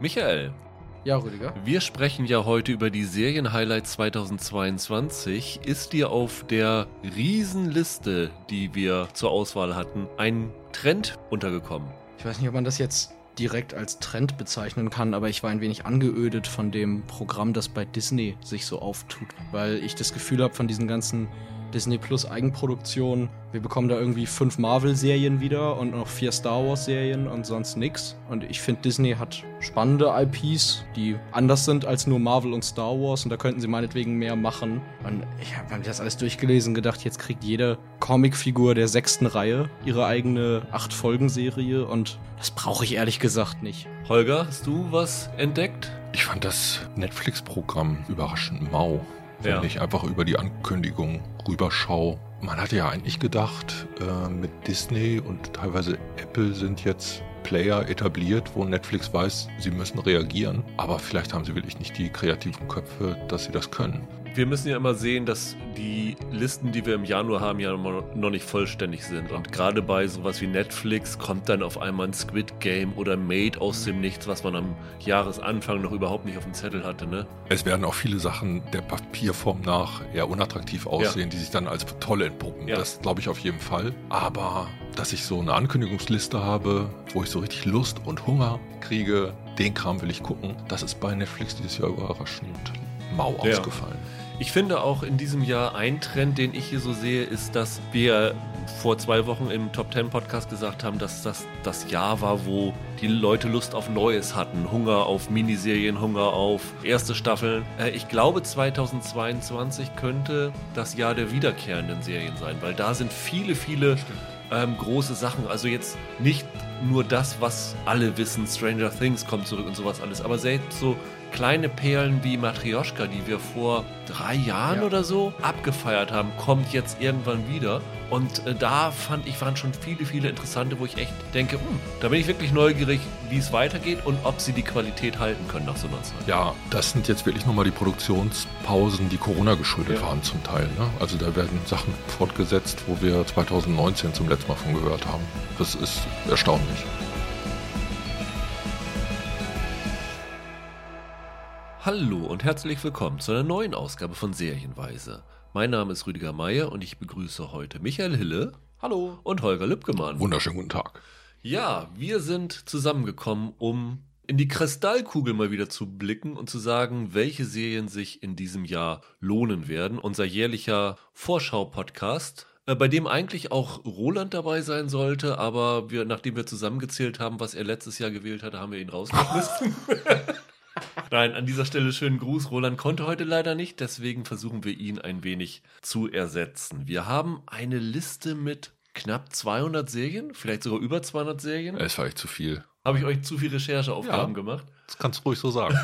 Michael, Ja, Rüdiger. wir sprechen ja heute über die Serien-Highlights 2022. Ist dir auf der Riesenliste, die wir zur Auswahl hatten, ein Trend untergekommen? Ich weiß nicht, ob man das jetzt direkt als Trend bezeichnen kann, aber ich war ein wenig angeödet von dem Programm, das bei Disney sich so auftut, weil ich das Gefühl habe von diesen ganzen Disney Plus Eigenproduktionen, wir bekommen da irgendwie fünf Marvel-Serien wieder und noch vier Star Wars-Serien und sonst nix. Und ich finde, Disney hat spannende IPs, die anders sind als nur Marvel und Star Wars und da könnten sie meinetwegen mehr machen. Und ich habe mir das alles durchgelesen und gedacht, jetzt kriegt jede Comicfigur der sechsten Reihe ihre eigene Acht-Folgen-Serie und das brauche ich ehrlich gesagt nicht. Holger, hast du was entdeckt? Ich fand das Netflix-Programm überraschend mau. Wenn Ja. ich einfach über die Ankündigung rüberschaue. Man hatte ja eigentlich gedacht, äh, mit Disney und teilweise Apple sind jetzt Player etabliert, wo Netflix weiß, sie müssen reagieren. Aber vielleicht haben sie wirklich nicht die kreativen Köpfe, dass sie das können. Wir müssen ja immer sehen, dass die Listen, die wir im Januar haben, ja noch nicht vollständig sind. Und gerade bei sowas wie Netflix kommt dann auf einmal ein Squid Game oder Made aus dem Nichts, was man am Jahresanfang noch überhaupt nicht auf dem Zettel hatte, ne? Es werden auch viele Sachen der Papierform nach eher unattraktiv aussehen, die sich dann als toll entpuppen. Ja. Das glaube ich auf jeden Fall. Aber dass ich so eine Ankündigungsliste habe, wo ich so richtig Lust und Hunger kriege, den Kram will ich gucken, das ist bei Netflix dieses Jahr überraschend mau Ja. ausgefallen. Ich finde auch in diesem Jahr ein Trend, den ich hier so sehe, ist, dass wir vor zwei Wochen im Top 10 Podcast gesagt haben, dass das das Jahr war, wo die Leute Lust auf Neues hatten. Hunger auf Miniserien, Hunger auf erste Staffeln. Äh, Ich glaube, 2022 könnte das Jahr der wiederkehrenden Serien sein, weil da sind viele, viele ähm, große Sachen. Also jetzt nicht nur das, was alle wissen, Stranger Things kommt zurück und sowas alles, aber selbst so kleine Perlen wie Matrioschka, die wir vor drei Jahren Ja. oder so abgefeiert haben, kommt jetzt irgendwann wieder. Und äh, da fand ich, waren schon viele, viele interessante, wo ich echt denke, hm, da bin ich wirklich neugierig, wie es weitergeht und ob sie die Qualität halten können nach so einer Zeit. Ja, das sind jetzt wirklich nochmal die Produktionspausen, die Corona geschuldet Ja. waren zum Teil. Ne? Also da werden Sachen fortgesetzt, wo wir 2019 zum letzten Mal von gehört haben. Das ist erstaunlich. Hallo und herzlich willkommen zu einer neuen Ausgabe von Serienweise. Mein Name ist Rüdiger Meier und ich begrüße heute Michael Hille Hallo. und Holger Lübgemann. Wunderschönen guten Tag. Ja, wir sind zusammengekommen, um in die Kristallkugel mal wieder zu blicken und zu sagen, welche Serien sich in diesem Jahr lohnen werden. Unser jährlicher Vorschau-Podcast, äh, bei dem eigentlich auch Roland dabei sein sollte, aber wir, nachdem wir zusammengezählt haben, was er letztes Jahr gewählt hatte, haben wir ihn rausgeschmissen. Nein, an dieser Stelle schönen Gruß. Roland konnte heute leider nicht, deswegen versuchen wir ihn ein wenig zu ersetzen. Wir haben eine Liste mit knapp 200 Serien, vielleicht sogar über 200 Serien. Es war echt zu viel. Habe ich euch zu viel Rechercheaufgaben Ja. gemacht? Das kannst du ruhig so sagen.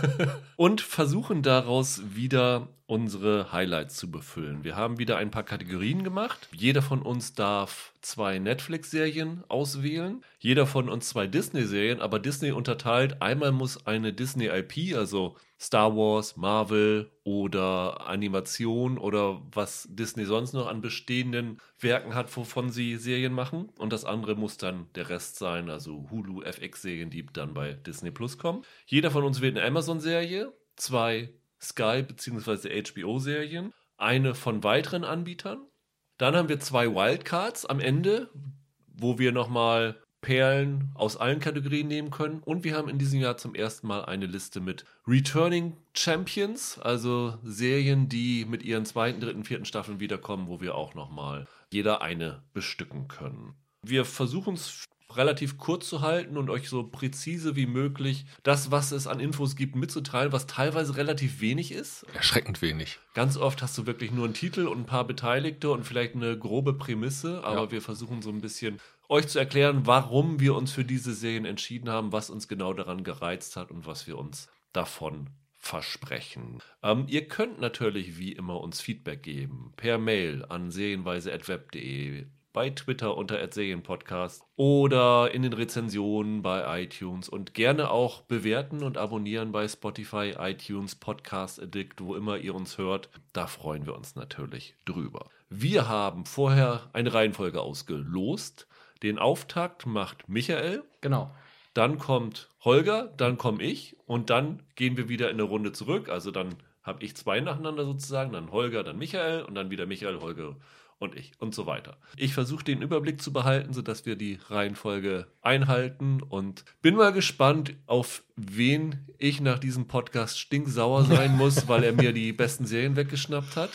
Und versuchen daraus wieder unsere Highlights zu befüllen. Wir haben wieder ein paar Kategorien gemacht. Jeder von uns darf zwei Netflix-Serien auswählen. Jeder von uns zwei Disney-Serien, aber Disney unterteilt. Einmal muss eine Disney-IP, also Star Wars, Marvel oder Animation oder was Disney sonst noch an bestehenden Werken hat, wovon sie Serien machen. Und das andere muss dann der Rest sein, also Hulu, FX-Serien, die dann bei Disney Plus kommen. Jeder von uns wählt eine Amazon-Serie, zwei Sky- bzw. HBO-Serien, eine von weiteren Anbietern. Dann haben wir zwei Wildcards am Ende, wo wir nochmal Perlen aus allen Kategorien nehmen können. Und wir haben in diesem Jahr zum ersten Mal eine Liste mit Returning Champions, also Serien, die mit ihren zweiten, dritten, vierten Staffeln wiederkommen, wo wir auch nochmal jeder eine bestücken können. Wir versuchen es relativ kurz zu halten und euch so präzise wie möglich das, was es an Infos gibt, mitzuteilen, was teilweise relativ wenig ist. Erschreckend wenig. Ganz oft hast du wirklich nur einen Titel und ein paar Beteiligte und vielleicht eine grobe Prämisse, aber Ja. wir versuchen so ein bisschen euch zu erklären, warum wir uns für diese Serien entschieden haben, was uns genau daran gereizt hat und was wir uns davon versprechen. Ähm, ihr könnt natürlich wie immer uns Feedback geben per Mail an serienweise.web.de, bei Twitter unter @serienpodcast oder in den Rezensionen bei iTunes und gerne auch bewerten und abonnieren bei Spotify, iTunes, Podcast Addict, wo immer ihr uns hört. Da freuen wir uns natürlich drüber. Wir haben vorher eine Reihenfolge ausgelost. Den Auftakt macht Michael. Genau. dann kommt Holger, dann komme ich und dann gehen wir wieder in eine Runde zurück. Also dann habe ich zwei nacheinander sozusagen, dann Holger, dann Michael und dann wieder Michael, Holger und ich und so weiter. Ich versuche den Überblick zu behalten, sodass wir die Reihenfolge einhalten und bin mal gespannt, auf wen ich nach diesem Podcast stinksauer sein muss, weil er mir die besten Serien weggeschnappt hat.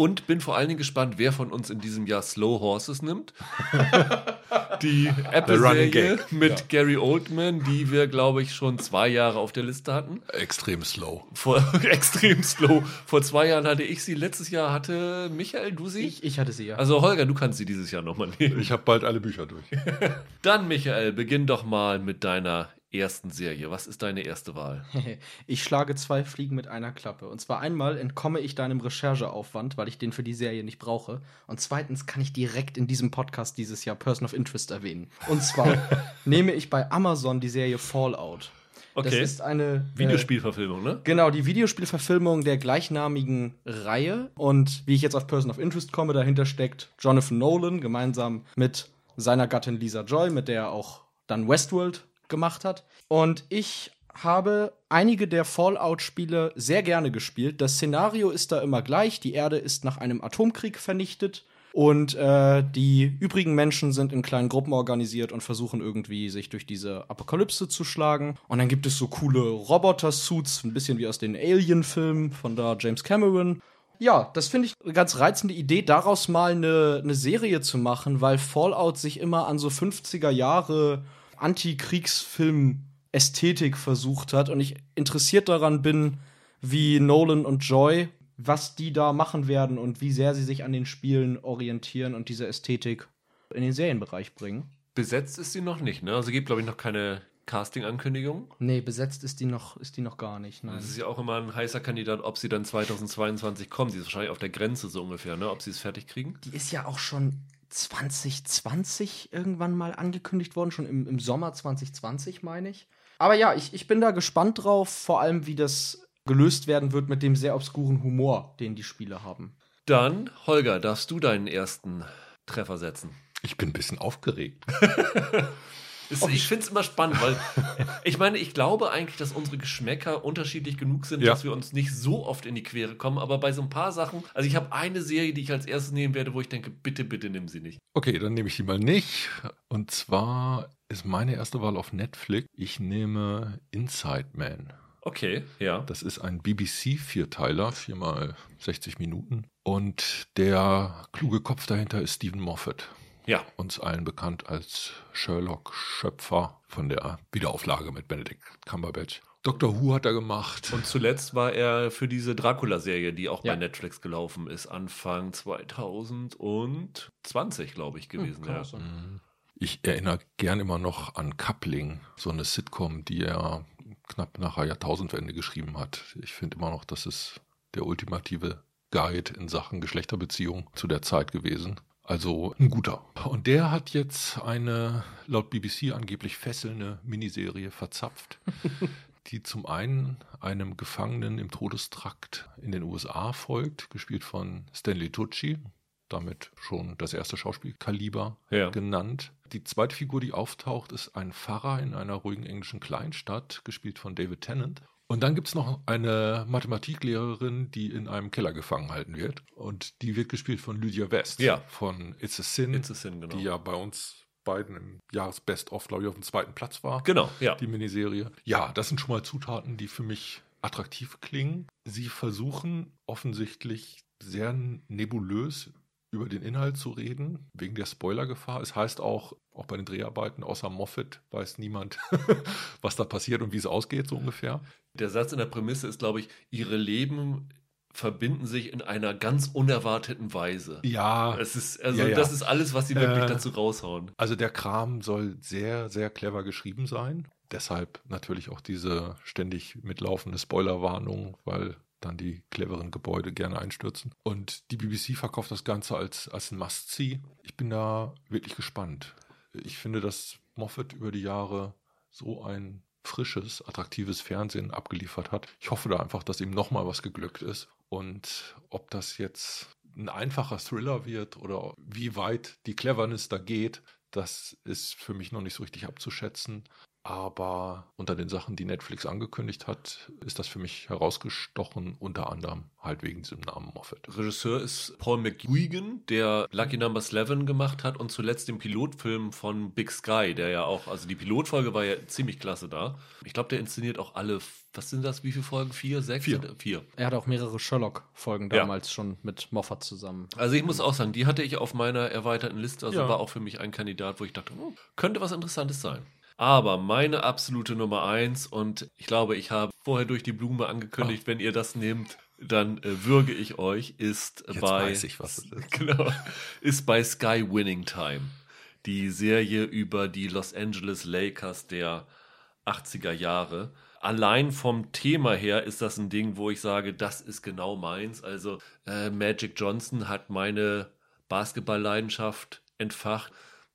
Und bin vor allen Dingen gespannt, wer von uns in diesem Jahr Slow Horses nimmt. die Running Apple-Serie mit ja. Gary Oldman, die wir, glaube ich, schon zwei Jahre auf der Liste hatten. Extrem slow. Vor, extrem slow. Vor zwei Jahren hatte ich sie, letztes Jahr hatte Michael, du sie? Ich, ich hatte sie ja. Also Holger, du kannst sie dieses Jahr nochmal nehmen. Ich habe bald alle Bücher durch. Dann, Michael, beginn doch mal mit deiner ersten Serie. Was ist deine erste Wahl? Ich schlage zwei Fliegen mit einer Klappe. Und zwar einmal entkomme ich deinem Rechercheaufwand, weil ich den für die Serie nicht brauche. Und zweitens kann ich direkt in diesem Podcast dieses Jahr Person of Interest erwähnen. Und zwar nehme ich bei Amazon die Serie Fallout. Das Okay. ist eine äh, Videospielverfilmung, ne? Genau, die Videospielverfilmung der gleichnamigen Reihe. Und wie ich jetzt auf Person of Interest komme, dahinter steckt Jonathan Nolan gemeinsam mit seiner Gattin Lisa Joy, mit der er auch dann Westworld gemacht hat. Und ich habe einige der Fallout-Spiele sehr gerne gespielt. Das Szenario ist da immer gleich. Die Erde ist nach einem Atomkrieg vernichtet. Und äh, die übrigen Menschen sind in kleinen Gruppen organisiert und versuchen irgendwie sich durch diese Apokalypse zu schlagen. Und dann gibt es so coole Roboter-Suits, ein bisschen wie aus den Alien-Filmen von da James Cameron. Ja, das finde ich eine ganz reizende Idee, daraus mal eine, eine Serie zu machen, weil Fallout sich immer an so 50er Jahre Anti-Kriegsfilm-Ästhetik versucht hat und ich interessiert daran bin, wie Nolan und Joy, was die da machen werden und wie sehr sie sich an den Spielen orientieren und diese Ästhetik in den Serienbereich bringen. Besetzt ist sie noch nicht, ne? Also gibt, glaube ich, noch keine Casting-Ankündigung. Nee, besetzt ist die noch, ist die noch gar nicht. Nein. Das ist ja auch immer ein heißer Kandidat, ob sie dann 2022 kommen. Sie ist wahrscheinlich auf der Grenze so ungefähr, ne? Ob sie es fertig kriegen. Die ist ja auch schon 2020 irgendwann mal angekündigt worden, schon im, im Sommer 2020, meine ich. Aber ja, ich, ich bin da gespannt drauf, vor allem wie das gelöst werden wird mit dem sehr obskuren Humor, den die Spiele haben. Dann, Holger, darfst du deinen ersten Treffer setzen. Ich bin ein bisschen aufgeregt. Ist, ich finde es immer spannend, weil ich meine, ich glaube eigentlich, dass unsere Geschmäcker unterschiedlich genug sind, Ja. dass wir uns nicht so oft in die Quere kommen. Aber bei so ein paar Sachen, also ich habe eine Serie, die ich als erstes nehmen werde, wo ich denke, bitte, bitte nimm sie nicht. Okay, dann nehme ich die mal nicht. Und zwar ist meine erste Wahl auf Netflix. Ich nehme Inside Man. Okay, ja. Das ist ein BBC-Vierteiler, viermal 60 Minuten. Und der kluge Kopf dahinter ist Stephen Moffat. Ja, Uns allen bekannt als Sherlock-Schöpfer von der Wiederauflage mit Benedict Cumberbatch. Dr. Who hat er gemacht. Und zuletzt war er für diese Dracula-Serie, die auch Ja. bei Netflix gelaufen ist, Anfang 2020, glaube ich, gewesen. kann ja. sein. Ich erinnere gern immer noch an Coupling, so eine Sitcom, die er knapp nach der Jahrtausendwende geschrieben hat. Ich finde immer noch, das ist der ultimative Guide in Sachen Geschlechterbeziehung zu der Zeit gewesen. Also ein guter. Und der hat jetzt eine laut BBC angeblich fesselnde Miniserie verzapft, die zum einen einem Gefangenen im Todestrakt in den USA folgt, gespielt von Stanley Tucci, damit schon das erste Schauspielkaliber Ja. genannt. Die zweite Figur, die auftaucht, ist ein Pfarrer in einer ruhigen englischen Kleinstadt, gespielt von David Tennant. Und dann gibt es noch eine Mathematiklehrerin, die in einem Keller gefangen gehalten wird. Und die wird gespielt von Lydia West Ja. von It's a Sin, It's a Sin, genau. die ja bei uns beiden im Jahresbest-of, glaube ich, auf dem zweiten Platz war Genau, ja. die Miniserie. Ja, das sind schon mal Zutaten, die für mich attraktiv klingen. Sie versuchen offensichtlich sehr nebulös über den Inhalt zu reden, wegen der Spoilergefahr. Es heißt auch, auch bei den Dreharbeiten, außer Moffat weiß niemand, was da passiert und wie es ausgeht, so ungefähr. Der Satz in der Prämisse ist, glaube ich, ihre Leben verbinden sich in einer ganz unerwarteten Weise. Ja, Es ist, also Ja, ja. das ist alles, was sie wirklich Äh, dazu raushauen. Also der Kram soll sehr, sehr clever geschrieben sein. Deshalb natürlich auch diese ständig mitlaufende Spoilerwarnung, weil dann die cleveren Gebäude gerne einstürzen. Und die BBC verkauft das Ganze als, als ein Must-See. Ich bin da wirklich gespannt. Ich finde, dass Moffat über die Jahre so ein frisches, attraktives Fernsehen abgeliefert hat. Ich hoffe da einfach, dass ihm nochmal was geglückt ist. Und ob das jetzt ein einfacher Thriller wird oder wie weit die Cleverness da geht, das ist für mich noch nicht so richtig abzuschätzen. Aber unter den Sachen, die Netflix angekündigt hat, ist das für mich herausgestochen, unter anderem halt wegen diesem Namen Moffat. Regisseur ist Paul McGuigan, der Lucky Number 11 gemacht hat und zuletzt den Pilotfilm von Big Sky, der ja auch, also die Pilotfolge war ja ziemlich klasse da. Ich glaube, der inszeniert auch alle, was sind das, wie viele Folgen? Vier, sechs? Vier. Vier. Er hat auch mehrere Sherlock-Folgen Ja. damals schon mit Moffat zusammen. Also ich muss auch sagen, die hatte ich auf meiner erweiterten Liste, also Ja. war auch für mich ein Kandidat, wo ich dachte, oh, könnte was Interessantes sein. Aber meine absolute Nummer eins, und ich glaube, ich habe vorher durch die Blume angekündigt, wenn ihr das nehmt, dann äh, würge ich euch, ist Jetzt bei weiß ich, was es ist. genau, ist bei Sky Winning Time. Die Serie über die Los Angeles Lakers der 80er Jahre. Allein vom Thema her ist das ein Ding, wo ich sage, das ist genau meins. Also äh, Magic Johnson hat meine Basketball-Leidenschaft entfacht.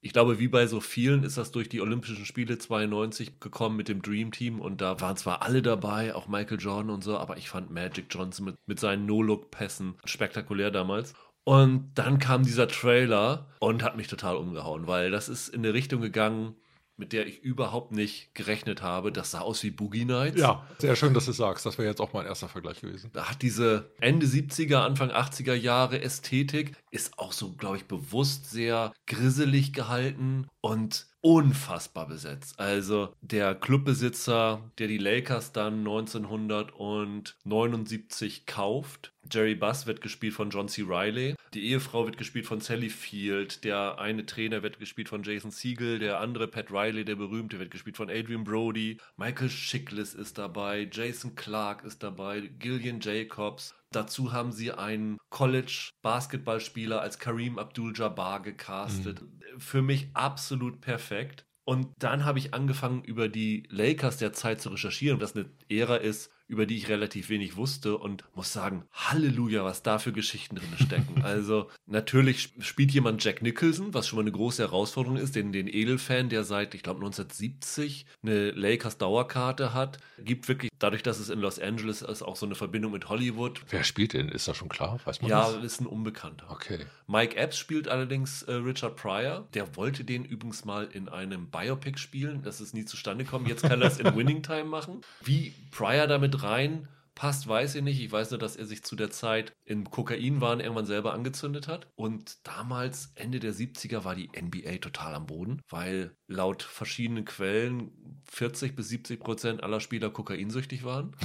Ich glaube, wie bei so vielen ist das durch die Olympischen Spiele 92 gekommen mit dem Dream Team und da waren zwar alle dabei, auch Michael Jordan und so, aber ich fand Magic Johnson mit, mit seinen No-Look-Pässen spektakulär damals. Und dann kam dieser Trailer und hat mich total umgehauen, weil das ist in eine Richtung gegangen, mit der ich überhaupt nicht gerechnet habe. Das sah aus wie Boogie Nights. Ja, sehr schön, dass du sagst. Das wäre jetzt auch mein erster Vergleich gewesen. Da hat diese Ende 70er, Anfang 80er Jahre Ästhetik, ist auch so, glaube ich, bewusst sehr grisselig gehalten und unfassbar besetzt. Also der Clubbesitzer, der die Lakers dann 1979 kauft, Jerry Buss wird gespielt von John C. Riley. Die Ehefrau wird gespielt von Sally Field. Der eine Trainer wird gespielt von Jason Siegel. Der andere, Pat Riley, der berühmte, wird gespielt von Adrian Brody. Michael Chiklis ist dabei. Jason Clark ist dabei. Gillian Jacobs. Dazu haben sie einen College-Basketballspieler als Kareem Abdul-Jabbar gecastet. Für mich absolut perfekt. Und dann habe ich angefangen, über die Lakers der Zeit zu recherchieren, das eine Ära ist, über die ich relativ wenig wusste und muss sagen, Halleluja, was da für Geschichten drin stecken. also natürlich sp- spielt jemand Jack Nicholson, was schon mal eine große Herausforderung ist, den, den Edelfan, der seit, ich glaube, 1970 eine Lakers Dauerkarte hat, gibt wirklich, dadurch, dass es in Los Angeles ist, auch so eine Verbindung mit Hollywood. Wer spielt denn? Ist das schon klar? Weiß man Ja, das? ist ein Unbekannter. Okay. Mike Epps spielt allerdings äh, Richard Pryor. Der wollte den übrigens mal in einem Biopic spielen. Das ist nie zustande gekommen. Jetzt kann er es in Winning Time machen. Wie Pryor damit rein passt, weiß ich nicht. Ich weiß nur, dass er sich zu der Zeit in Kokainwahn irgendwann selber angezündet hat. Und damals, Ende der 70er, war die NBA total am Boden, weil laut verschiedenen Quellen 40 bis 70 Prozent aller Spieler kokainsüchtig waren.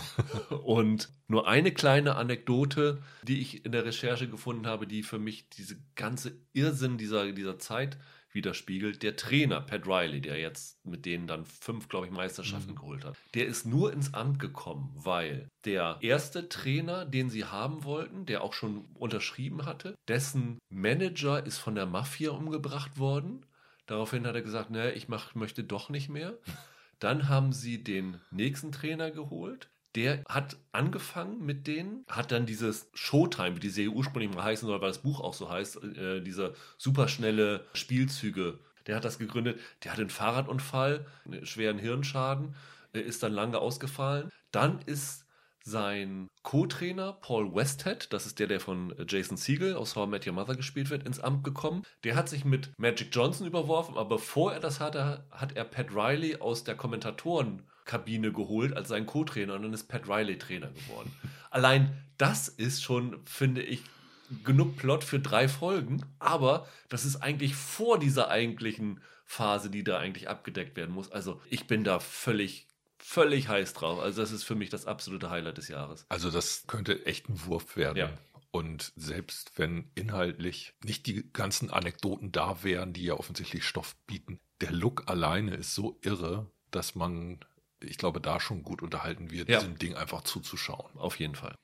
Und nur eine kleine Anekdote, die ich in der Recherche gefunden habe, die für mich diese ganze Irrsinn dieser, dieser Zeit widerspiegelt. Der Trainer, Pat Riley, der jetzt mit denen dann fünf, glaube ich, Meisterschaften Mhm. geholt hat, der ist nur ins Amt gekommen, weil der erste Trainer, den sie haben wollten, der auch schon unterschrieben hatte, dessen Manager ist von der Mafia umgebracht worden. Daraufhin hat er gesagt, ne, ich mach, möchte doch nicht mehr. Dann haben sie den nächsten Trainer geholt. Der hat angefangen mit denen, hat dann dieses Showtime, wie die Serie ursprünglich mal heißen soll, weil das Buch auch so heißt, äh, diese superschnelle Spielzüge. Der hat das gegründet. Der hat einen Fahrradunfall, einen schweren Hirnschaden, äh, ist dann lange ausgefallen. Dann ist sein Co-Trainer Paul Westhead, das ist der, der von äh, Jason Siegel aus How I Met Your Mother gespielt wird, ins Amt gekommen. Der hat sich mit Magic Johnson überworfen, aber bevor er das hatte, hat er Pat Riley aus der Kommentatorenkabine geholt als seinen Co-Trainer und dann ist Pat Riley Trainer geworden. Allein das ist schon, finde ich, genug Plot für drei Folgen, aber das ist eigentlich vor dieser eigentlichen Phase, die da eigentlich abgedeckt werden muss. Also ich bin da völlig, völlig heiß drauf. Also das ist für mich das absolute Highlight des Jahres. Also das könnte echt ein Wurf werden. Ja. Und selbst wenn inhaltlich nicht die ganzen Anekdoten da wären, die ja offensichtlich Stoff bieten, der Look alleine ist so irre, dass man, ich glaube, da schon gut unterhalten wird, Ja. diesem Ding einfach zuzuschauen. Auf jeden Fall.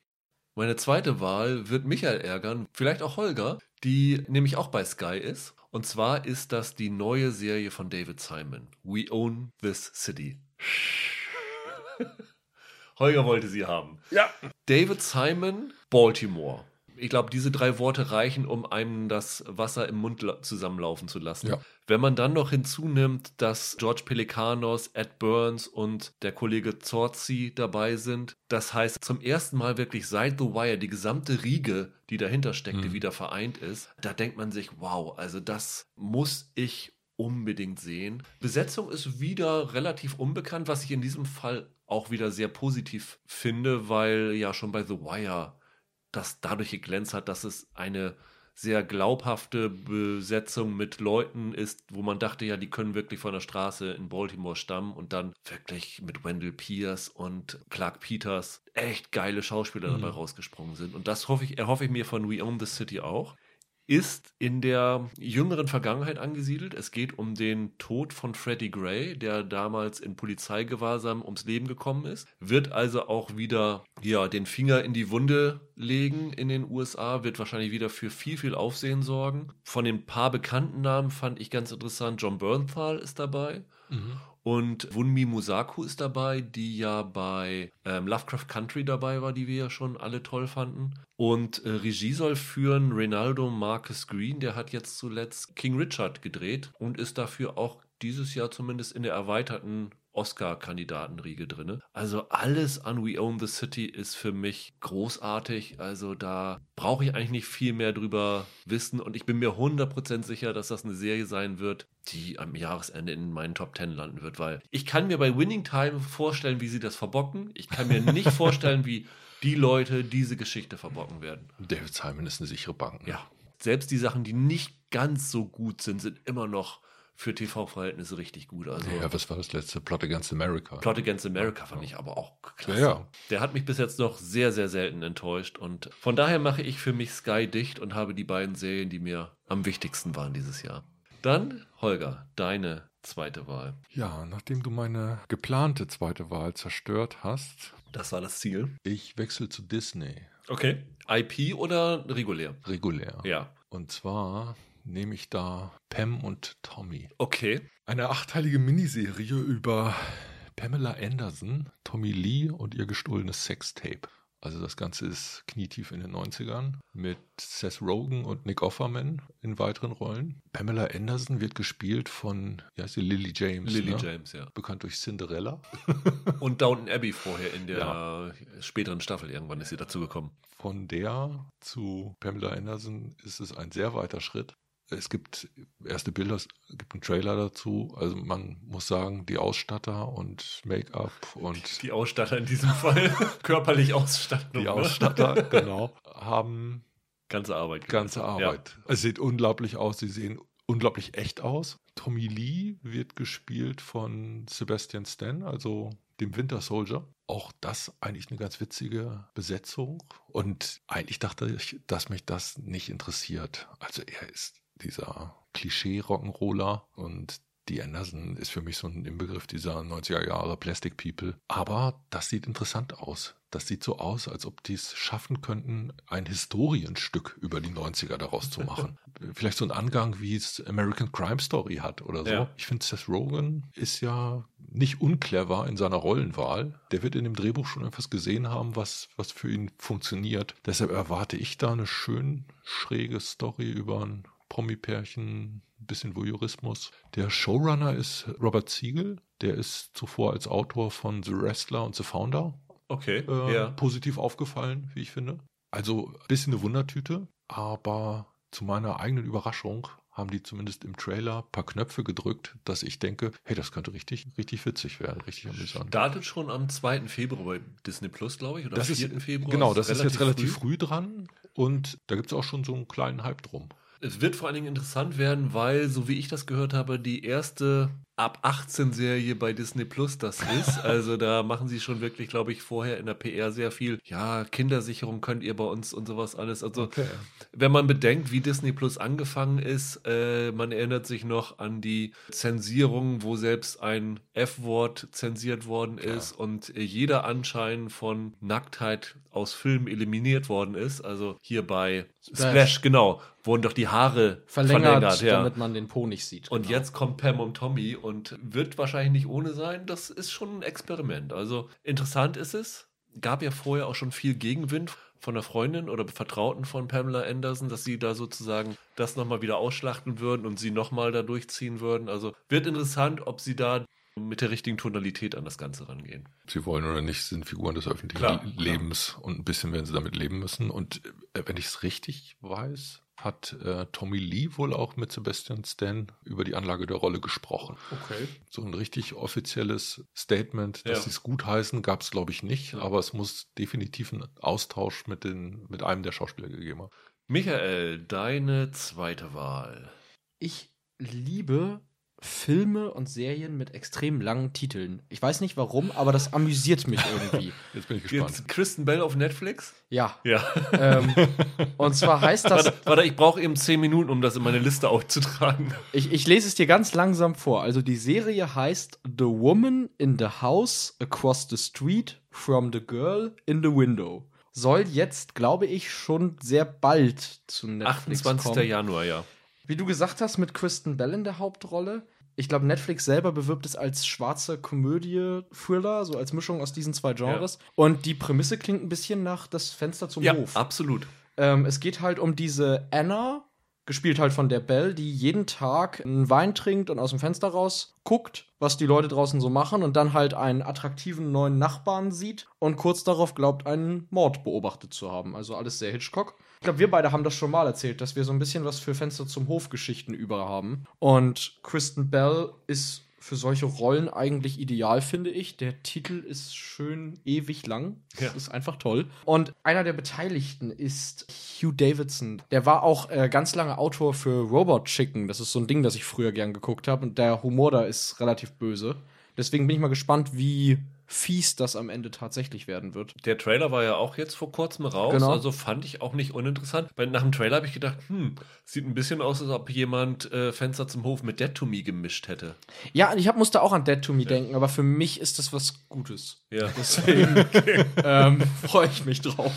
Meine zweite Wahl wird Michael ärgern, vielleicht auch Holger, die nämlich auch bei Sky ist. Und zwar ist das die neue Serie von David Simon. We Own This City. Holger wollte sie haben. Ja. David Simon, Baltimore. Ich glaube, diese drei Worte reichen, um einem das Wasser im Mund la- zusammenlaufen zu lassen. Ja. Wenn man dann noch hinzunimmt, dass George Pelikanos, Ed Burns und der Kollege Zorzi dabei sind, das heißt zum ersten Mal wirklich seit The Wire die gesamte Riege, die dahinter steckte, Mhm. wieder vereint ist, da denkt man sich, wow, also das muss ich unbedingt sehen. Besetzung ist wieder relativ unbekannt, was ich in diesem Fall auch wieder sehr positiv finde, weil ja schon bei The Wire das dadurch geglänzt hat, dass es eine sehr glaubhafte Besetzung mit Leuten ist, wo man dachte, ja, die können wirklich von der Straße in Baltimore stammen und dann wirklich mit Wendell Pierce und Clark Peters echt geile Schauspieler mhm. dabei rausgesprungen sind. Und das hoffe ich, erhoffe ich mir von We Own the City auch ist in der jüngeren Vergangenheit angesiedelt. Es geht um den Tod von Freddie Gray, der damals in Polizeigewahrsam ums Leben gekommen ist. Wird also auch wieder ja, den Finger in die Wunde legen in den USA, wird wahrscheinlich wieder für viel, viel Aufsehen sorgen. Von den paar bekannten Namen fand ich ganz interessant, John Bernthal ist dabei. Mhm. Und Wunmi Musaku ist dabei, die ja bei ähm, Lovecraft Country dabei war, die wir ja schon alle toll fanden. Und äh, Regie soll führen Ronaldo Marcus Green, der hat jetzt zuletzt King Richard gedreht und ist dafür auch dieses Jahr zumindest in der erweiterten Oscar-Kandidatenriege drin. Also alles an We Own the City ist für mich großartig. Also da brauche ich eigentlich nicht viel mehr drüber wissen und ich bin mir 100% sicher, dass das eine Serie sein wird, die am Jahresende in meinen Top 10 landen wird, weil ich kann mir bei Winning Time vorstellen, wie sie das verbocken. Ich kann mir nicht vorstellen, wie die Leute diese Geschichte verbocken werden. David Simon ist eine sichere Bank. Ne? Ja. Selbst die Sachen, die nicht ganz so gut sind, sind immer noch für TV-Verhältnisse richtig gut. Also, ja, was war das letzte? Plot Against America. Plot Against America fand ja. ich aber auch klasse. Ja, ja. Der hat mich bis jetzt noch sehr, sehr selten enttäuscht. Und von daher mache ich für mich Sky dicht und habe die beiden Serien, die mir am wichtigsten waren dieses Jahr. Dann, Holger, deine zweite Wahl. Ja, nachdem du meine geplante zweite Wahl zerstört hast. Das war das Ziel. Ich wechsle zu Disney. Okay. IP oder regulär? Regulär. Ja. Und zwar nehme ich da Pam und Tommy. Okay. Eine achteilige Miniserie über Pamela Anderson, Tommy Lee und ihr gestohlenes Sextape. Also das Ganze ist knietief in den 90ern mit Seth Rogen und Nick Offerman in weiteren Rollen. Pamela Anderson wird gespielt von, ja, ist Lily James. Lily ne? James, ja. Bekannt durch Cinderella. und Downton Abbey vorher in der ja. späteren Staffel irgendwann ist sie dazugekommen. Von der zu Pamela Anderson ist es ein sehr weiter Schritt. Es gibt erste Bilder, es gibt einen Trailer dazu. Also man muss sagen, die Ausstatter und Make-up und. Die Ausstatter in diesem Fall, körperlich Ausstattung. Die ne? Ausstatter, genau, haben. Ganze Arbeit. Ganze Arbeit. Ja. Es sieht unglaublich aus, sie sehen unglaublich echt aus. Tommy Lee wird gespielt von Sebastian Stan, also dem Winter Soldier. Auch das eigentlich eine ganz witzige Besetzung. Und eigentlich dachte ich, dass mich das nicht interessiert. Also er ist dieser Klischee-Rock'n'Roller und die Anderson ist für mich so ein Inbegriff dieser 90er Jahre Plastic People. Aber das sieht interessant aus. Das sieht so aus, als ob die es schaffen könnten, ein Historienstück über die 90er daraus zu machen. Vielleicht so ein Angang, wie es American Crime Story hat oder so. Ja. Ich finde, Seth Rogen ist ja nicht unclever in seiner Rollenwahl. Der wird in dem Drehbuch schon etwas gesehen haben, was, was für ihn funktioniert. Deshalb erwarte ich da eine schön schräge Story über ein Promi-Pärchen, ein bisschen Voyeurismus. Der Showrunner ist Robert Siegel. Der ist zuvor als Autor von The Wrestler und The Founder okay, äh, ja. positiv aufgefallen, wie ich finde. Also ein bisschen eine Wundertüte, aber zu meiner eigenen Überraschung haben die zumindest im Trailer ein paar Knöpfe gedrückt, dass ich denke, hey, das könnte richtig, richtig witzig werden, richtig amüsant. Startet schon am 2. Februar bei Disney Plus, glaube ich, oder das am 4. Ist, Februar. Genau, das ist, ist jetzt relativ früh, früh dran und da gibt es auch schon so einen kleinen Hype drum. Es wird vor allen Dingen interessant werden, weil, so wie ich das gehört habe, die erste ab 18 Serie bei Disney Plus das ist. Also da machen sie schon wirklich, glaube ich, vorher in der PR sehr viel. Ja, Kindersicherung könnt ihr bei uns und sowas alles. Also okay. wenn man bedenkt, wie Disney Plus angefangen ist, äh, man erinnert sich noch an die Zensierung, wo selbst ein F-Wort zensiert worden Klar. ist und äh, jeder Anschein von Nacktheit aus Filmen eliminiert worden ist. Also hier bei Splash, Splash genau, wurden doch die Haare verlängert, verlängert ja. damit man den Po nicht sieht. Und genau. jetzt kommt Pam und Tommy und wird wahrscheinlich nicht ohne sein. Das ist schon ein Experiment. Also interessant ist es. Gab ja vorher auch schon viel Gegenwind von einer Freundin oder Vertrauten von Pamela Anderson, dass sie da sozusagen das nochmal wieder ausschlachten würden und sie nochmal da durchziehen würden. Also wird interessant, ob sie da mit der richtigen Tonalität an das Ganze rangehen. Sie wollen oder nicht, sind Figuren des öffentlichen klar, Lebens klar. und ein bisschen werden sie damit leben müssen. Und äh, wenn ich es richtig weiß, hat äh, Tommy Lee wohl auch mit Sebastian Stan über die Anlage der Rolle gesprochen. Okay. So ein richtig offizielles Statement, dass Ja. sie es gut heißen, gab es glaube ich nicht, aber es muss definitiv einen Austausch mit, den, mit einem der Schauspieler gegeben haben. Michael, deine zweite Wahl. Ich liebe Filme und Serien mit extrem langen Titeln. Ich weiß nicht warum, aber das amüsiert mich irgendwie. Jetzt bin ich gespannt. Jetzt Kristen Bell auf Netflix? Ja. Ja. Ähm, und zwar heißt das, Warte, warte ich brauche eben zehn Minuten, um das in meine Liste aufzutragen. ich, ich lese es dir ganz langsam vor. Also die Serie heißt The Woman in the House Across the Street from the Girl in the Window. Soll jetzt, glaube ich, schon sehr bald zu Netflix 28. kommen. Januar, ja. Wie du gesagt hast, mit Kristen Bell in der Hauptrolle. Ich glaube, Netflix selber bewirbt es als schwarze Komödie-Thriller, so als Mischung aus diesen zwei Genres. Und die Prämisse klingt ein bisschen nach das Fenster zum Ja, Hof. absolut. Ähm, es geht halt um diese Anna, gespielt halt von der Belle, die jeden Tag einen Wein trinkt und aus dem Fenster raus guckt, was die Leute draußen so machen und dann halt einen attraktiven neuen Nachbarn sieht und kurz darauf glaubt, einen Mord beobachtet zu haben. Also alles sehr Hitchcock. Ich glaube, wir beide haben das schon mal erzählt, dass wir so ein bisschen was für Fenster zum Hof-Geschichten über haben. Und Kristen Bell ist für solche Rollen eigentlich ideal, finde ich. Der Titel ist schön ewig lang. Das Ja. ist einfach toll. Und einer der Beteiligten ist Hugh Davidson. Der war auch äh, ganz lange Autor für Robot Chicken. Das ist so ein Ding, das ich früher gern geguckt habe. Und der Humor da ist relativ böse. Deswegen bin ich mal gespannt, wie fies das am Ende tatsächlich werden wird. Der Trailer war ja auch jetzt vor kurzem raus, Genau. also fand ich auch nicht uninteressant. Weil nach dem Trailer habe ich gedacht, hm, sieht ein bisschen aus, als ob jemand äh, Fenster zum Hof mit Dead to Me gemischt hätte. Ja, ich hab, musste auch an Dead to Me denken, aber für mich ist das was Gutes. Ja. Deswegen ähm, freue ich mich drauf.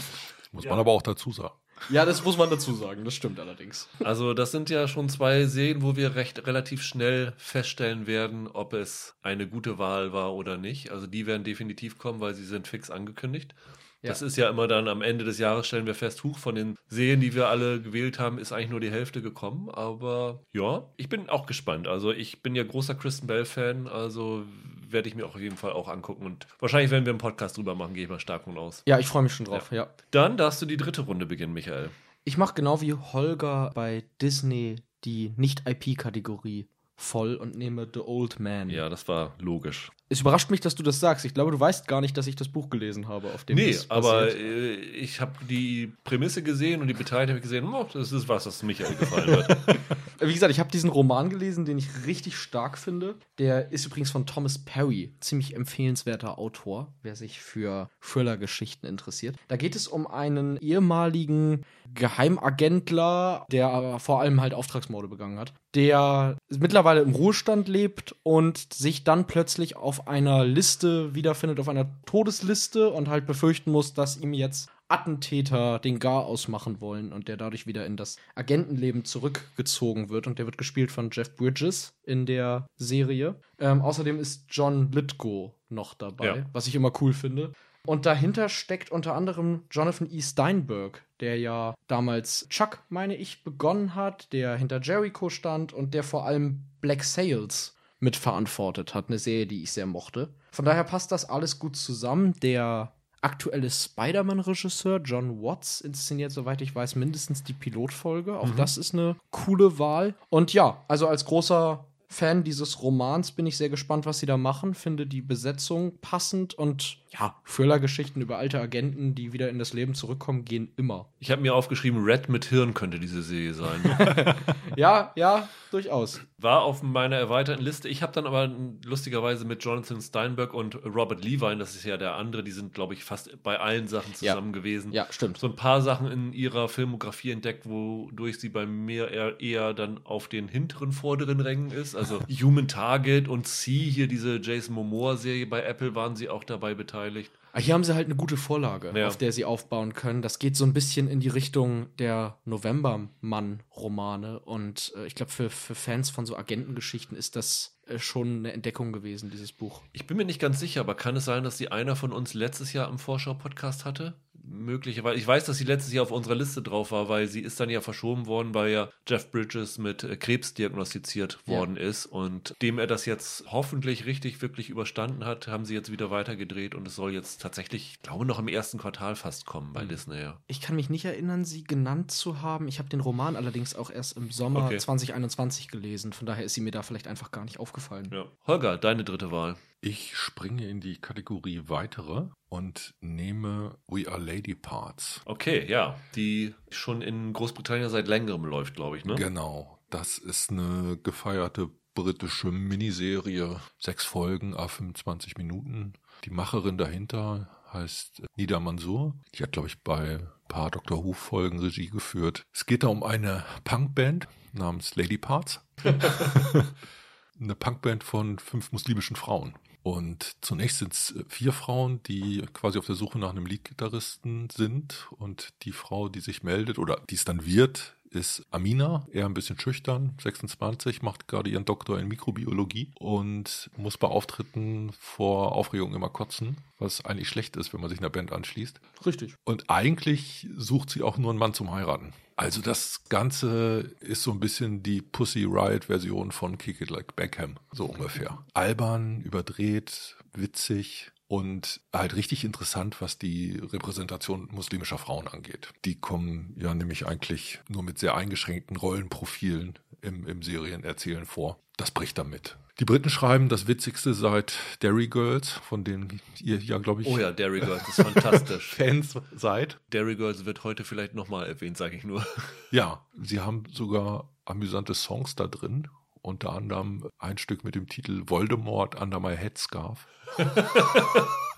Muss Ja. man aber auch dazu sagen. Ja, das muss man dazu sagen. Das stimmt allerdings. Also das sind ja schon zwei Serien, wo wir recht relativ schnell feststellen werden, ob es eine gute Wahl war oder nicht. Also die werden definitiv kommen, weil sie sind fix angekündigt. Ja. Das ist ja immer dann am Ende des Jahres stellen wir fest, huch, von den Serien, die wir alle gewählt haben, ist eigentlich nur die Hälfte gekommen. Aber ja, ich bin auch gespannt. Also ich bin ja großer Kristen Bell-Fan, also werde ich mir auch auf jeden Fall auch angucken. Und wahrscheinlich werden wir einen Podcast drüber machen, gehe ich mal stark von aus. Ja, ich freue mich schon drauf, ja. Dann darfst du die dritte Runde beginnen, Michael. Ich mache genau wie Holger bei Disney die Nicht-IP-Kategorie voll und nehme The Old Man. Ja, das war logisch. Es überrascht mich, dass du das sagst. Ich glaube, du weißt gar nicht, dass ich das Buch gelesen habe, auf dem Nee, aber äh, ich habe die Prämisse gesehen und die Beteiligten habe ich gesehen, oh, das ist was, das Michael gefallen wird. Wie gesagt, ich habe diesen Roman gelesen, den ich richtig stark finde. Der ist übrigens von Thomas Perry. Ziemlich empfehlenswerter Autor, wer sich für Thriller-Geschichten interessiert. Da geht es um einen ehemaligen Geheimagentler, der aber vor allem halt Auftragsmorde begangen hat, der mittlerweile im Ruhestand lebt und sich dann plötzlich auf einer Liste wiederfindet, auf einer Todesliste und halt befürchten muss, dass ihm jetzt Attentäter den Gar ausmachen wollen und der dadurch wieder in das Agentenleben zurückgezogen wird. Und der wird gespielt von Jeff Bridges in der Serie. Ähm, außerdem ist John Lithgow noch dabei, Ja. was ich immer cool finde. Und dahinter steckt unter anderem Jonathan E. Steinberg, der ja damals Chuck, meine ich, begonnen hat, der hinter Jericho stand und der vor allem Black Sails mitverantwortet hat. Eine Serie, die ich sehr mochte. Von daher passt das alles gut zusammen. Der aktuelle Spider-Man-Regisseur John Watts inszeniert, soweit ich weiß, mindestens die Pilotfolge. Auch das ist eine coole Wahl. Und ja, also als großer Fan dieses Romans bin ich sehr gespannt, was sie da machen. Finde die Besetzung passend und ja, Thriller-Geschichten über alte Agenten, die wieder in das Leben zurückkommen, gehen immer. Ich habe mir aufgeschrieben, Red mit Hirn könnte diese Serie sein. Ja, ja, durchaus. War auf meiner erweiterten Liste. Ich habe dann aber lustigerweise mit Jonathan Steinberg und Robert Levine, das ist ja der andere, die sind, glaube ich, fast bei allen Sachen Ja. zusammen gewesen. Ja, stimmt. So ein paar Sachen in ihrer Filmografie entdeckt, wodurch sie bei mir eher, eher dann auf den hinteren, vorderen Rängen ist. Also Human Target und C, hier diese Jason Momoa-Serie bei Apple, waren sie auch dabei beteiligt. Aber Hier haben sie halt eine gute Vorlage, Ja. auf der sie aufbauen können. Das geht so ein bisschen in die Richtung der Novembermann-Romane. Und äh, ich glaube, für, für Fans von so Agentengeschichten ist das äh, schon eine Entdeckung gewesen, dieses Buch. Ich bin mir nicht ganz sicher, aber kann es sein, dass die einer von uns letztes Jahr im Vorschau-Podcast hatte? Möglicherweise, ich weiß, dass sie letztes Jahr auf unserer Liste drauf war, weil sie ist dann ja verschoben worden, weil ja Jeff Bridges mit äh, Krebs diagnostiziert Ja. worden ist und dem er das jetzt hoffentlich richtig wirklich überstanden hat, haben sie jetzt wieder weitergedreht und es soll jetzt tatsächlich, ich glaube, noch im ersten Quartal fast kommen bei Disney. Ja. Ich kann mich nicht erinnern, sie genannt zu haben. Ich habe den Roman allerdings auch erst im Sommer Okay. 2021 gelesen. Von daher ist sie mir da vielleicht einfach gar nicht aufgefallen. Ja. Holger, deine dritte Wahl. Ich springe in die Kategorie weitere und nehme We Are Lady Parts. Okay, ja, die schon in Großbritannien seit längerem läuft, glaube ich, ne? Genau, das ist eine gefeierte britische Miniserie. Sechs Folgen, a 25 Minuten. Die Macherin dahinter heißt Nida Mansour. Die hat, glaube ich, bei ein paar Dr. Who-Folgen Regie geführt. Es geht da um eine Punkband namens Lady Parts. eine Punkband von fünf muslimischen Frauen. Und zunächst sind es vier Frauen, die quasi auf der Suche nach einem Leadgitarristen sind. Und die Frau, die sich meldet oder die es dann wird, ist Amina, eher ein bisschen schüchtern, 26, macht gerade ihren Doktor in Mikrobiologie und muss bei Auftritten vor Aufregung immer kotzen, was eigentlich schlecht ist, wenn man sich einer Band anschließt. Richtig. Und eigentlich sucht sie auch nur einen Mann zum Heiraten. Also das Ganze ist so ein bisschen die Pussy Riot Version von Kick It Like Beckham, so ungefähr. Albern, überdreht, witzig und halt richtig interessant, was die Repräsentation muslimischer Frauen angeht. Die kommen ja nämlich eigentlich nur mit sehr eingeschränkten Rollenprofilen im, im Serienerzählen vor. Das bricht damit. Die Briten schreiben das Witzigste seit Derry Girls, von denen ihr ja, glaube ich, Oh ja, Dairy Girls ist fantastisch. Fans seid. Dairy Girls wird heute vielleicht nochmal erwähnt, sage ich nur. Ja, sie haben sogar amüsante Songs da drin. Unter anderem ein Stück mit dem Titel Voldemort Under My Headscarf.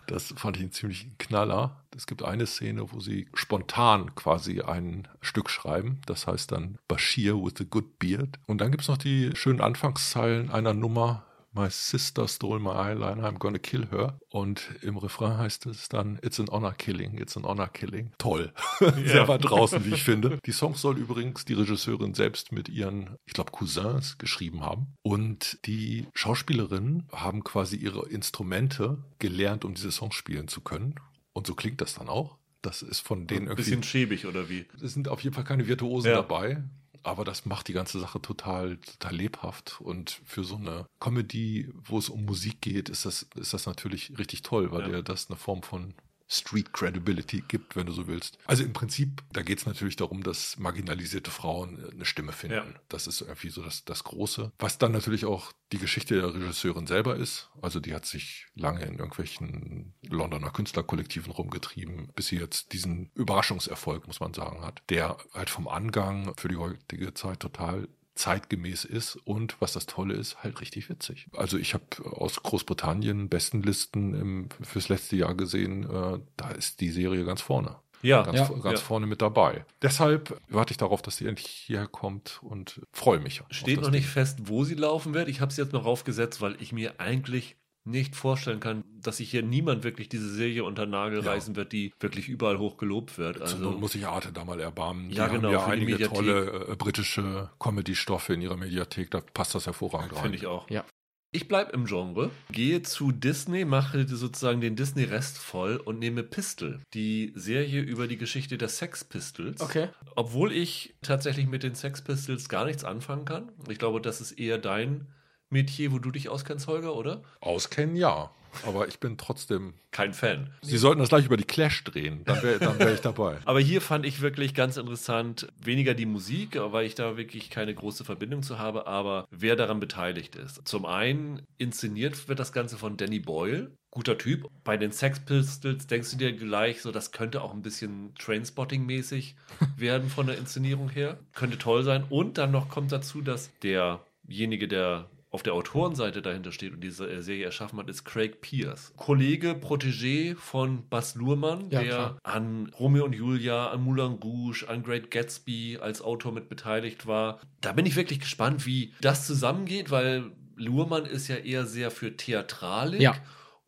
Das fand ich einen ziemlichen Knaller. Es gibt eine Szene, wo sie spontan quasi ein Stück schreiben. Das heißt dann Bashir with a good beard. Und dann gibt es noch die schönen Anfangszeilen einer Nummer. My sister stole my eyeliner, I'm gonna kill her. Und im Refrain heißt es dann, it's an honor killing, it's an honor killing. Toll. Sehr weit draußen, wie ich finde. Die Songs soll übrigens die Regisseurin selbst mit ihren, ich glaube, Cousins geschrieben haben. Und die Schauspielerinnen haben quasi ihre Instrumente gelernt, um diese Songs spielen zu können. Und so klingt das dann auch. Das ist von denen Ein irgendwie. bisschen schäbig, oder wie? Es sind auf jeden Fall keine Virtuosen Ja. dabei, aber das macht die ganze Sache total, total lebhaft. Und für so eine Comedy, wo es um Musik geht, ist das, ist das natürlich richtig toll, weil Ja. dir das eine Form von Street Credibility gibt, wenn du so willst. Also im Prinzip, da geht es natürlich darum, dass marginalisierte Frauen äh, eine Stimme finden. Ja. Das ist irgendwie so das, das Große. Was dann natürlich auch die Geschichte der Regisseurin selber ist. Also die hat sich lange in irgendwelchen Londoner Künstlerkollektiven rumgetrieben, bis sie jetzt diesen Überraschungserfolg, muss man sagen, hat, der halt vom Angang für die heutige Zeit total zeitgemäß ist und was das Tolle ist, halt richtig witzig. Also ich habe aus Großbritannien Bestenlisten im, fürs letzte Jahr gesehen, äh, da ist die Serie ganz vorne. Ja, Ganz, Ja. ganz Ja. vorne mit dabei. Deshalb warte ich darauf, dass sie endlich hierher kommt und freue mich. Steht noch nicht Ding. fest, wo sie laufen wird. Ich habe es jetzt noch aufgesetzt, weil ich mir eigentlich nicht vorstellen kann, dass sich hier niemand wirklich diese Serie unter Nagel Ja. reißen wird, die wirklich überall hoch gelobt wird. Zur Also Not muss ich Arte da mal erbarmen. Ja, die genau, haben ja für die einige Mediathek. tolle äh, britische Comedy-Stoffe in ihrer Mediathek. Da passt das hervorragend rein. finde ich auch. Ja. Ich bleibe im Genre, gehe zu Disney, mache sozusagen den Disney-Rest voll und nehme Pistol, die Serie über die Geschichte der Sex Pistols. Okay. Obwohl ich tatsächlich mit den Sex Pistols gar nichts anfangen kann. Ich glaube, das ist eher dein Metier, wo du dich auskennst, Holger, oder? Auskennen, ja. Aber ich bin trotzdem. Kein Fan. Sie sollten das gleich über die Clash drehen. Dann wäre wär ich dabei. Aber hier fand ich wirklich ganz interessant, weniger die Musik, weil ich da wirklich keine große Verbindung zu habe, aber wer daran beteiligt ist. Zum einen inszeniert wird das Ganze von Danny Boyle. Guter Typ. Bei den Sex Pistols denkst du dir gleich, so das könnte auch ein bisschen Trainspotting-mäßig werden von der Inszenierung her. Könnte toll sein. Und dann noch kommt dazu, dass derjenige, der auf der Autorenseite dahinter steht und diese äh, Serie erschaffen hat, ist Craig Pierce. Kollege, Protégé von Bas Luhrmann, Ja, der klar. an Romeo und Julia, an Moulin Rouge, an Great Gatsby als Autor mit beteiligt war. Da bin ich wirklich gespannt, wie das zusammengeht, weil Luhrmann ist ja eher sehr für Theatralik. Ja.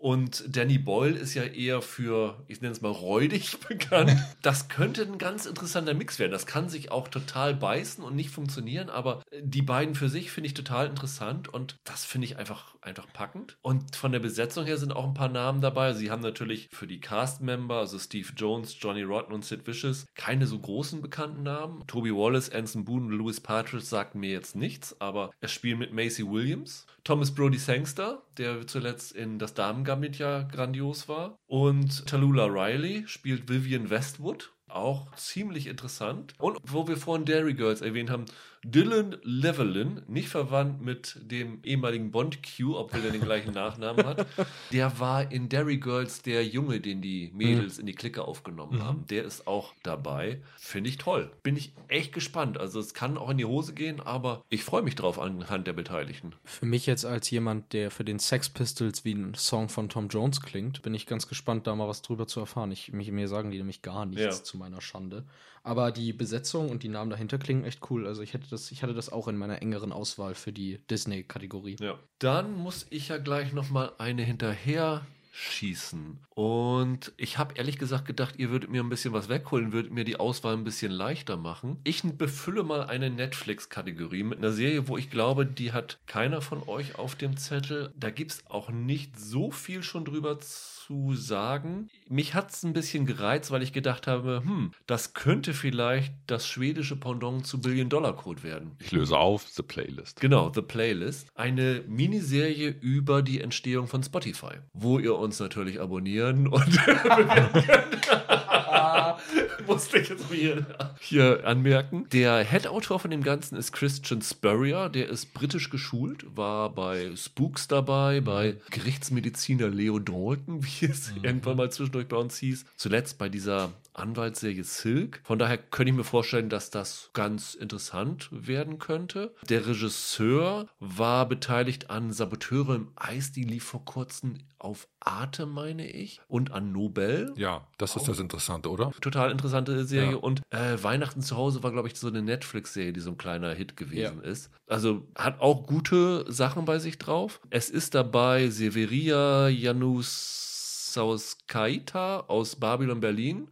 Und Danny Boyle ist ja eher für, ich nenne es mal räudig bekannt. Das könnte ein ganz interessanter Mix werden. Das kann sich auch total beißen und nicht funktionieren, aber die beiden für sich finde ich total interessant und das finde ich einfach, einfach packend. Und von der Besetzung her sind auch ein paar Namen dabei. Sie haben natürlich für die Cast-Member, also Steve Jones, Johnny Rotten und Sid Vicious, keine so großen bekannten Namen. Toby Wallace, Anson Boone und Louis Partridge sagten mir jetzt nichts, aber es spielen mit Macy Williams, Thomas Brody Sangster, der zuletzt in Das Damengambit ja grandios war, und Tallulah Riley spielt Vivian Westwood auch ziemlich interessant. Und wo wir vorhin Dairy Girls erwähnt haben, Dylan Levelin, nicht verwandt mit dem ehemaligen Bond-Q, obwohl er den gleichen Nachnamen hat, der war in Dairy Girls der Junge, den die Mädels mhm. in die Clique aufgenommen mhm. haben. Der ist auch dabei. Finde ich toll. Bin ich echt gespannt. Also es kann auch in die Hose gehen, aber ich freue mich drauf anhand der Beteiligten. Für mich jetzt als jemand, der für den Sex Pistols wie ein Song von Tom Jones klingt, bin ich ganz gespannt, da mal was drüber zu erfahren. Ich, mich, mir sagen die nämlich gar nichts ja. zu meiner Schande. Aber die Besetzung und die Namen dahinter klingen echt cool. Also ich hätte das, ich hatte das auch in meiner engeren Auswahl für die Disney-Kategorie. Ja. Dann muss ich ja gleich nochmal eine hinterher schießen. Und ich habe ehrlich gesagt gedacht, ihr würdet mir ein bisschen was wegholen, würdet mir die Auswahl ein bisschen leichter machen. Ich befülle mal eine Netflix-Kategorie mit einer Serie, wo ich glaube, die hat keiner von euch auf dem Zettel. Da gibt es auch nicht so viel schon drüber zu zu sagen. Mich hat es ein bisschen gereizt, weil ich gedacht habe, hm, das könnte vielleicht das schwedische Pendant zu Billion Dollar Code werden. Ich löse auf The Playlist. Genau, The Playlist. Eine Miniserie über die Entstehung von Spotify, wo ihr uns natürlich abonnieren und musste ich jetzt hier, hier anmerken. Der Head-Autor von dem Ganzen ist Christian Spurrier. Der ist britisch geschult, war bei Spooks dabei, bei Gerichtsmediziner Leo Dalton, wie es mhm. irgendwann mal zwischendurch bei uns hieß. Zuletzt bei dieser Anwaltsserie Silk. Von daher könnte ich mir vorstellen, dass das ganz interessant werden könnte. Der Regisseur war beteiligt an Saboteure im Eis, die lief vor kurzem auf Arte, meine ich, und an Nobel. Ja, das ist das Interessante, oder? Total interessante Serie. Ja. Und äh, Weihnachten zu Hause war, glaube ich, so eine Netflix-Serie, die so ein kleiner Hit gewesen ja. ist. Also hat auch gute Sachen bei sich drauf. Es ist dabei Severia Janus Sauskaita aus Babylon Berlin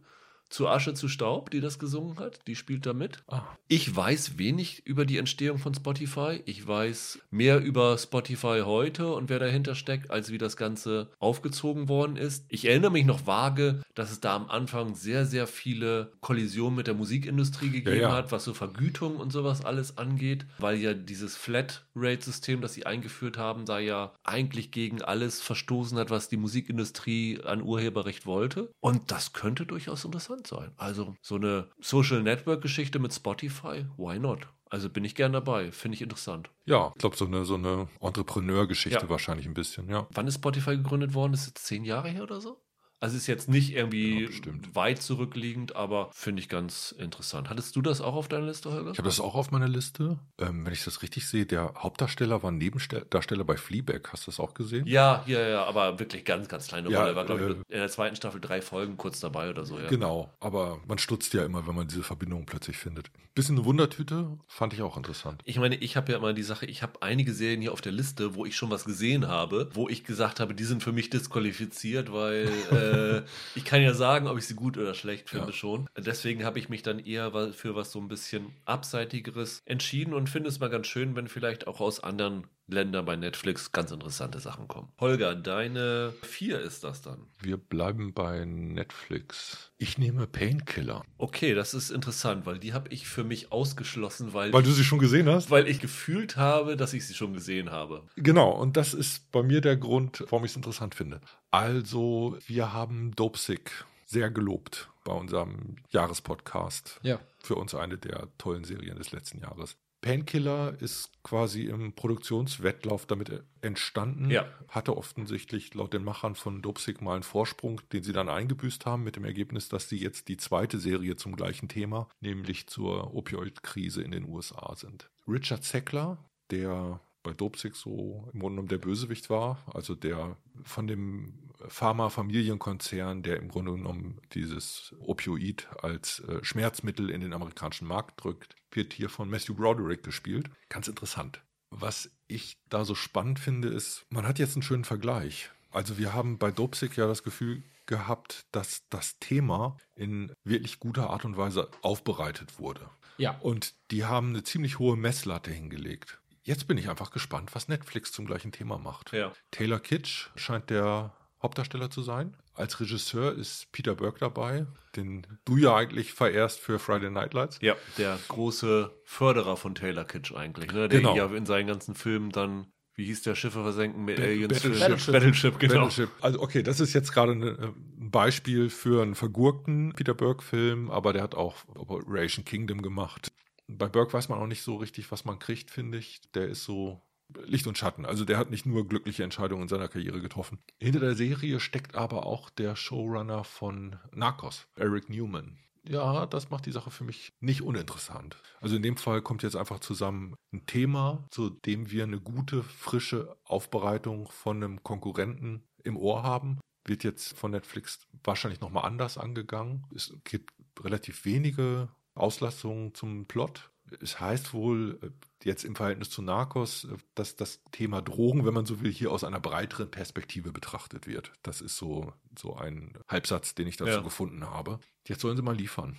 zu Asche zu Staub, die das gesungen hat. Die spielt da mit. Ah. Ich weiß wenig über die Entstehung von Spotify. Ich weiß mehr über Spotify heute und wer dahinter steckt, als wie das Ganze aufgezogen worden ist. Ich erinnere mich noch vage, dass es da am Anfang sehr, sehr viele Kollisionen mit der Musikindustrie gegeben ja, ja. hat, was so Vergütung und sowas alles angeht, weil ja dieses Flat-Rate-System, das sie eingeführt haben, da ja eigentlich gegen alles verstoßen hat, was die Musikindustrie an Urheberrecht wollte. Und das könnte durchaus interessant interessant sein. Also so eine Social Network Geschichte mit Spotify, why not? Also bin ich gern dabei, finde ich interessant. Ja, ich glaube, so eine, so eine Entrepreneur-Geschichte ja. wahrscheinlich ein bisschen, ja. Wann ist Spotify gegründet worden? Ist es zehn Jahre her oder so? Also ist jetzt nicht irgendwie ja, weit zurückliegend, aber finde ich ganz interessant. Hattest du das auch auf deiner Liste, Holger? Ich habe das auch auf meiner Liste. Ähm, wenn ich das richtig sehe, der Hauptdarsteller war Nebendarsteller bei Fleabag. Hast du das auch gesehen? Ja, ja, ja, aber wirklich ganz, ganz kleine ja, Rolle. Er war, glaube ich, äh, in der zweiten Staffel drei Folgen kurz dabei oder so. Ja. Genau, aber man stutzt ja immer, wenn man diese Verbindung plötzlich findet. Bisschen eine Wundertüte, fand ich auch interessant. Ich meine, ich habe ja immer die Sache, ich habe einige Serien hier auf der Liste, wo ich schon was gesehen habe, wo ich gesagt habe, die sind für mich disqualifiziert, weil äh, ich kann ja sagen, ob ich sie gut oder schlecht finde ja. schon. Deswegen habe ich mich dann eher für was so ein bisschen abseitigeres entschieden und finde es mal ganz schön, wenn vielleicht auch aus anderen Ländern bei Netflix ganz interessante Sachen kommen. Holger, deine vier ist das dann. Wir bleiben bei Netflix. Ich nehme Painkiller. Okay, das ist interessant, weil die habe ich für mich ausgeschlossen, weil. Weil du sie schon gesehen hast? Weil ich gefühlt habe, dass ich sie schon gesehen habe. Genau, und das ist bei mir der Grund, warum ich es interessant finde. Also, wir haben Dope Sick sehr gelobt bei unserem Jahrespodcast. Ja. Für uns eine der tollen Serien des letzten Jahres. Painkiller ist quasi im Produktionswettlauf damit entstanden. Ja. Hatte offensichtlich laut den Machern von Dopesick mal einen Vorsprung, den sie dann eingebüßt haben, mit dem Ergebnis, dass sie jetzt die zweite Serie zum gleichen Thema, nämlich zur Opioid-Krise in den USA sind. Richard Zeckler, der bei Dopesick so im Grunde genommen der Bösewicht war, also der von dem Pharma-Familienkonzern, der im Grunde genommen dieses Opioid als äh, Schmerzmittel in den amerikanischen Markt drückt, wird hier von Matthew Broderick gespielt. Ganz interessant. Was ich da so spannend finde, ist, man hat jetzt einen schönen Vergleich. Also wir haben bei Dopsic ja das Gefühl gehabt, dass das Thema in wirklich guter Art und Weise aufbereitet wurde. Ja. Und die haben eine ziemlich hohe Messlatte hingelegt. Jetzt bin ich einfach gespannt, was Netflix zum gleichen Thema macht. Ja. Taylor Kitsch scheint der Hauptdarsteller zu sein. Als Regisseur ist Peter Burke dabei, den du ja eigentlich verehrst für Friday Night Lights. Ja, der große Förderer von Taylor Kitsch eigentlich, ne? Der Genau. ja in seinen ganzen Filmen dann, wie hieß der Schiffe versenken mit Ba- Aliens? Battleship. Battleship, Battleship genau. Battleship. Also okay, das ist jetzt gerade eine, ein Beispiel für einen vergurkten Peter Burke-Film, aber der hat auch Operation Kingdom gemacht. Bei Burke weiß man auch nicht so richtig, was man kriegt, finde ich. Der ist so Licht und Schatten. Also der hat nicht nur glückliche Entscheidungen in seiner Karriere getroffen. Hinter der Serie steckt aber auch der Showrunner von Narcos, Eric Newman. Ja, das macht die Sache für mich nicht uninteressant. Also in dem Fall kommt jetzt einfach zusammen ein Thema, zu dem wir eine gute, frische Aufbereitung von einem Konkurrenten im Ohr haben. Wird jetzt von Netflix wahrscheinlich nochmal anders angegangen. Es gibt relativ wenige Auslassungen zum Plot. Es heißt wohl äh, jetzt im Verhältnis zu Narcos, äh, dass das Thema Drogen, wenn man so will, hier aus einer breiteren Perspektive betrachtet wird. Das ist so, so ein Halbsatz, den ich dazu Ja. gefunden habe. Jetzt sollen sie mal liefern.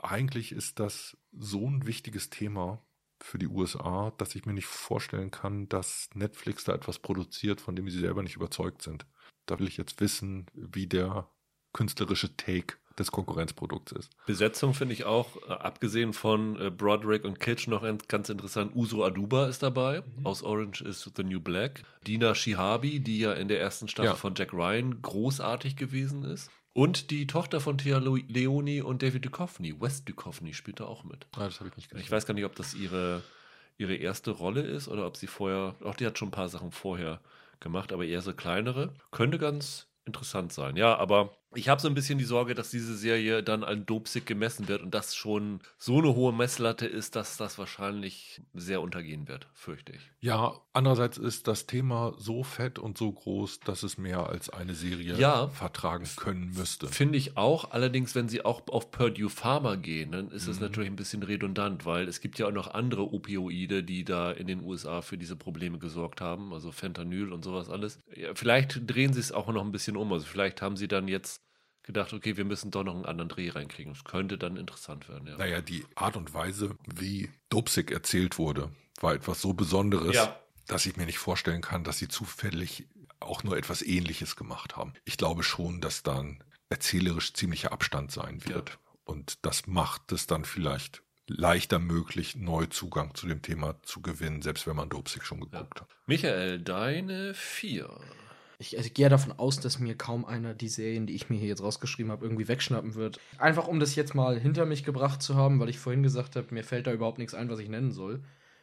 Eigentlich ist das so ein wichtiges Thema für die USA, dass ich mir nicht vorstellen kann, dass Netflix da etwas produziert, von dem sie selber nicht überzeugt sind. Da will ich jetzt wissen, wie der künstlerische Take des Konkurrenzprodukts ist. Besetzung finde ich auch, äh, abgesehen von äh, Broderick und Kitsch, noch ein- ganz interessant. Uso Aduba ist dabei, aus Orange is the New Black. Dina Shihabi, die ja in der ersten Staffel Ja. von Jack Ryan großartig gewesen ist. Und die Tochter von Thea Leoni und David Duchovny, Wes Duchovny, spielt da auch mit. Ah, das habe ich nicht Ich weiß gar nicht, ob das ihre, ihre erste Rolle ist oder ob sie vorher, auch die hat schon ein paar Sachen vorher gemacht, aber eher so kleinere. Könnte ganz interessant sein. Ja, aber ich habe so ein bisschen die Sorge, dass diese Serie dann an Dopsic gemessen wird und das schon so eine hohe Messlatte ist, dass das wahrscheinlich sehr untergehen wird, fürchte ich. Ja, andererseits ist das Thema so fett und so groß, dass es mehr als eine Serie Ja. vertragen können müsste. Finde ich auch. Allerdings, wenn sie auch auf Purdue Pharma gehen, dann ist es Mhm. natürlich ein bisschen redundant, weil es gibt ja auch noch andere Opioide, die da in den USA für diese Probleme gesorgt haben, also Fentanyl und sowas alles. Ja, vielleicht drehen sie es auch noch ein bisschen um. Also vielleicht haben sie dann jetzt gedacht, okay, wir müssen doch noch einen anderen Dreh reinkriegen. Das könnte dann interessant werden, ja. Naja, die Art und Weise, wie Dopsic erzählt wurde, war etwas so Besonderes, Ja. dass ich mir nicht vorstellen kann, dass sie zufällig auch nur etwas Ähnliches gemacht haben. Ich glaube schon, dass dann erzählerisch ziemlicher Abstand sein wird. Und das macht es dann vielleicht leichter möglich, neu Zugang zu dem Thema zu gewinnen, selbst wenn man Dopsic schon geguckt hat. Michael, deine vier. Ich, also ich gehe davon aus, dass mir kaum einer die Serien, die ich mir hier jetzt rausgeschrieben habe, irgendwie wegschnappen wird. Einfach um das jetzt mal hinter mich gebracht zu haben, weil ich vorhin gesagt habe, mir fällt da überhaupt nichts ein, was ich nennen soll,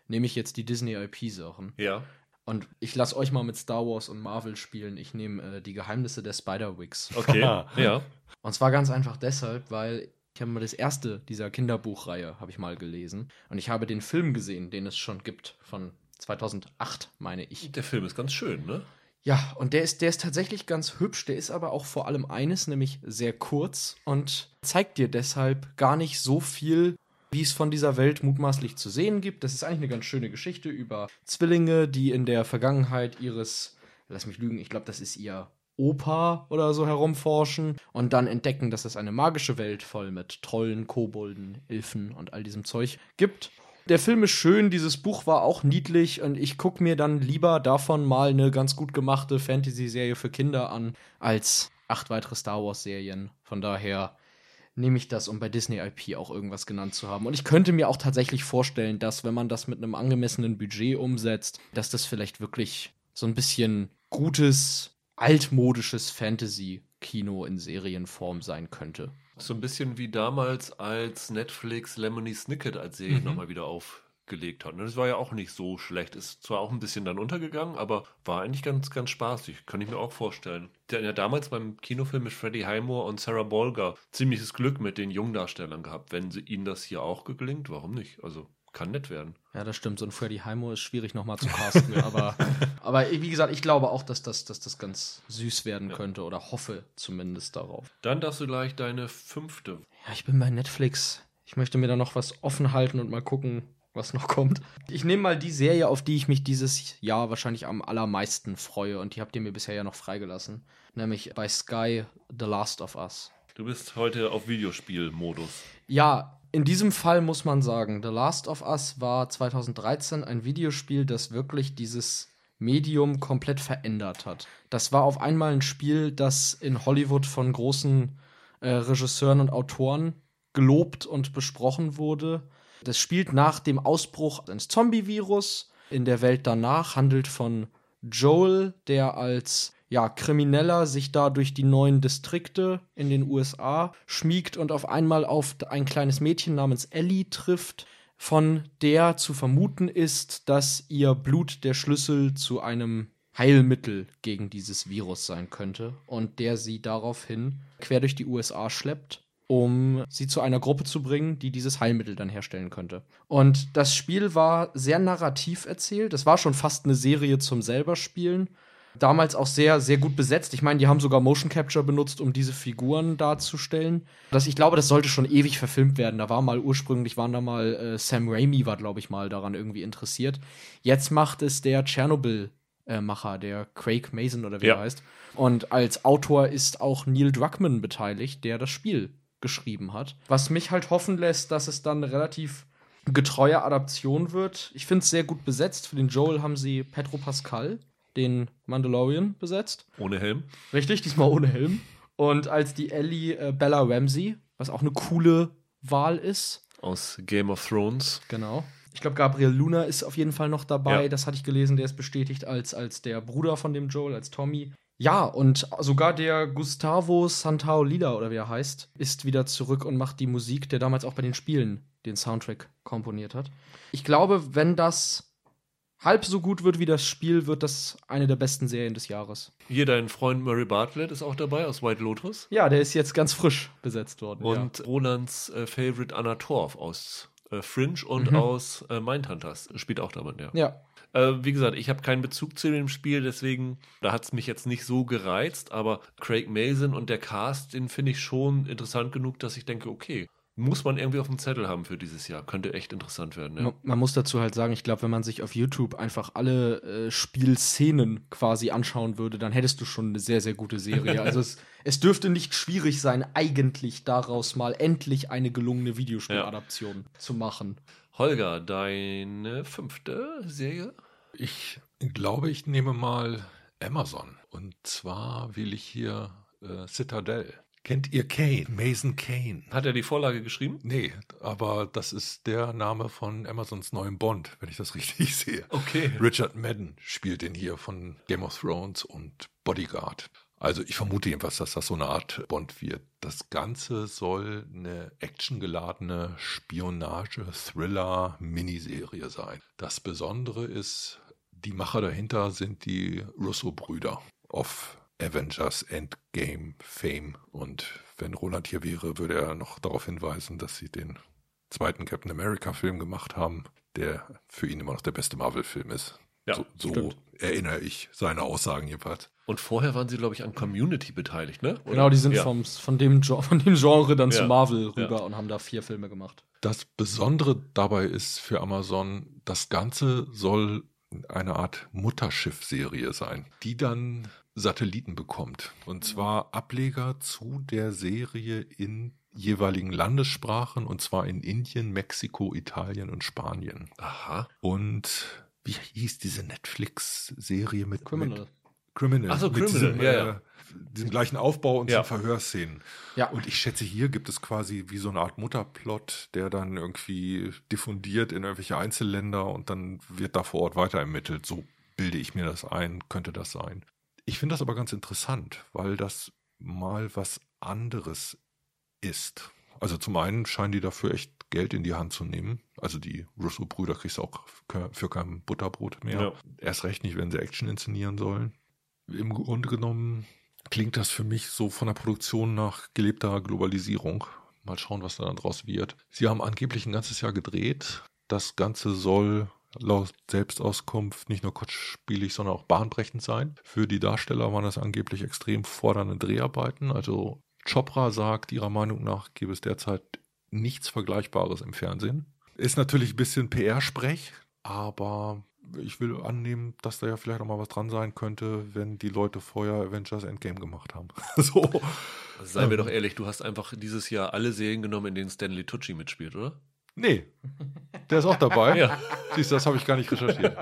nehme ich jetzt die Disney-IP-Sachen. Ja. Und ich lasse euch mal mit Star Wars und Marvel spielen. Ich nehme äh, die Geheimnisse der Spider-Wicks. Okay. ja. Und zwar ganz einfach deshalb, weil ich habe mal das erste dieser Kinderbuchreihe habe ich mal gelesen und ich habe den Film gesehen, den es schon gibt von 2008, meine ich. Der Film ist ganz schön, ne? Ja, und der ist der ist tatsächlich ganz hübsch, der ist aber auch vor allem eines, nämlich sehr kurz und zeigt dir deshalb gar nicht so viel wie es von dieser Welt mutmaßlich zu sehen gibt. Das ist eigentlich eine ganz schöne Geschichte über Zwillinge, die in der Vergangenheit ihres, lass mich lügen, ich glaube, das ist ihr Opa oder so herumforschen und dann entdecken, dass es eine magische Welt voll mit Trollen, Kobolden, Elfen und all diesem Zeug gibt. Der Film ist schön, dieses Buch war auch niedlich und ich gucke mir dann lieber davon mal eine ganz gut gemachte Fantasy-Serie für Kinder an, als acht weitere Star Wars-Serien. Von daher nehme ich das, um bei Disney IP auch irgendwas genannt zu haben. Und ich könnte mir auch tatsächlich vorstellen, dass wenn man das mit einem angemessenen Budget umsetzt, dass das vielleicht wirklich so ein bisschen gutes, altmodisches Fantasy-Kino in Serienform sein könnte. So ein bisschen wie damals, als Netflix Lemony Snicket als Serie Mhm. nochmal wieder aufgelegt hat. Das war ja auch nicht so schlecht. Ist zwar auch ein bisschen dann untergegangen, aber war eigentlich ganz, ganz spaßig. Kann ich mir auch vorstellen. Der hat ja damals beim Kinofilm mit Freddie Highmore und Sarah Bolger ziemliches Glück mit den Jungdarstellern gehabt. Wenn sie, ihnen das hier auch gelingt, warum nicht? Also kann nett werden. Ja, das stimmt. So ein Freddie Highmore ist schwierig nochmal zu casten. aber, aber wie gesagt, ich glaube auch, dass das, dass das ganz süß werden könnte oder hoffe zumindest darauf. Dann darfst du gleich deine fünfte. Ja, ich bin bei Netflix. Ich möchte mir da noch was offen halten und mal gucken, was noch kommt. Ich nehme mal die Serie, auf die ich mich dieses Jahr wahrscheinlich am allermeisten freue und die habt ihr mir bisher ja noch freigelassen, nämlich bei Sky The Last of Us. Du bist heute auf Videospielmodus. Ja, in diesem Fall muss man sagen, The Last of Us war 2013 ein Videospiel, das wirklich dieses Medium komplett verändert hat. Das war auf einmal ein Spiel, das in Hollywood von großen äh, Regisseuren und Autoren gelobt und besprochen wurde. Das spielt nach dem Ausbruch eines Zombie-Virus in der Welt danach, handelt von Joel, der als ja, Krimineller sich da durch die neuen Distrikte in den USA schmiegt und auf einmal auf ein kleines Mädchen namens Ellie trifft, von der zu vermuten ist, dass ihr Blut der Schlüssel zu einem Heilmittel gegen dieses Virus sein könnte und der sie daraufhin quer durch die USA schleppt, um sie zu einer Gruppe zu bringen, die dieses Heilmittel dann herstellen könnte. Und das Spiel war sehr narrativ erzählt. Es war schon fast eine Serie zum selber spielen damals auch sehr, sehr gut besetzt. Ich meine, die haben sogar Motion Capture benutzt, um diese Figuren darzustellen. Das, ich glaube, das sollte schon ewig verfilmt werden. Da war mal ursprünglich, waren da mal äh, Sam Raimi war, glaube ich, mal daran irgendwie interessiert. Jetzt macht es der Tschernobyl-Macher, der Craig Mason oder wie ja. er heißt. Und als Autor ist auch Neil Druckmann beteiligt, der das Spiel geschrieben hat. Was mich halt hoffen lässt, dass es dann eine relativ getreue Adaption wird. Ich finde es sehr gut besetzt. Für den Joel haben sie Petro Pascal, den Mandalorian besetzt. Ohne Helm. Richtig, diesmal ohne Helm. Und als die Ellie äh, Bella Ramsey, was auch eine coole Wahl ist. Aus Game of Thrones. Genau. Ich glaube, Gabriel Luna ist auf jeden Fall noch dabei. Ja. Das hatte ich gelesen. Der ist bestätigt als, als der Bruder von dem Joel, als Tommy. Ja, und sogar der Gustavo Santaolida, oder wie er heißt, ist wieder zurück und macht die Musik, der damals auch bei den Spielen den Soundtrack komponiert hat. Ich glaube, wenn das halb so gut wird wie das Spiel, wird das eine der besten Serien des Jahres. Hier dein Freund Murray Bartlett ist auch dabei aus White Lotus. Ja, der ist jetzt ganz frisch besetzt worden. Und ja. Rolands äh, Favorite Anna Torf aus äh, Fringe und mhm. aus äh, Mindhunters spielt auch damit, ja. Ja. Äh, wie gesagt, ich habe keinen Bezug zu dem Spiel, deswegen, da hat es mich jetzt nicht so gereizt, aber Craig Mason und der Cast, den finde ich schon interessant genug, dass ich denke, okay, muss man irgendwie auf dem Zettel haben für dieses Jahr. Könnte echt interessant werden. Ja. Man muss dazu halt sagen, ich glaube, wenn man sich auf YouTube einfach alle äh, Spielszenen quasi anschauen würde, dann hättest du schon eine sehr, sehr gute Serie. also es, es dürfte nicht schwierig sein, eigentlich daraus mal endlich eine gelungene Videospieladaption ja. zu machen. Holger, deine fünfte Serie? Ich glaube, ich nehme mal Amazon. Und zwar will ich hier äh, Citadel. Kennt ihr Kane, Mason Kane? Hat er die Vorlage geschrieben? Nee, aber das ist der Name von Amazons neuem Bond, wenn ich das richtig sehe. Okay. Richard Madden spielt den hier von Game of Thrones und Bodyguard. Also ich vermute jedenfalls, dass das so eine Art Bond wird. Das Ganze soll eine actiongeladene Spionage-Thriller-Miniserie sein. Das Besondere ist, die Macher dahinter sind die Russo-Brüder. Of Avengers Endgame Fame. Und wenn Roland hier wäre, würde er noch darauf hinweisen, dass sie den zweiten Captain America Film gemacht haben, der für ihn immer noch der beste Marvel-Film ist. Ja, so, so erinnere ich seine Aussagen jedenfalls. Und vorher waren sie, glaube ich, an Community beteiligt, ne? Oder? Genau, die sind ja. vom, von, dem von dem Genre dann ja. zu Marvel rüber ja. und haben da vier Filme gemacht. Das Besondere dabei ist für Amazon, das Ganze soll eine Art Mutterschiff-Serie sein, die dann Satelliten bekommt. Und zwar Ableger zu der Serie in jeweiligen Landessprachen und zwar in Indien, Mexiko, Italien und Spanien. Aha. Und wie hieß diese Netflix-Serie mit Criminal? Mit Criminal. Achso, Criminal, diesem, ja, ja. Äh, diesem gleichen Aufbau und ja. so Verhörszenen. Ja. Und ich schätze, hier gibt es quasi wie so eine Art Mutterplot, der dann irgendwie diffundiert in irgendwelche Einzelländer und dann wird da vor Ort weiter ermittelt. So bilde ich mir das ein, könnte das sein. Ich finde das aber ganz interessant, weil das mal was anderes ist. Also zum einen scheinen die dafür echt Geld in die Hand zu nehmen. Also die Russo-Brüder kriegst du auch für kein Butterbrot mehr. Ja. Erst recht nicht, wenn sie Action inszenieren sollen. Im Grunde genommen klingt das für mich so von der Produktion nach gelebter Globalisierung. Mal schauen, was da dann draus wird. Sie haben angeblich ein ganzes Jahr gedreht. Das Ganze soll laut Selbstauskunft nicht nur kurzspielig, sondern auch bahnbrechend sein. Für die Darsteller waren das angeblich extrem fordernde Dreharbeiten. Also Chopra sagt, ihrer Meinung nach gäbe es derzeit nichts Vergleichbares im Fernsehen. Ist natürlich ein bisschen PR-Sprech, aber ich will annehmen, dass da ja vielleicht auch mal was dran sein könnte, wenn die Leute vorher Avengers Endgame gemacht haben. so. Also seien wir doch ehrlich, du hast einfach dieses Jahr alle Serien genommen, in denen Stanley Tucci mitspielt, oder? Nee, der ist auch dabei. Ja. Siehst du, das habe ich gar nicht recherchiert.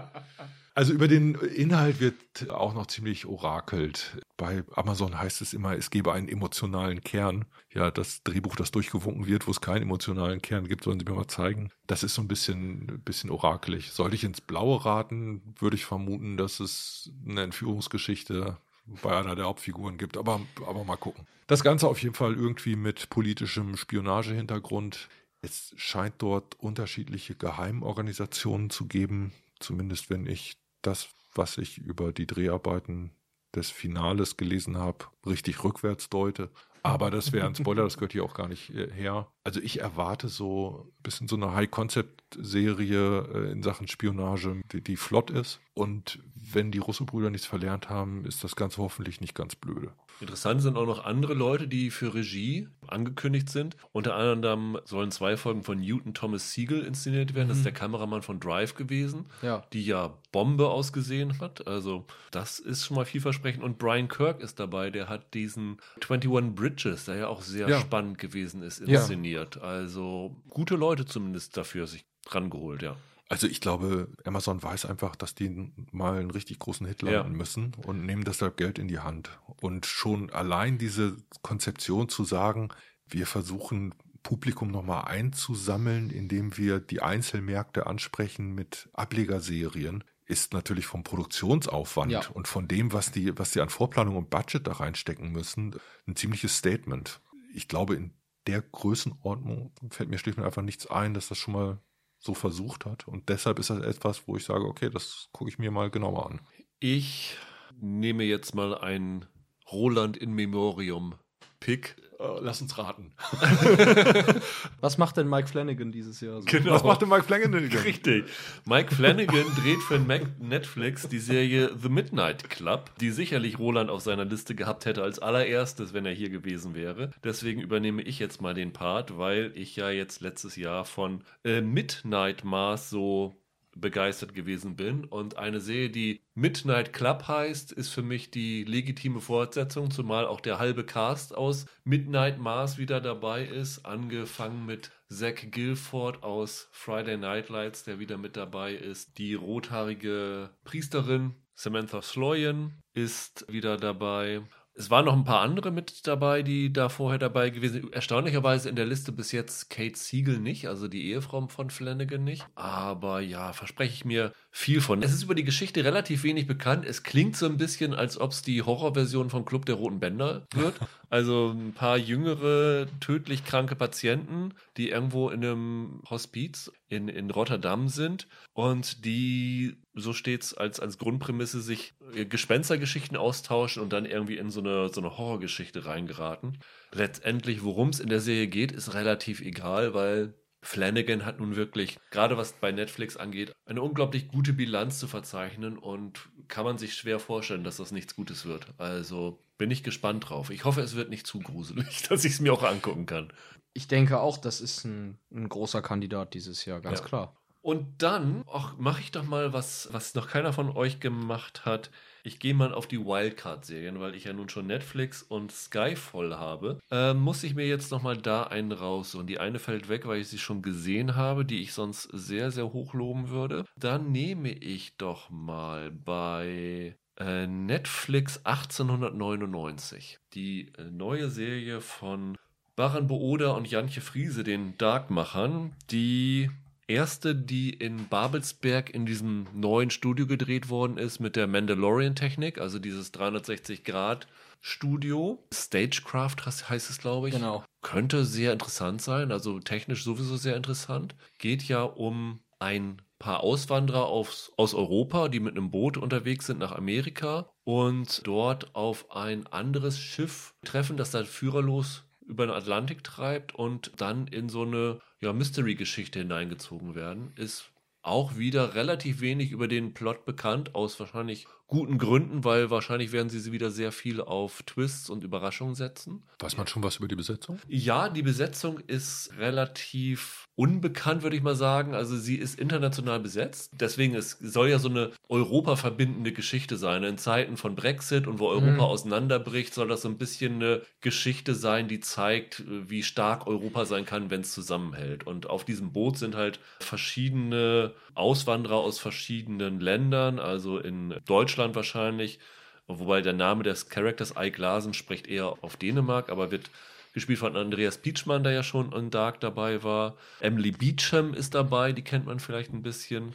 Also über den Inhalt wird auch noch ziemlich orakelt. Bei Amazon heißt es immer, es gebe einen emotionalen Kern. Ja, das Drehbuch, das durchgewunken wird, wo es keinen emotionalen Kern gibt, sollen sie mir mal zeigen. Das ist so ein bisschen, bisschen orakelig. Sollte ich ins Blaue raten, würde ich vermuten, dass es eine Entführungsgeschichte bei einer der Hauptfiguren gibt. Aber, aber mal gucken. Das Ganze auf jeden Fall irgendwie mit politischem Spionagehintergrund. Es scheint dort unterschiedliche Geheimorganisationen zu geben, zumindest wenn ich das, was ich über die Dreharbeiten des Finales gelesen habe, richtig rückwärts deute. Aber das wäre ein Spoiler, das gehört hier auch gar nicht äh, her. Also ich erwarte so ein bisschen so eine High-Concept-Serie äh, in Sachen Spionage, die, die flott ist. Und wenn die Russo-Brüder nichts verlernt haben, ist das Ganze hoffentlich nicht ganz blöde. Interessant sind auch noch andere Leute, die für Regie angekündigt sind. Unter anderem sollen zwei Folgen von Newton Thomas Siegel inszeniert werden. Das ist der Kameramann von Drive gewesen, Ja. die ja Bombe ausgesehen hat. Also das ist schon mal vielversprechend. Und Brian Kirk ist dabei, der hat diesen 21 Bridges, der ja auch sehr Ja. spannend gewesen ist, Ja. inszeniert. Also gute Leute zumindest dafür sich rangeholt, ja. Also ich glaube, Amazon weiß einfach, dass die mal einen richtig großen Hit landen Ja. müssen und nehmen deshalb Geld in die Hand. Und schon allein diese Konzeption zu sagen, wir versuchen Publikum nochmal einzusammeln, indem wir die Einzelmärkte ansprechen mit Ablegerserien, ist natürlich vom Produktionsaufwand Ja. und von dem, was die, was die an Vorplanung und Budget da reinstecken müssen, ein ziemliches Statement. Ich glaube, in der Größenordnung fällt mir schlicht und einfach nichts ein, dass das schon mal so versucht hat. Und deshalb ist das etwas, wo ich sage, okay, das gucke ich mir mal genauer an. Ich nehme jetzt mal ein Roland in Memorium Pick. Äh, lass uns raten. Was macht denn Mike Flanagan dieses Jahr so? Genau. Was macht denn Mike Flanagan? Richtig. Mike Flanagan dreht für Netflix die Serie The Midnight Club, die sicherlich Roland auf seiner Liste gehabt hätte als allererstes, wenn er hier gewesen wäre. Deswegen übernehme ich jetzt mal den Part, weil ich ja jetzt letztes Jahr von äh, Midnight Mars so begeistert gewesen bin. Und eine Serie, die Midnight Club heißt, ist für mich die legitime Fortsetzung, zumal auch der halbe Cast aus Midnight Mars wieder dabei ist. Angefangen mit Zach Guilford aus Friday Night Lights, der wieder mit dabei ist. Die rothaarige Priesterin Samantha Sloyan ist wieder dabei. Es waren noch ein paar andere mit dabei, die da vorher dabei gewesen sind. Erstaunlicherweise in der Liste bis jetzt Kate Siegel nicht, also die Ehefrau von Flanagan nicht. Aber ja, verspreche ich mir viel von. Es ist über die Geschichte relativ wenig bekannt. Es klingt so ein bisschen, als ob es die Horrorversion von Club der Roten Bänder wird. Also ein paar jüngere, tödlich kranke Patienten, die irgendwo in einem Hospiz in, in Rotterdam sind und die, so steht's als, als Grundprämisse, sich äh, Gespenstergeschichten austauschen und dann irgendwie in so eine, so eine Horrorgeschichte reingeraten. Letztendlich, worum es in der Serie geht, ist relativ egal, weil Flanagan hat nun wirklich, gerade was bei Netflix angeht, eine unglaublich gute Bilanz zu verzeichnen und kann man sich schwer vorstellen, dass das nichts Gutes wird. Also bin ich gespannt drauf. Ich hoffe, es wird nicht zu gruselig, dass ich es mir auch angucken kann. Ich denke auch, das ist ein, ein großer Kandidat dieses Jahr, ganz Ja. klar. Und dann mache ich doch mal was, was noch keiner von euch gemacht hat. Ich gehe mal auf die Wildcard-Serien, weil ich ja nun schon Netflix und Sky voll habe. Ähm, muss ich mir jetzt noch mal da einen raus. Und die eine fällt weg, weil ich sie schon gesehen habe, die ich sonst sehr, sehr hoch loben würde. Dann nehme ich doch mal bei äh, Netflix 1899 die äh, neue Serie von Baran Booda und Jantje Friese, den Darkmachern, die erste, die in Babelsberg in diesem neuen Studio gedreht worden ist mit der Mandalorian-Technik, also dieses 360-Grad-Studio. Stagecraft heißt es, glaube ich. Genau. Könnte sehr interessant sein, also technisch sowieso sehr interessant. Geht ja um ein paar Auswanderer aufs, aus Europa, die mit einem Boot unterwegs sind nach Amerika und dort auf ein anderes Schiff treffen, das dann führerlos über den Atlantik treibt und dann in so eine ja, Mystery-Geschichte hineingezogen werden. Ist auch wieder relativ wenig über den Plot bekannt, aus wahrscheinlich guten Gründen, weil wahrscheinlich werden sie wieder sehr viel auf Twists und Überraschungen setzen. Weiß man schon was über die Besetzung? Ja, die Besetzung ist relativ unbekannt, würde ich mal sagen. Also sie ist international besetzt. Deswegen es soll ja so eine Europa verbindende Geschichte sein. In Zeiten von Brexit und wo Europa mhm. auseinanderbricht, soll das so ein bisschen eine Geschichte sein, die zeigt, wie stark Europa sein kann, wenn es zusammenhält. Und auf diesem Boot sind halt verschiedene Auswanderer aus verschiedenen Ländern, also in Deutschland wahrscheinlich. Wobei der Name des Charakters Ike Larsen spricht eher auf Dänemark, aber wird gespielt von Andreas Beachmann, der ja schon in Dark dabei war. Emily Beecham ist dabei, die kennt man vielleicht ein bisschen.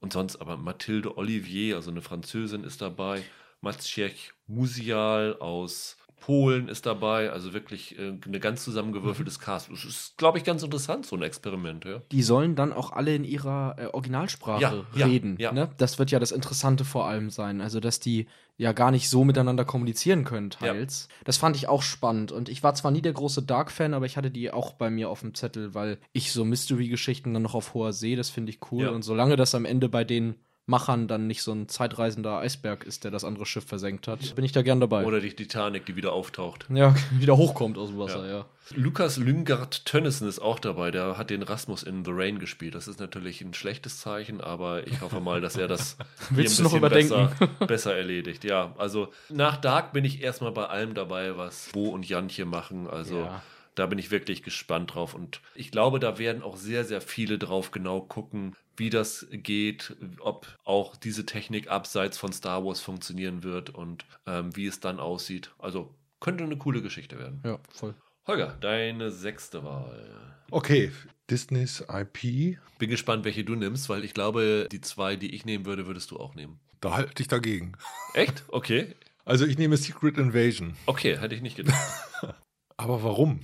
Und sonst aber Mathilde Olivier, also eine Französin, ist dabei. Maciej Musial aus Polen ist dabei, also wirklich äh, eine ganz zusammengewürfeltes Cast. Das ist, glaube ich, ganz interessant, so ein Experiment. Ja. Die sollen dann auch alle in ihrer äh, Originalsprache ja, reden. Ja, ne? Das wird ja das Interessante vor allem sein. Also, dass die ja gar nicht so miteinander kommunizieren können, teils. Das fand ich auch spannend. Und ich war zwar nie der große Dark-Fan, aber ich hatte die auch bei mir auf dem Zettel, weil ich so Mystery-Geschichten dann noch auf hoher See, das finde ich cool. Und solange das am Ende bei denen Machern dann nicht so ein zeitreisender Eisberg ist, der das andere Schiff versenkt hat, bin ich da gern dabei. Oder die Titanic, die wieder auftaucht. Ja, wieder hochkommt aus dem Wasser, ja. ja. Lukas Lyngard Tönnissen ist auch dabei, der hat den Rasmus in The Rain gespielt. Das ist natürlich ein schlechtes Zeichen, aber ich hoffe mal, dass er das Willst du noch überdenken? Besser, besser erledigt. Ja, also nach Dark bin ich erstmal bei allem dabei, was Bo und Jantje machen. Also ja. Da bin ich wirklich gespannt drauf. Und ich glaube, da werden auch sehr, sehr viele drauf genau gucken, wie das geht, ob auch diese Technik abseits von Star Wars funktionieren wird und ähm, wie es dann aussieht. Also könnte eine coole Geschichte werden. Ja, voll. Holger, deine sechste Wahl. Okay, Disneys IP. Bin gespannt, welche du nimmst, weil ich glaube, die zwei, die ich nehmen würde, würdest du auch nehmen. Da halte ich dagegen. Echt? Okay. Also ich nehme Secret Invasion. Okay, hätte ich nicht gedacht. Aber warum?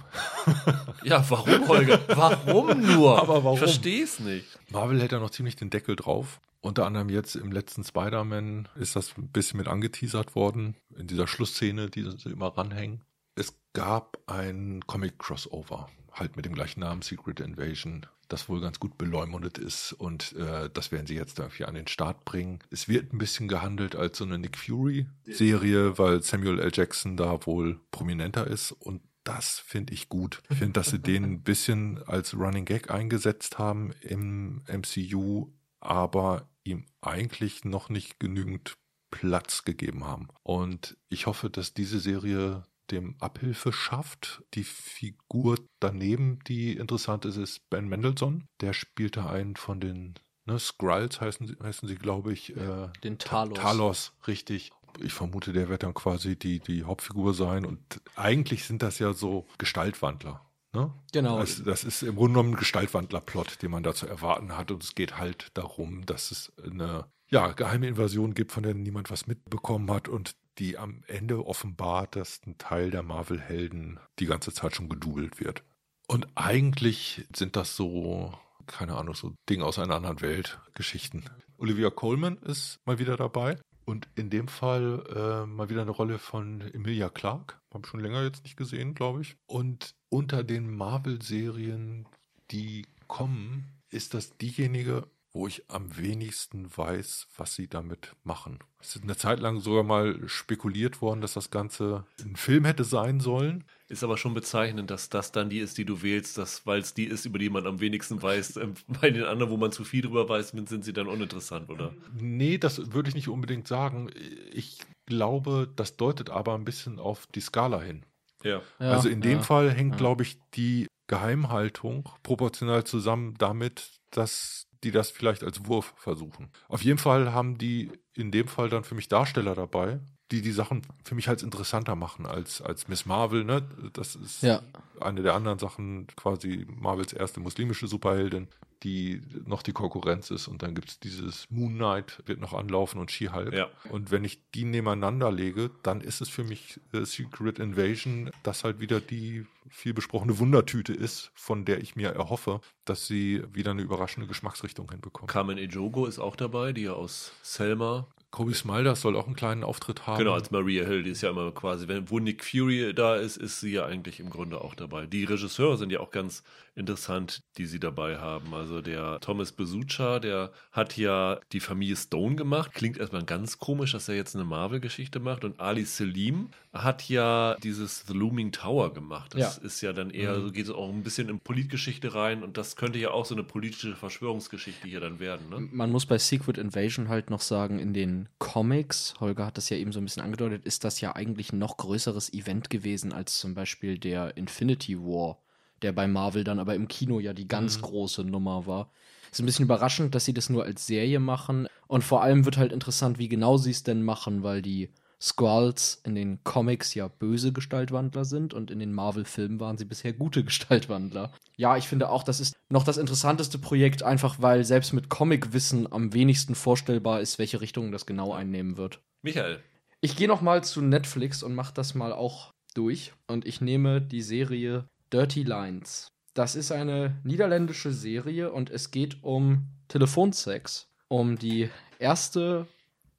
ja, warum, Holger? Warum nur? Aber warum? Ich verstehe es nicht. Marvel hält ja noch ziemlich den Deckel drauf. Unter anderem jetzt im letzten Spider-Man ist das ein bisschen mit angeteasert worden. In dieser Schlussszene, die sie immer ranhängen. Es gab ein Comic-Crossover, halt mit dem gleichen Namen, Secret Invasion, das wohl ganz gut beleumundet ist und äh, das werden sie jetzt irgendwie an den Start bringen. Es wird ein bisschen gehandelt als so eine Nick Fury-Serie, weil Samuel L. Jackson da wohl prominenter ist und das finde ich gut. Ich finde, dass sie den ein bisschen als Running Gag eingesetzt haben im MCU, aber ihm eigentlich noch nicht genügend Platz gegeben haben. Und ich hoffe, dass diese Serie dem Abhilfe schafft. Die Figur daneben, die interessant ist, ist Ben Mendelssohn. Der spielte einen von den ne, Skrulls, heißen, heißen sie, glaube ich. Äh, den Talos. Talos, richtig ich vermute, der wird dann quasi die, die Hauptfigur sein. Und eigentlich sind das ja so Gestaltwandler. Ne? Genau. Also das ist im Grunde genommen ein Gestaltwandler-Plot, den man da zu erwarten hat. Und es geht halt darum, dass es eine ja, geheime Invasion gibt, von der niemand was mitbekommen hat und die am Ende offenbart, dass ein Teil der Marvel-Helden die ganze Zeit schon gedoubelt wird. Und eigentlich sind das so, keine Ahnung, so Dinge aus einer anderen Welt, Geschichten. Olivia Coleman ist mal wieder dabei. Und in dem Fall äh, mal wieder eine Rolle von Emilia Clarke. Ich schon länger jetzt nicht gesehen, glaube ich. Und unter den Marvel-Serien, die kommen, ist das diejenige, wo ich am wenigsten weiß, was sie damit machen. Es ist eine Zeit lang sogar mal spekuliert worden, dass das Ganze ein Film hätte sein sollen. Ist aber schon bezeichnend, dass das dann die ist, die du wählst, weil es die ist, über die man am wenigsten weiß. Ähm, bei den anderen, wo man zu viel drüber weiß, sind sie dann uninteressant, oder? Nee, das würde ich nicht unbedingt sagen. Ich glaube, das deutet aber ein bisschen auf die Skala hin. Ja. ja also in dem ja, Fall hängt, ja. glaube ich, die Geheimhaltung proportional zusammen damit, dass die das vielleicht als Wurf versuchen. Auf jeden Fall haben die in dem Fall dann für mich Darsteller dabei, die die Sachen für mich als interessanter machen als, als Miss Marvel. Ne? Das ist ja. eine der anderen Sachen, quasi Marvels erste muslimische Superheldin die noch die Konkurrenz ist. Und dann gibt es dieses Moon Knight, wird noch anlaufen und She-Hulk. Ja. Und wenn ich die nebeneinander lege, dann ist es für mich äh, Secret Invasion, das halt wieder die viel besprochene Wundertüte ist, von der ich mir erhoffe, dass sie wieder eine überraschende Geschmacksrichtung hinbekommt. Carmen Ejogo ist auch dabei, die ja aus Selma Kobe Smulders soll auch einen kleinen Auftritt haben. Genau, als Maria Hill, die ist ja immer quasi, wenn, wo Nick Fury da ist, ist sie ja eigentlich im Grunde auch dabei. Die Regisseure sind ja auch ganz interessant, die sie dabei haben. Also der Thomas Besucha, der hat ja die Familie Stone gemacht. Klingt erstmal ganz komisch, dass er jetzt eine Marvel-Geschichte macht. Und Ali Selim hat ja dieses The Looming Tower gemacht. Das Ja. ist ja dann eher, so geht es auch ein bisschen in Politgeschichte rein. Und das könnte ja auch so eine politische Verschwörungsgeschichte hier dann werden. Ne? Man muss bei Secret Invasion halt noch sagen, in den Comics, Holger hat das ja eben so ein bisschen angedeutet, ist das ja eigentlich ein noch größeres Event gewesen als zum Beispiel der Infinity War, der bei Marvel dann aber im Kino ja die ganz große Nummer war. Ist ein bisschen überraschend, dass sie das nur als Serie machen. Und vor allem wird halt interessant, wie genau sie es denn machen, weil die Squalls in den Comics ja böse Gestaltwandler sind und in den Marvel-Filmen waren sie bisher gute Gestaltwandler. Ja, ich finde auch, das ist noch das interessanteste Projekt, einfach weil selbst mit Comic-Wissen am wenigsten vorstellbar ist, welche Richtung das genau einnehmen wird. Michael, Ich gehe noch mal zu Netflix und mache das mal auch durch und ich nehme die Serie Dirty Lines. Das ist eine niederländische Serie und es geht um Telefonsex, um die erste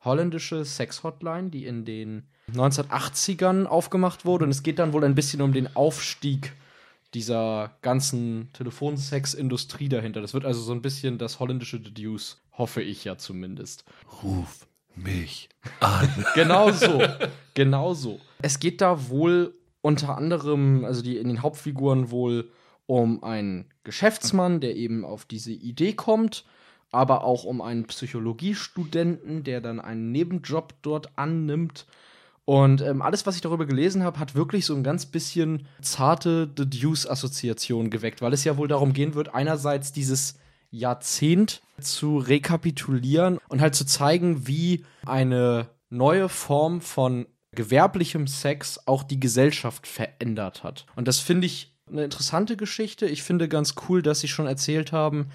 holländische Sex-Hotline, die in den 1980ern aufgemacht wurde und es geht dann wohl ein bisschen um den Aufstieg dieser ganzen Telefonsex-Industrie dahinter. Das wird also so ein bisschen das holländische Deduce, hoffe ich ja zumindest. ruf mich an. Genau so. genau so. Es geht da wohl unter anderem, also die in den Hauptfiguren wohl um einen Geschäftsmann, der eben auf diese Idee kommt, aber auch um einen Psychologiestudenten, der dann einen Nebenjob dort annimmt. Und ähm, alles, was ich darüber gelesen habe, hat wirklich so ein ganz bisschen zarte The Deuce-Assoziation geweckt, weil es ja wohl darum gehen wird, einerseits dieses Jahrzehnt zu rekapitulieren und halt zu zeigen, wie eine neue Form von gewerblichem Sex auch die Gesellschaft verändert hat. Und das finde ich eine interessante Geschichte. Ich finde ganz cool, dass sie schon erzählt haben,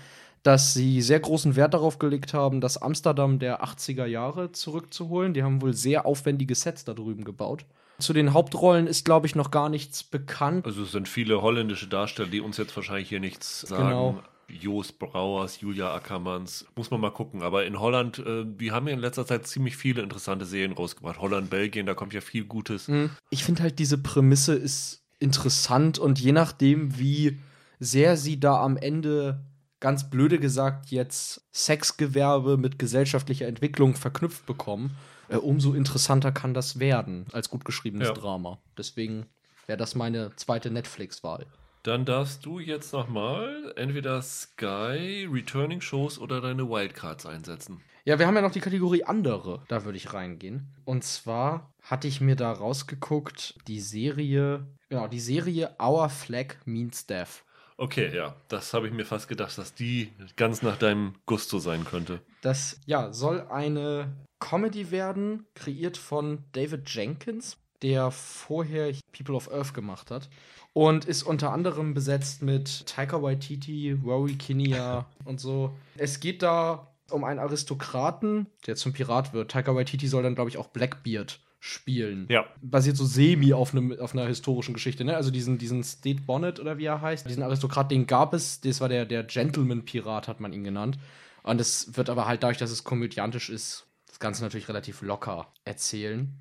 dass sie sehr großen Wert darauf gelegt haben, das Amsterdam der 80er Jahre zurückzuholen. Die haben wohl sehr aufwendige Sets da drüben gebaut. Zu den Hauptrollen ist, glaube ich, noch gar nichts bekannt. Also es sind viele holländische Darsteller, die uns jetzt wahrscheinlich hier nichts sagen. Genau. Joost Brauers, Julia Ackermanns, muss man mal gucken. Aber in Holland, äh, die haben ja in letzter Zeit ziemlich viele interessante Serien rausgebracht. Holland, Belgien, da kommt ja viel Gutes. Ich finde halt, diese Prämisse ist interessant und je nachdem, wie sehr sie da am Ende, ganz blöde gesagt, jetzt Sexgewerbe mit gesellschaftlicher Entwicklung verknüpft bekommen, äh, umso interessanter kann das werden als gut geschriebenes Ja. Drama. Deswegen wäre das meine zweite Netflix-Wahl. Dann darfst du jetzt nochmal entweder Sky, Returning Shows oder deine Wildcards einsetzen. Ja, wir haben ja noch die Kategorie andere. Da würde ich reingehen. Und zwar hatte ich mir da rausgeguckt, die Serie, genau, die Serie Our Flag Means Death. Okay, ja, das habe ich mir fast gedacht, dass die ganz nach deinem Gusto sein könnte. Das ja, soll eine Comedy werden, kreiert von David Jenkins, der vorher People of Earth gemacht hat. Und ist unter anderem besetzt mit Taika Waititi, Rory Kinnear und so. Es geht da um einen Aristokraten, der zum Pirat wird. Taika Waititi soll dann, glaube ich, auch Blackbeard spielen. Ja. Basiert so semi auf, einem, auf einer historischen Geschichte, ne? Also diesen, diesen State Bonnet oder wie er heißt. Diesen Aristokrat, den gab es. Das war der, der Gentleman-Pirat, hat man ihn genannt. Und es wird aber halt dadurch, dass es komödiantisch ist, das Ganze natürlich relativ locker erzählen.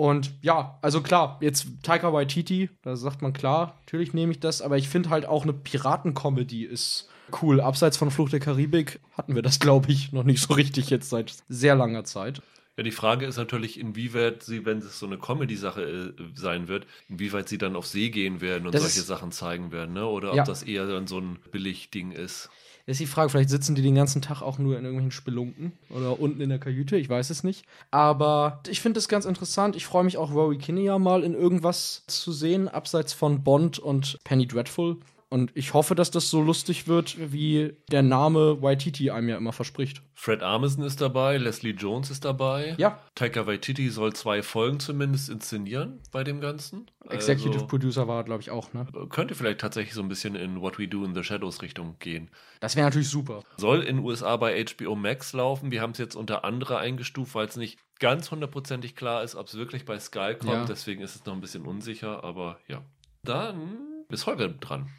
Und ja, also klar, jetzt Taika Waititi, da sagt man klar, natürlich nehme ich das, aber ich finde halt auch eine Piratencomedy ist cool. Abseits von Flucht der Karibik hatten wir das, glaube ich, noch nicht so richtig jetzt seit sehr langer Zeit. Ja, die Frage ist natürlich, inwieweit sie, wenn es so eine Comedy-Sache äh, sein wird, inwieweit sie dann auf See gehen werden und Das solche Sachen zeigen werden, ne? Oder ob Ja. das eher dann so ein Billigding ist. Ist die Frage, vielleicht sitzen die den ganzen Tag auch nur in irgendwelchen Spelunken oder unten in der Kajüte, ich weiß es nicht. Aber ich finde es ganz interessant. Ich freue mich auch, Rory Kinnear mal in irgendwas zu sehen, abseits von Bond und Penny Dreadful. Und ich hoffe, dass das so lustig wird, wie der Name Waititi einem ja immer verspricht. Fred Armisen ist dabei, Leslie Jones ist dabei. Ja. Taika Waititi soll zwei Folgen zumindest inszenieren bei dem Ganzen. Executive Also, Producer war, glaube ich, auch, ne? könnte vielleicht tatsächlich so ein bisschen in What We Do in the Shadows Richtung gehen. Das wäre natürlich super. Soll in USA bei HBO Max laufen. Wir haben es jetzt unter andere eingestuft, weil es nicht ganz hundertprozentig klar ist, ob es wirklich bei Sky kommt. Ja. Deswegen ist es noch ein bisschen unsicher, aber ja. Dann ist Holger dran.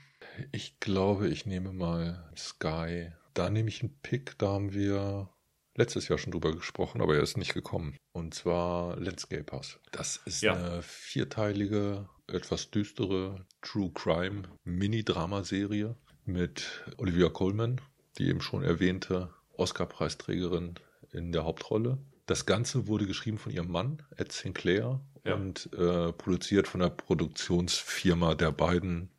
Ich glaube, ich nehme mal Sky. Da nehme ich einen Pick. Da haben wir letztes Jahr schon drüber gesprochen, aber er ist nicht gekommen. Und zwar Landscapers. Das ist Ja. eine vierteilige, etwas düstere True Crime Mini-Drama-Serie mit Olivia Colman, die eben schon erwähnte Oscar-Preisträgerin in der Hauptrolle. Das Ganze wurde geschrieben von ihrem Mann, Ed Sinclair, Ja. und äh, produziert von der Produktionsfirma der beiden,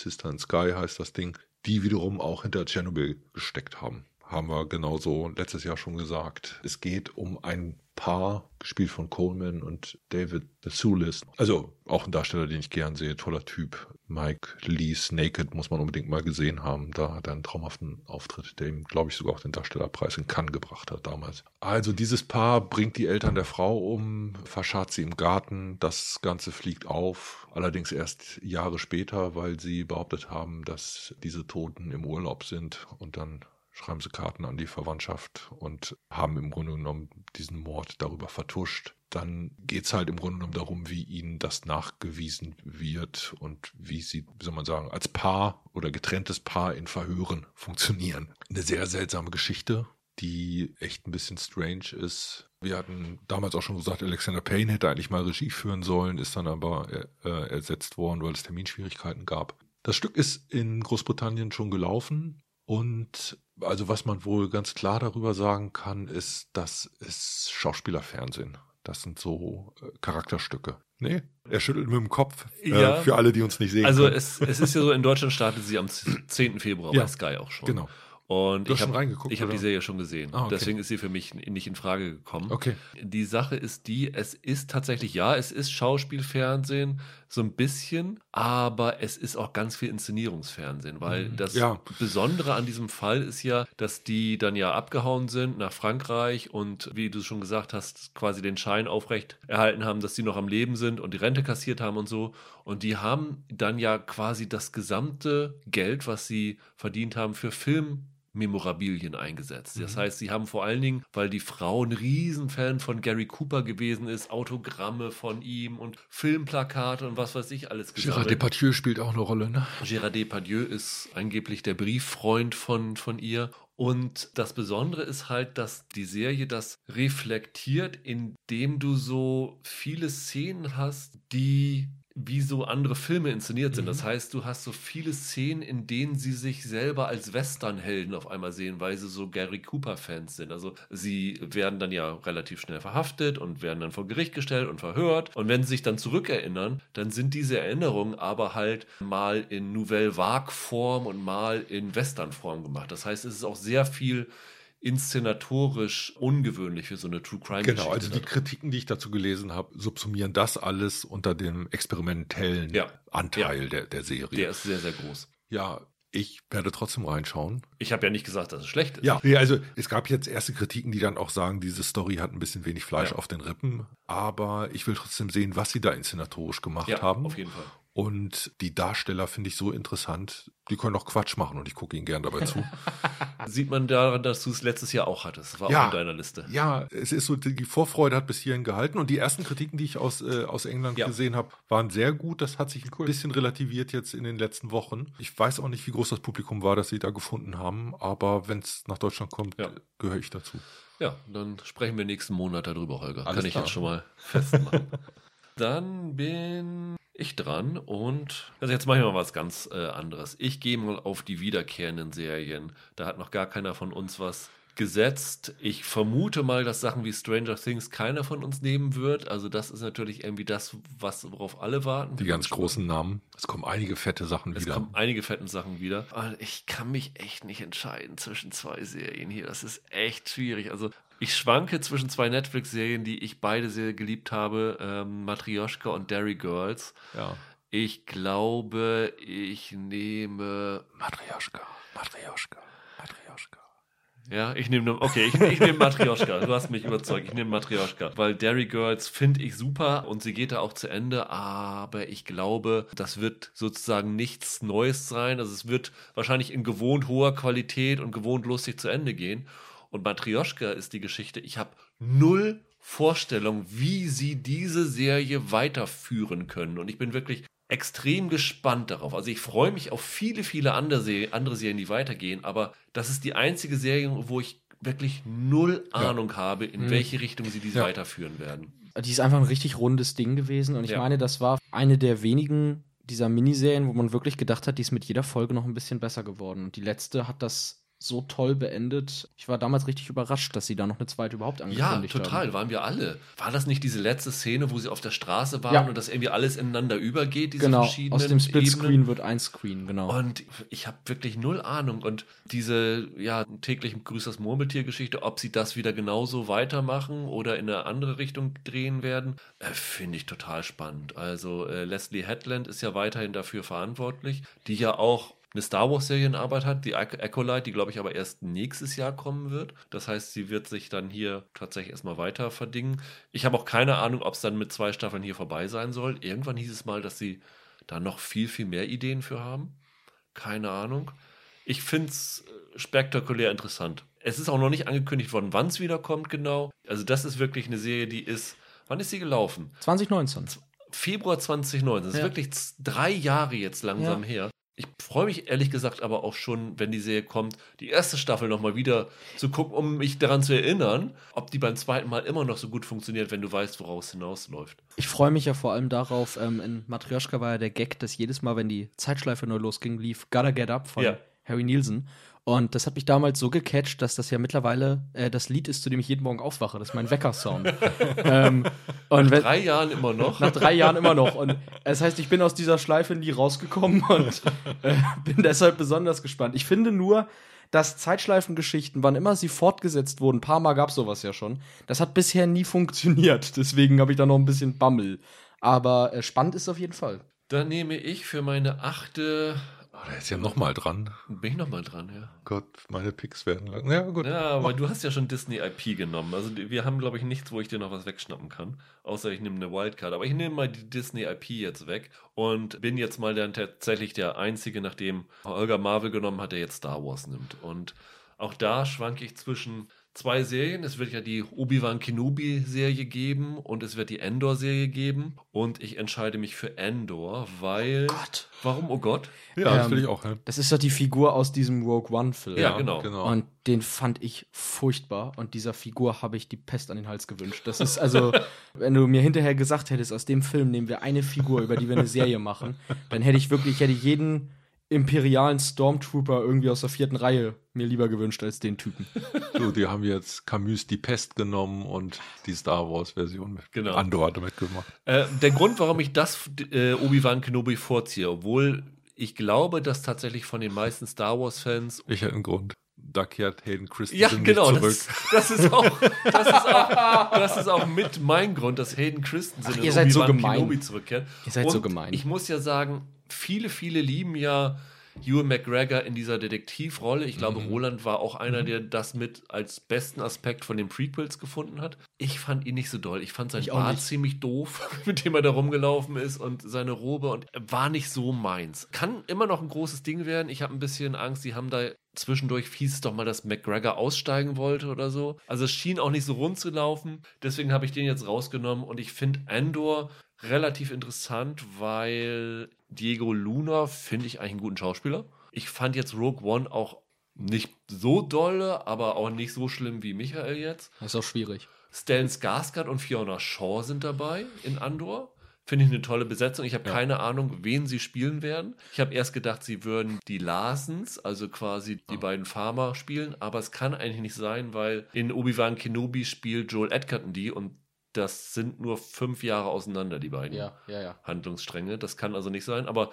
Sister and Sky heißt das Ding, die wiederum auch hinter Chernobyl gesteckt haben. Haben wir genauso letztes Jahr schon gesagt. Es geht um ein Paar, gespielt von Coleman und David Basoulis. Also auch ein Darsteller, den ich gern sehe, toller Typ. Mike Lee's Naked muss man unbedingt mal gesehen haben. Da hat er einen traumhaften Auftritt, der ihm, glaube ich, sogar auch den Darstellerpreis in Cannes gebracht hat damals. Also dieses Paar bringt die Eltern der Frau um, verscharrt sie im Garten. Das Ganze fliegt auf, allerdings erst Jahre später, weil sie behauptet haben, dass diese Toten im Urlaub sind und dann schreiben sie Karten an die Verwandtschaft und haben im Grunde genommen diesen Mord darüber vertuscht. Dann geht's halt im Grunde genommen darum, wie ihnen das nachgewiesen wird und wie sie, wie soll man sagen, als Paar oder getrenntes Paar in Verhören funktionieren. Eine sehr seltsame Geschichte, die echt ein bisschen strange ist. Wir hatten damals auch schon gesagt, Alexander Payne hätte eigentlich mal Regie führen sollen, ist dann aber äh, ersetzt worden, weil es Terminschwierigkeiten gab. Das Stück ist in Großbritannien schon gelaufen und also was man wohl ganz klar darüber sagen kann, ist, das ist Schauspielerfernsehen. Das sind so äh, Charakterstücke. Nee, er schüttelt mit dem Kopf äh, Ja. für alle, die uns nicht sehen Also es, es ist ja so, in Deutschland startet sie am 10. Februar Ja. bei Sky auch schon. Genau. Und Du ich habe reingeguckt, ich hab die? Serie schon gesehen. Ah, okay. Deswegen ist sie für mich nicht in Frage gekommen. Okay. Die Sache ist die, es ist tatsächlich, ja, es ist Schauspielfernsehen, so ein bisschen, aber es ist auch ganz viel Inszenierungsfernsehen, weil Mhm. das Ja. Besondere an diesem Fall ist ja, dass die dann ja abgehauen sind nach Frankreich und wie du schon gesagt hast, quasi den Schein aufrecht erhalten haben, dass sie noch am Leben sind und die Rente kassiert haben und so. Und die haben dann ja quasi das gesamte Geld, was sie verdient haben, für Film Memorabilien eingesetzt. Das Mhm. heißt, sie haben vor allen Dingen, weil die Frau ein Riesenfan von Gary Cooper gewesen ist, Autogramme von ihm und Filmplakate und was weiß ich alles Gérard gesammelt. Depardieu spielt auch eine Rolle, ne? Gérard Depardieu ist angeblich der Brieffreund von, von ihr. Und das Besondere ist halt, dass die Serie das reflektiert, indem du so viele Szenen hast, die wie so andere Filme inszeniert sind. Mhm. Das heißt, du hast so viele Szenen, in denen sie sich selber als Westernhelden auf einmal sehen, weil sie so Gary Cooper-Fans sind. Also sie werden dann ja relativ schnell verhaftet und werden dann vor Gericht gestellt und verhört. Und wenn sie sich dann zurückerinnern, dann sind diese Erinnerungen aber halt mal in Nouvelle Vague-Form und mal in Western-Form gemacht. Das heißt, es ist auch sehr viel inszenatorisch ungewöhnlich für so eine True Crime Genau, also die? Kritiken, die ich dazu gelesen habe, subsumieren das alles unter dem experimentellen Ja. Anteil Der, der Serie. Der ist sehr, sehr groß. ja, ich werde trotzdem reinschauen. Ich habe ja nicht gesagt, dass es schlecht ist. Ja, nee, also es gab jetzt erste Kritiken, die dann auch sagen, diese Story hat ein bisschen wenig Fleisch Ja. auf den Rippen, aber ich will trotzdem sehen, was sie da inszenatorisch gemacht ja haben. auf jeden Fall. Und die Darsteller finde ich so interessant, die können auch Quatsch machen und ich gucke ihnen gern dabei zu. Sieht man daran, dass du es letztes Jahr auch hattest. Das war Ja. auch in deiner Liste. Ja, es ist so, die Vorfreude hat bis hierhin gehalten und die ersten Kritiken, die ich aus, äh, aus England Ja. gesehen habe, waren sehr gut. Das hat sich ein bisschen relativiert jetzt in den letzten Wochen. Ich weiß auch nicht, wie groß das Publikum war, das sie da gefunden haben, aber wenn es nach Deutschland kommt, Ja. gehöre ich dazu. Ja, dann sprechen wir nächsten Monat darüber, Holger. Alles Kann ich klar. jetzt schon mal festmachen. dann bin ich dran und also jetzt mache ich mal was ganz äh, anderes. Ich gehe mal auf die wiederkehrenden Serien. Da hat noch gar keiner von uns was gesetzt. Ich vermute mal, dass Sachen wie Stranger Things keiner von uns nehmen wird. Also das ist natürlich irgendwie das, was worauf alle warten. Die ganz großen Namen. Es kommen einige fette Sachen Es wieder. kommen einige fetten Sachen wieder. Ich kann mich echt nicht entscheiden zwischen zwei Serien hier. Das ist echt schwierig. Also ich schwanke zwischen zwei Netflix-Serien, die ich beide sehr geliebt habe. Ähm, Matryoshka und Dairy Girls. Ja. Ich glaube, ich nehme... Matryoshka, Matryoshka, Matryoshka. Ja, ich nehme, okay, ich, ich nehme Matryoshka. Du hast mich überzeugt. Ich nehme Matryoshka. Weil Dairy Girls finde ich super und sie geht da auch zu Ende. Aber ich glaube, das wird sozusagen nichts Neues sein. Also es wird wahrscheinlich in gewohnt hoher Qualität und gewohnt lustig zu Ende gehen. Und Matryoshka ist die Geschichte. Ich habe null Vorstellung, wie sie diese Serie weiterführen können. Und ich bin wirklich extrem gespannt darauf. Also ich freue mich auf viele, viele andere, Se andere Serien, die weitergehen, aber das ist die einzige Serie, wo ich wirklich null Ahnung habe, in Mhm. welche Richtung sie diese Ja. weiterführen werden. Die ist einfach ein richtig rundes Ding gewesen und ich Ja. meine, das war eine der wenigen dieser Miniserien, wo man wirklich gedacht hat, die ist mit jeder Folge noch ein bisschen besser geworden. Und die letzte hat das so toll beendet. Ich war damals richtig überrascht, dass sie da noch eine zweite überhaupt Ja, angekündigt total, haben. waren wir alle. War das nicht diese letzte Szene, wo sie auf der Straße waren Ja. und das irgendwie alles ineinander übergeht, diese Genau, verschiedenen aus dem Splitscreen wird ein Screen, genau. Und ich habe wirklich null Ahnung. Und diese, ja, täglich Grüß das Murmeltier-Geschichte, ob sie das wieder genauso weitermachen oder in eine andere Richtung drehen werden, äh, finde ich total spannend. Also äh, Leslie Headland ist ja weiterhin dafür verantwortlich, die ja auch eine Star Wars-Serie in Arbeit hat, die Ac- Acolyte, die glaube ich aber erst nächstes Jahr kommen wird. Das heißt, sie wird sich dann hier tatsächlich erstmal weiter verdingen. Ich habe auch keine Ahnung, ob es dann mit zwei Staffeln hier vorbei sein soll. Irgendwann hieß es mal, dass sie da noch viel, viel mehr Ideen für haben. Keine Ahnung. Ich finde es spektakulär interessant. Es ist auch noch nicht angekündigt worden, wann es wiederkommt, genau. Also, das ist wirklich eine Serie, die ist. Wann ist sie gelaufen? 2019. Februar 2019. Das ist Ja. wirklich z- drei Jahre jetzt langsam Ja. her. Ich freue mich ehrlich gesagt aber auch schon, wenn die Serie kommt, die erste Staffel nochmal wieder zu gucken, um mich daran zu erinnern, ob die beim zweiten Mal immer noch so gut funktioniert, wenn du weißt, woraus es hinausläuft. Ich freue mich ja vor allem darauf, ähm, in Matryoshka war ja der Gag, dass jedes Mal, wenn die Zeitschleife neu losging, lief Gotta Get Up von Ja. Harry Nielsen. Und das hat mich damals so gecatcht, dass das ja mittlerweile äh, das Lied ist, zu dem ich jeden Morgen aufwache. Das ist mein Wecker-Sound. ähm, und wenn, Drei Jahren immer noch. nach drei Jahren immer noch. Und das heißt, ich bin aus dieser Schleife nie rausgekommen und äh, bin deshalb besonders gespannt. Ich finde nur, dass Zeitschleifengeschichten, wann immer sie fortgesetzt wurden, ein paar Mal gab es sowas ja schon, das hat bisher nie funktioniert. Deswegen habe ich da noch ein bisschen Bammel. Aber äh, spannend ist auf jeden Fall. Dann nehme ich für meine achte. Oh, der ist ja nochmal dran. Bin ich nochmal dran, ja. Gott, meine Picks werden lang. Ja, gut. Ja, aber du hast ja schon Disney IP genommen. Also wir haben, glaube ich, nichts, wo ich dir noch was wegschnappen kann. Außer ich nehme eine Wildcard. Aber ich nehme mal die Disney IP jetzt weg und bin jetzt mal dann tatsächlich der Einzige, nachdem Olga Marvel genommen hat, der jetzt Star Wars nimmt. Und auch da schwanke ich zwischen zwei Serien. Es wird ja die Obi-Wan Kenobi-Serie geben und es wird die Endor-Serie geben. Und ich entscheide mich für Endor, weil. Gott. Warum, oh Gott? Ja, das Ähm, will ich auch. Ja. Das ist doch die Figur aus diesem Rogue One-Film. Ja, genau. Und den fand ich furchtbar. Und dieser Figur habe ich die Pest an den Hals gewünscht. Das ist also, wenn du mir hinterher gesagt hättest, aus dem Film nehmen wir eine Figur, über die wir eine Serie machen, dann hätte ich wirklich, ich hätte jeden imperialen Stormtrooper irgendwie aus der vierten Reihe mir lieber gewünscht als den Typen. So, die haben jetzt Camus die Pest genommen und die Star Wars-Version mit Genau. Andor hat damit gemacht. Äh, der Grund, warum ich das äh, Obi-Wan Kenobi vorziehe, obwohl ich glaube, dass tatsächlich von den meisten Star Wars-Fans. Ich hätte einen Grund. Da kehrt Hayden Christensen Ja, nicht genau. zurück. Das, das, ist auch, das, ist auch, das ist auch mit mein Grund, dass Hayden Christensen Ach, in ihr seid so gemein. Kenobi zurückkehrt. Ihr seid Und so gemein. Ich muss ja sagen, viele, viele lieben ja Ewan McGregor in dieser Detektivrolle. Ich glaube, Mhm. Roland war auch einer, der das mit als besten Aspekt von den Prequels gefunden hat. Ich fand ihn nicht so doll. Ich fand sein Ich Bart ziemlich doof, mit dem er da rumgelaufen ist und seine Robe und war nicht so meins. Kann immer noch ein großes Ding werden. Ich habe ein bisschen Angst, die haben da zwischendurch hieß es doch mal, dass McGregor aussteigen wollte oder so. Also es schien auch nicht so rund zu laufen. Deswegen habe ich den jetzt rausgenommen und ich finde Andor relativ interessant, weil Diego Luna finde ich eigentlich einen guten Schauspieler. Ich fand jetzt Rogue One auch nicht so dolle, aber auch nicht so schlimm wie Michael jetzt. Das ist auch schwierig. Stellan Skarsgård und Fiona Shaw sind dabei in Andor. Finde ich eine tolle Besetzung. Ich habe Ja. keine Ahnung, wen sie spielen werden. Ich habe erst gedacht, sie würden die Larsens, also quasi die beiden Farmer, spielen. Aber es kann eigentlich nicht sein, weil in Obi-Wan Kenobi spielt Joel Edgerton die und das sind nur fünf Jahre auseinander, die beiden Ja, ja, ja. Handlungsstränge. Das kann also nicht sein. Aber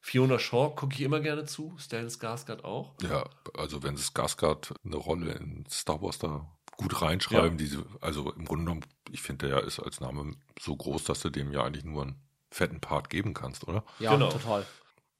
Fiona Shaw gucke ich immer gerne zu. Stellan Skarsgård auch. Ja, also wenn sie Skarsgård eine Rolle in Star Wars da gut reinschreiben, Ja. diese, also im Grunde genommen, ich finde, der ist als Name so groß, dass du dem ja eigentlich nur einen fetten Part geben kannst, oder? Ja, Genau. total.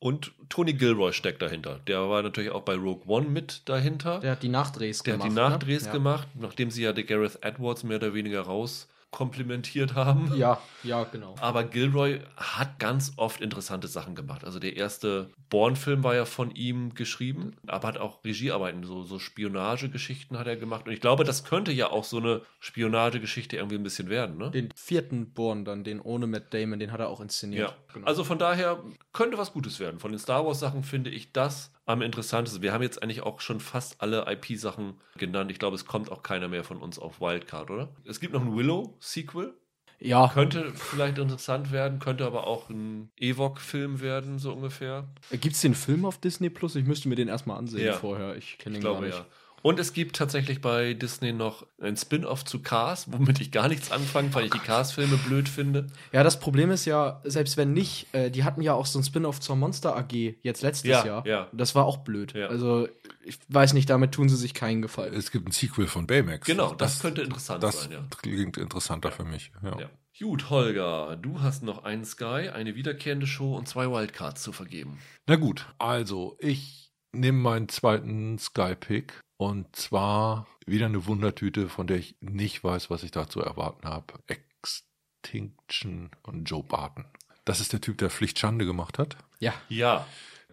Und Tony Gilroy steckt dahinter. Der war natürlich auch bei Rogue One mit dahinter. Der hat die Nachdrehs Der gemacht. hat die Nachdrehs ne? ja. gemacht, nachdem sie ja der Gareth Edwards mehr oder weniger raus komplimentiert haben. Ja, ja, genau. Aber Gilroy hat ganz oft interessante Sachen gemacht. Also der erste Bourne-Film war ja von ihm geschrieben, aber hat auch Regiearbeiten, so, so Spionagegeschichten hat er gemacht. Und ich glaube, das könnte ja auch so eine Spionagegeschichte irgendwie ein bisschen werden, ne? Den vierten Born dann, den ohne Matt Damon, den hat er auch inszeniert. Ja, Genau. also von daher könnte was Gutes werden. Von den Star Wars Sachen finde ich das am interessantesten. Wir haben jetzt eigentlich auch schon fast alle IP-Sachen genannt. Ich glaube, es kommt auch keiner mehr von uns auf Wildcard, oder? Es gibt noch ein Willow-Sequel. Ja, Könnte vielleicht interessant werden, könnte aber auch ein Ewok-Film werden, so ungefähr. gibt es den Film auf Disney Plus? Ich müsste mir den erstmal ansehen Ja. vorher. Ich kenne den gar glaube nicht. ja. Und es gibt tatsächlich bei Disney noch ein Spin-off zu Cars, womit ich gar nichts anfange, weil ich die Cars-Filme blöd finde. Ja, das Problem ist ja, selbst wenn nicht, äh, die hatten ja auch so ein Spin-off zur Monster AG jetzt letztes Ja, Jahr. ja. Das war auch blöd. Ja. Also, ich weiß nicht, damit tun sie sich keinen Gefallen. Es gibt ein Sequel von Baymax. Genau, das könnte interessant das sein, ja. klingt interessanter für mich. Ja. Ja. Gut, Holger, du hast noch einen Sky, eine wiederkehrende Show und zwei Wildcards zu vergeben. Na gut, also ich nehme meinen zweiten Sky-Pick und zwar wieder eine Wundertüte, von der ich nicht weiß, was ich da zu erwarten habe. Extinction von Joe Barton. Das ist der Typ, der Pflichtschande gemacht hat. Ja. Ja,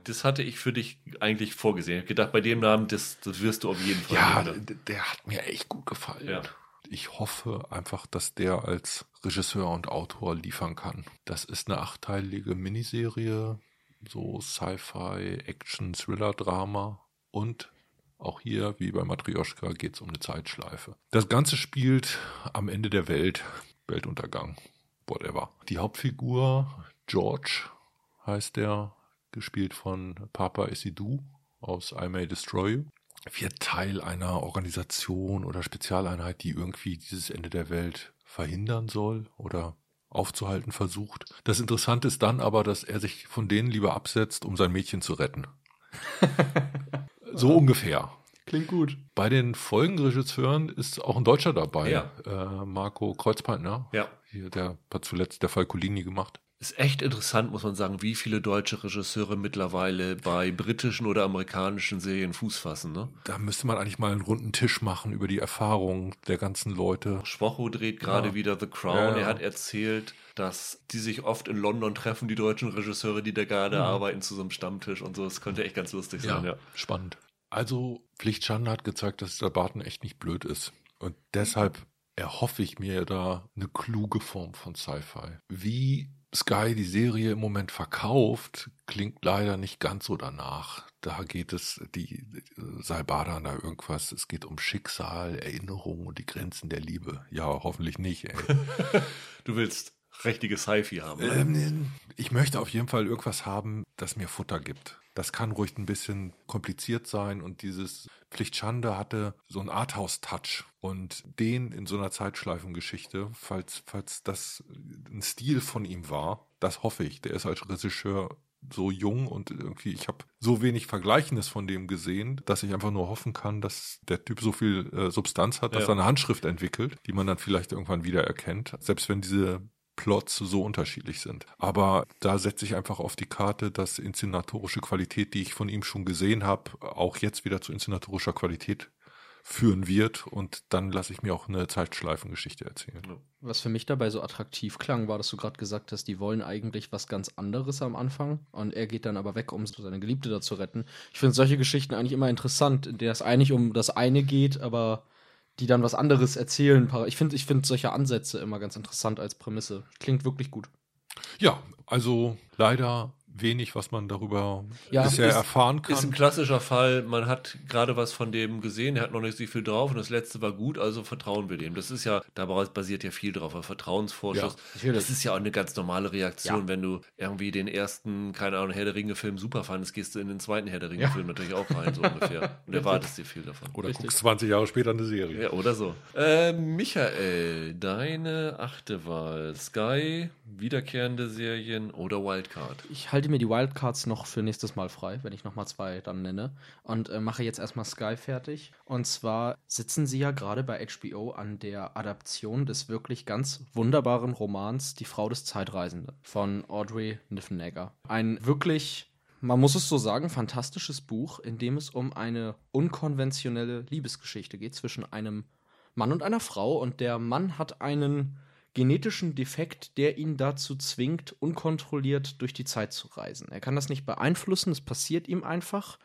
das hatte ich für dich eigentlich vorgesehen. Ich hab gedacht, bei dem Namen, das, das wirst du auf jeden Fall Ja, nehmen. d- der hat mir echt gut gefallen. Ja. Ich hoffe einfach, dass der als Regisseur und Autor liefern kann. Das ist eine achteilige Miniserie, so Sci-Fi, Action, Thriller, Drama und auch hier, wie bei Matryoshka, geht es um eine Zeitschleife. Das Ganze spielt am Ende der Welt, Weltuntergang, whatever. Die Hauptfigur, George, heißt der, gespielt von Papa Isidou aus I May Destroy You wird Teil einer Organisation oder Spezialeinheit, die irgendwie dieses Ende der Welt verhindern soll oder aufzuhalten versucht. Das Interessante ist dann aber, dass er sich von denen lieber absetzt, um sein Mädchen zu retten. so ungefähr. Klingt gut. Bei den Folgenregisseuren ist auch ein Deutscher dabei, Ja. äh, Marco Kreuzpeitner. Ja. Hier, der hat zuletzt der Falcolini gemacht. Ist echt interessant, muss man sagen, wie viele deutsche Regisseure mittlerweile bei britischen oder amerikanischen Serien Fuß fassen. Ne? Da müsste man eigentlich mal einen runden Tisch machen über die Erfahrungen der ganzen Leute. Schwocho dreht gerade Ja. wieder The Crown. Ja. Er hat erzählt, dass die sich oft in London treffen, die deutschen Regisseure, die da gerade arbeiten, zu so einem Stammtisch und so. Das könnte echt ganz lustig sein, ja. spannend. Also, Pflichtschande hat gezeigt, dass der Barton echt nicht blöd ist. Und deshalb erhoffe ich mir da eine kluge Form von Sci-Fi. Wie Sky die Serie im Moment verkauft, klingt leider nicht ganz so danach. Da geht es, die Salbada da irgendwas, es geht um Schicksal, Erinnerung und die Grenzen der Liebe. Ja, hoffentlich nicht, ey. Du willst richtige Sci-Fi haben. Ähm, ich möchte auf jeden Fall irgendwas haben, das mir Futter gibt. Das kann ruhig ein bisschen kompliziert sein und dieses Pflichtschande hatte so einen Arthouse-Touch und den in so einer Zeitschleifengeschichte, falls, falls das ein Stil von ihm war, das hoffe ich. Der ist als Regisseur so jung und irgendwie, ich habe so wenig Vergleichendes von dem gesehen, dass ich einfach nur hoffen kann, dass der Typ so viel äh, Substanz hat, dass Ja. er eine Handschrift entwickelt, die man dann vielleicht irgendwann wiedererkennt, selbst wenn diese Plots so unterschiedlich sind. Aber da setze ich einfach auf die Karte, dass inszenatorische Qualität, die ich von ihm schon gesehen habe, auch jetzt wieder zu inszenatorischer Qualität führen wird und dann lasse ich mir auch eine Zeitschleifengeschichte erzählen. Was für mich dabei so attraktiv klang, war, dass du gerade gesagt hast, die wollen eigentlich was ganz anderes am Anfang und er geht dann aber weg, um seine Geliebte da zu retten. Ich finde solche Geschichten eigentlich immer interessant, in der es eigentlich um das eine geht, aber die dann was anderes erzählen. Ich finde ich find solche Ansätze immer ganz interessant als Prämisse. Klingt wirklich gut. Ja, also leider wenig, was man darüber Ja, bisher ist- erfahren Ist ein kann. klassischer Fall, man hat gerade was von dem gesehen, er hat noch nicht so viel drauf und das letzte war gut, also vertrauen wir dem. Das ist ja, daraus basiert ja viel drauf, auf Vertrauensvorschuss. Ja, das ist ja auch eine ganz normale Reaktion, Ja. wenn du irgendwie den ersten, keine Ahnung, Herr der Ringe-Film super fandest, gehst du in den zweiten Herr der Ringe-Film natürlich auch rein, so ungefähr. Und erwartest dir viel davon. Oder Richtig. guckst 20 Jahre später eine Serie. Ja, oder so. Äh, Michael, deine achte Wahl. Sky, wiederkehrende Serien oder Wildcard? Ich halte mir die Wildcards noch für nächstes Mal frei, wenn ich nochmal zwei dann nenne. Und äh, mache jetzt erstmal Sky fertig. Und zwar sitzen sie ja gerade bei HBO an der Adaption des wirklich ganz wunderbaren Romans Die Frau des Zeitreisenden von Audrey Niffenegger. Ein wirklich, man muss es so sagen, fantastisches Buch, in dem es um eine unkonventionelle Liebesgeschichte geht zwischen einem Mann und einer Frau. Und der Mann hat einen genetischen Defekt, der ihn dazu zwingt, unkontrolliert durch die Zeit zu reisen. Er kann das nicht beeinflussen, es passiert ihm einfach.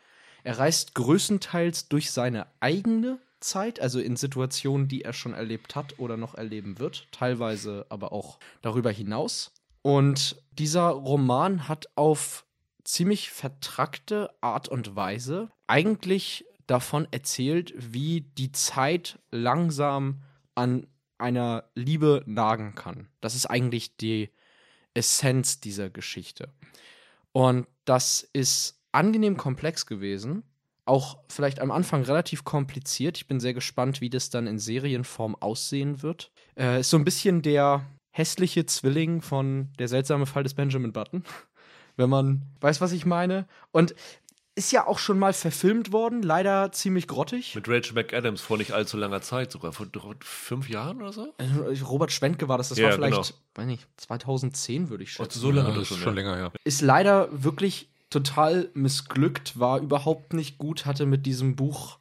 Er reist größtenteils durch seine eigene Zeit, also in Situationen, die er schon erlebt hat oder noch erleben wird, teilweise aber auch darüber hinaus. Und dieser Roman hat auf ziemlich vertrackte Art und Weise eigentlich davon erzählt, wie die Zeit langsam an einer Liebe nagen kann. Das ist eigentlich die Essenz dieser Geschichte. Und das ist angenehm komplex gewesen. Auch vielleicht am Anfang relativ kompliziert. Ich bin sehr gespannt, wie das dann in Serienform aussehen wird. Äh, ist so ein bisschen der hässliche Zwilling von Der seltsame Fall des Benjamin Button. Wenn man weiß, was ich meine. Und ist ja auch schon mal verfilmt worden, leider ziemlich grottig. Mit Rachel McAdams vor nicht allzu langer Zeit, sogar vor fünf Jahren oder so? Äh, Robert Schwentke war das, das Ja, war vielleicht, genau. weiß nicht, 2010 würde ich Oh, schätzen. so lange Ja, das schon, ist schon ja. länger her. Ist leider wirklich total missglückt, war überhaupt nicht gut, hatte mit diesem Buch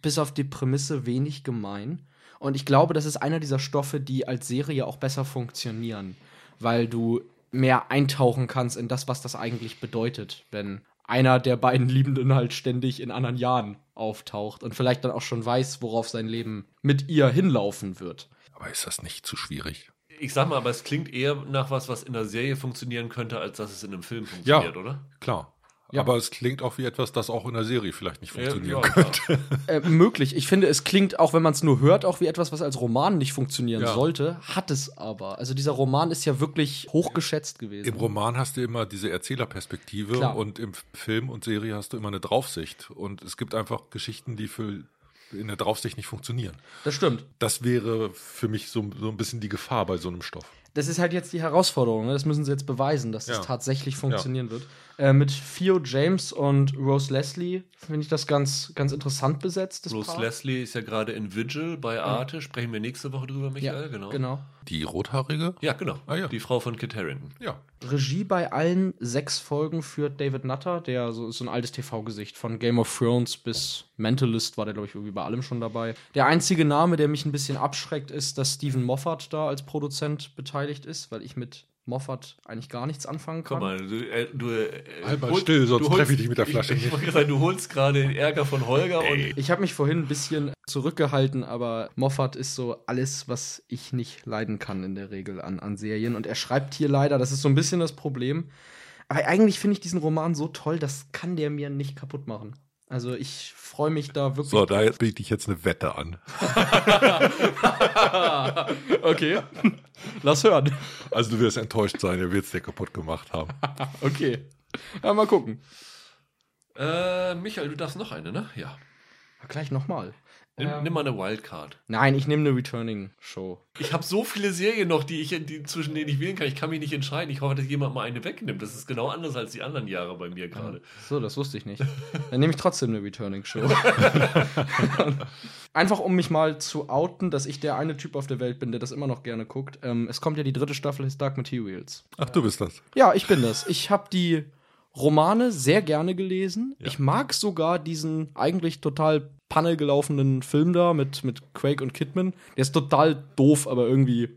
bis auf die Prämisse wenig gemein. Und ich glaube, das ist einer dieser Stoffe, die als Serie auch besser funktionieren, weil du mehr eintauchen kannst in das, was das eigentlich bedeutet, wenn einer der beiden Liebenden halt ständig in anderen Jahren auftaucht und vielleicht dann auch schon weiß, worauf sein Leben mit ihr hinlaufen wird. Aber ist das nicht zu schwierig? Ich sag mal, aber es klingt eher nach was, was in der Serie funktionieren könnte, als dass es in einem Film funktioniert, oder? Klar. Ja. Aber es klingt auch wie etwas, das auch in der Serie vielleicht nicht funktionieren ja, könnte. Äh, möglich. Ich finde, es klingt, auch wenn man es nur hört, auch wie etwas, was als Roman nicht funktionieren Ja. sollte. Hat es aber. Also dieser Roman ist ja wirklich hochgeschätzt gewesen. Im Roman hast du immer diese Erzählerperspektive Klar. und im Film und Serie hast du immer eine Draufsicht. Und es gibt einfach Geschichten, die für in der Draufsicht nicht funktionieren. Das stimmt. Das wäre für mich so, so ein bisschen die Gefahr bei so einem Stoff. Das ist halt jetzt die Herausforderung. Ne? Das müssen sie jetzt beweisen, dass das Ja. tatsächlich funktionieren wird. Äh, mit Theo James und Rose Leslie finde ich das ganz, ganz interessant besetzt. Das Rose Paar. Leslie ist ja gerade in Vigil bei Arte. Sprechen wir nächste Woche drüber, Ja, Michael? genau. genau. Die rothaarige? Ja, genau. Ah, ja. Die Frau von Kit Harington. Ja. Regie bei allen sechs Folgen führt David Nutter, der so, ist so ein altes TV-Gesicht. Von Game of Thrones bis Mentalist war der, glaube ich, irgendwie bei allem schon dabei. Der einzige Name, der mich ein bisschen abschreckt, ist, dass Stephen Moffat da als Produzent beteiligt ist, weil ich mit Moffat eigentlich gar nichts anfangen kann. Guck mal, du, äh, du äh, Halt mal hol- still, sonst treffe ich dich mit der Flasche Ich, ich sagen, du holst gerade den Ärger von Holger und Ich habe mich vorhin ein bisschen zurückgehalten, aber Moffat ist so alles, was ich nicht leiden kann in der Regel an, an Serien. Und er schreibt hier leider, das ist so ein bisschen das Problem. Aber eigentlich finde ich diesen Roman so toll, das kann der mir nicht kaputt machen. Also ich freue mich da wirklich. So, da biete ich jetzt eine Wette an. okay. Lass hören. Also du wirst enttäuscht sein, er wird es dir kaputt gemacht haben. Okay. Ja, mal gucken. äh, Michael, du darfst noch eine, ne? Ja. Gleich nochmal. Nimm, Ähm. nimm mal eine Wildcard. Nein, ich nehme eine Returning-Show. Ich habe so viele Serien noch, die ich, die, zwischen denen ich wählen kann. Ich kann mich nicht entscheiden. Ich hoffe, dass jemand mal eine wegnimmt. Das ist genau anders als die anderen Jahre bei mir gerade. So, das wusste ich nicht. Dann nehme ich trotzdem eine Returning-Show. Einfach um mich mal zu outen, dass ich der eine Typ auf der Welt bin, der das immer noch gerne guckt. Ähm, es kommt ja die dritte Staffel des Dark Materials. Ach, du bist das. Ja, ich bin das. Ich habe die Romane sehr gerne gelesen. Ich mag sogar diesen eigentlich total Panne gelaufenen Film da mit, mit Craig und Kidman. Der ist total doof, aber irgendwie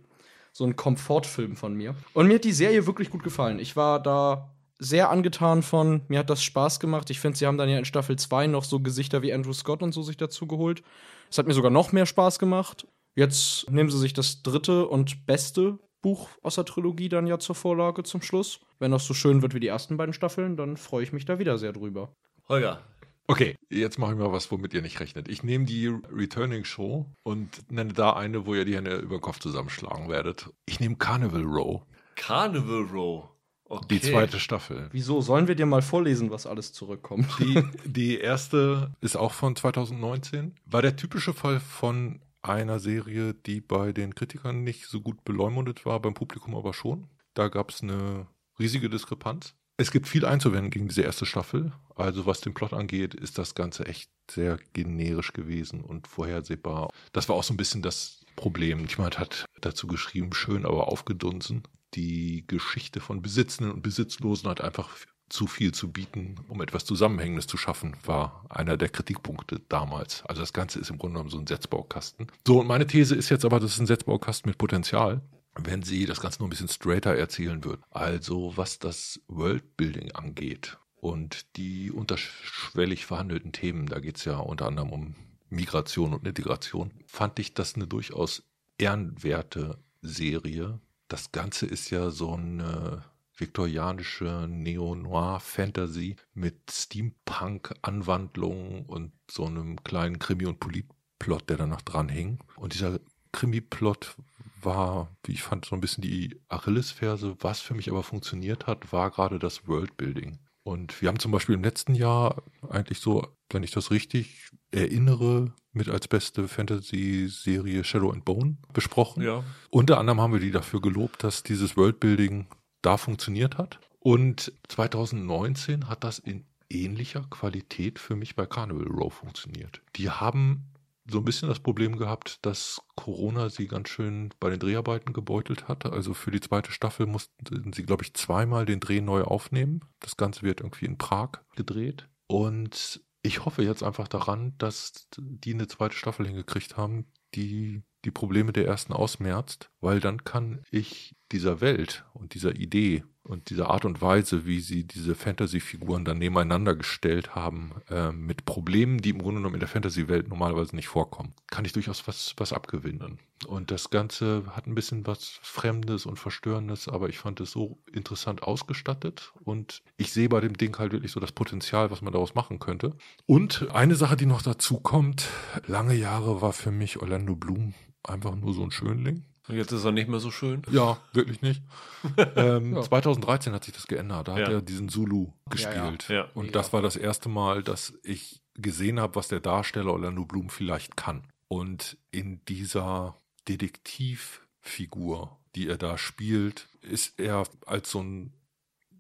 so ein Komfortfilm von mir. Und mir hat die Serie wirklich gut gefallen. Ich war da sehr angetan von, mir hat das Spaß gemacht. Ich finde, sie haben dann ja in Staffel 2 noch so Gesichter wie Andrew Scott und so sich dazu geholt. Es hat mir sogar noch mehr Spaß gemacht. Jetzt nehmen sie sich das dritte und beste Buch aus der Trilogie dann ja zur Vorlage zum Schluss. Wenn das so schön wird wie die ersten beiden Staffeln, dann freue ich mich da wieder sehr drüber. Holger, Okay, jetzt mache ich mal was, womit ihr nicht rechnet. Ich nehme die Returning Show und nenne da eine, wo ihr die Hände über den Kopf zusammenschlagen werdet. Ich nehme Carnival Row, Carnival Row. Okay. die zweite Staffel. Wieso? Sollen wir dir mal vorlesen, was alles zurückkommt? Die, die erste ist auch von 2019. War der typische Fall von einer Serie, die bei den Kritikern nicht so gut beleumundet war, beim Publikum aber schon. Da gab es eine riesige Diskrepanz. Es gibt viel einzuwenden gegen diese erste Staffel. Also was den Plot angeht, ist das Ganze echt sehr generisch gewesen und vorhersehbar. Das war auch so ein bisschen das Problem. Jemand hat dazu geschrieben, schön, aber aufgedunsen. Die Geschichte von Besitzenden und Besitzlosen hat einfach zu viel zu bieten, um etwas Zusammenhängendes zu schaffen, war einer der Kritikpunkte damals. Also das Ganze ist im Grunde genommen so ein Setzbaukasten. So, und meine These ist jetzt aber, das ist ein Setzbaukasten mit Potenzial, wenn sie das Ganze noch ein bisschen straighter erzählen wird. Also was das Worldbuilding angeht und die unterschwellig verhandelten Themen, da geht es ja unter anderem um Migration und Integration, fand ich das eine durchaus ehrenwerte Serie. Das Ganze ist ja so eine viktorianische Neo-Noir-Fantasy mit Steampunk-Anwandlungen und so einem kleinen Krimi- und Politplot, der da noch dran hing. Und dieser Krimi-Plot war, wie ich fand, so ein bisschen die Achillesferse. Was für mich aber funktioniert hat, war gerade das Worldbuilding. Und wir haben zum Beispiel im letzten Jahr eigentlich so, wenn ich das richtig erinnere, mit als beste Fantasy-Serie Shadow and Bone besprochen. Ja. Unter anderem haben wir die dafür gelobt, dass dieses Worldbuilding da funktioniert hat. Und 2019 hat das in ähnlicher Qualität für mich bei Carnival Row funktioniert. Die haben so ein bisschen das Problem gehabt, dass Corona sie ganz schön bei den Dreharbeiten gebeutelt hatte. Also für die zweite Staffel mussten sie, glaube ich, zweimal den Dreh neu aufnehmen. Das Ganze wird irgendwie in Prag gedreht. Und ich hoffe jetzt einfach daran, dass die eine zweite Staffel hingekriegt haben, die die Probleme der ersten ausmerzt, weil dann kann ich dieser Welt und dieser Idee und dieser Art und Weise, wie sie diese Fantasy-Figuren dann nebeneinander gestellt haben, äh, mit Problemen, die im Grunde genommen in der Fantasy-Welt normalerweise nicht vorkommen, kann ich durchaus was, was abgewinnen. Und das Ganze hat ein bisschen was Fremdes und Verstörendes, aber ich fand es so interessant ausgestattet und ich sehe bei dem Ding halt wirklich so das Potenzial, was man daraus machen könnte. Und eine Sache, die noch dazu kommt, lange Jahre war für mich Orlando Bloom einfach nur so ein Schönling. Und jetzt ist er nicht mehr so schön. Ja, wirklich nicht. ähm, Ja. 2013 hat sich das geändert. Da Ja. hat er diesen Zulu gespielt. Ja. Und Ja. das war das erste Mal, dass ich gesehen habe, was der Darsteller Orlando Bloom vielleicht kann. Und in dieser Detektivfigur, die er da spielt, ist er als so ein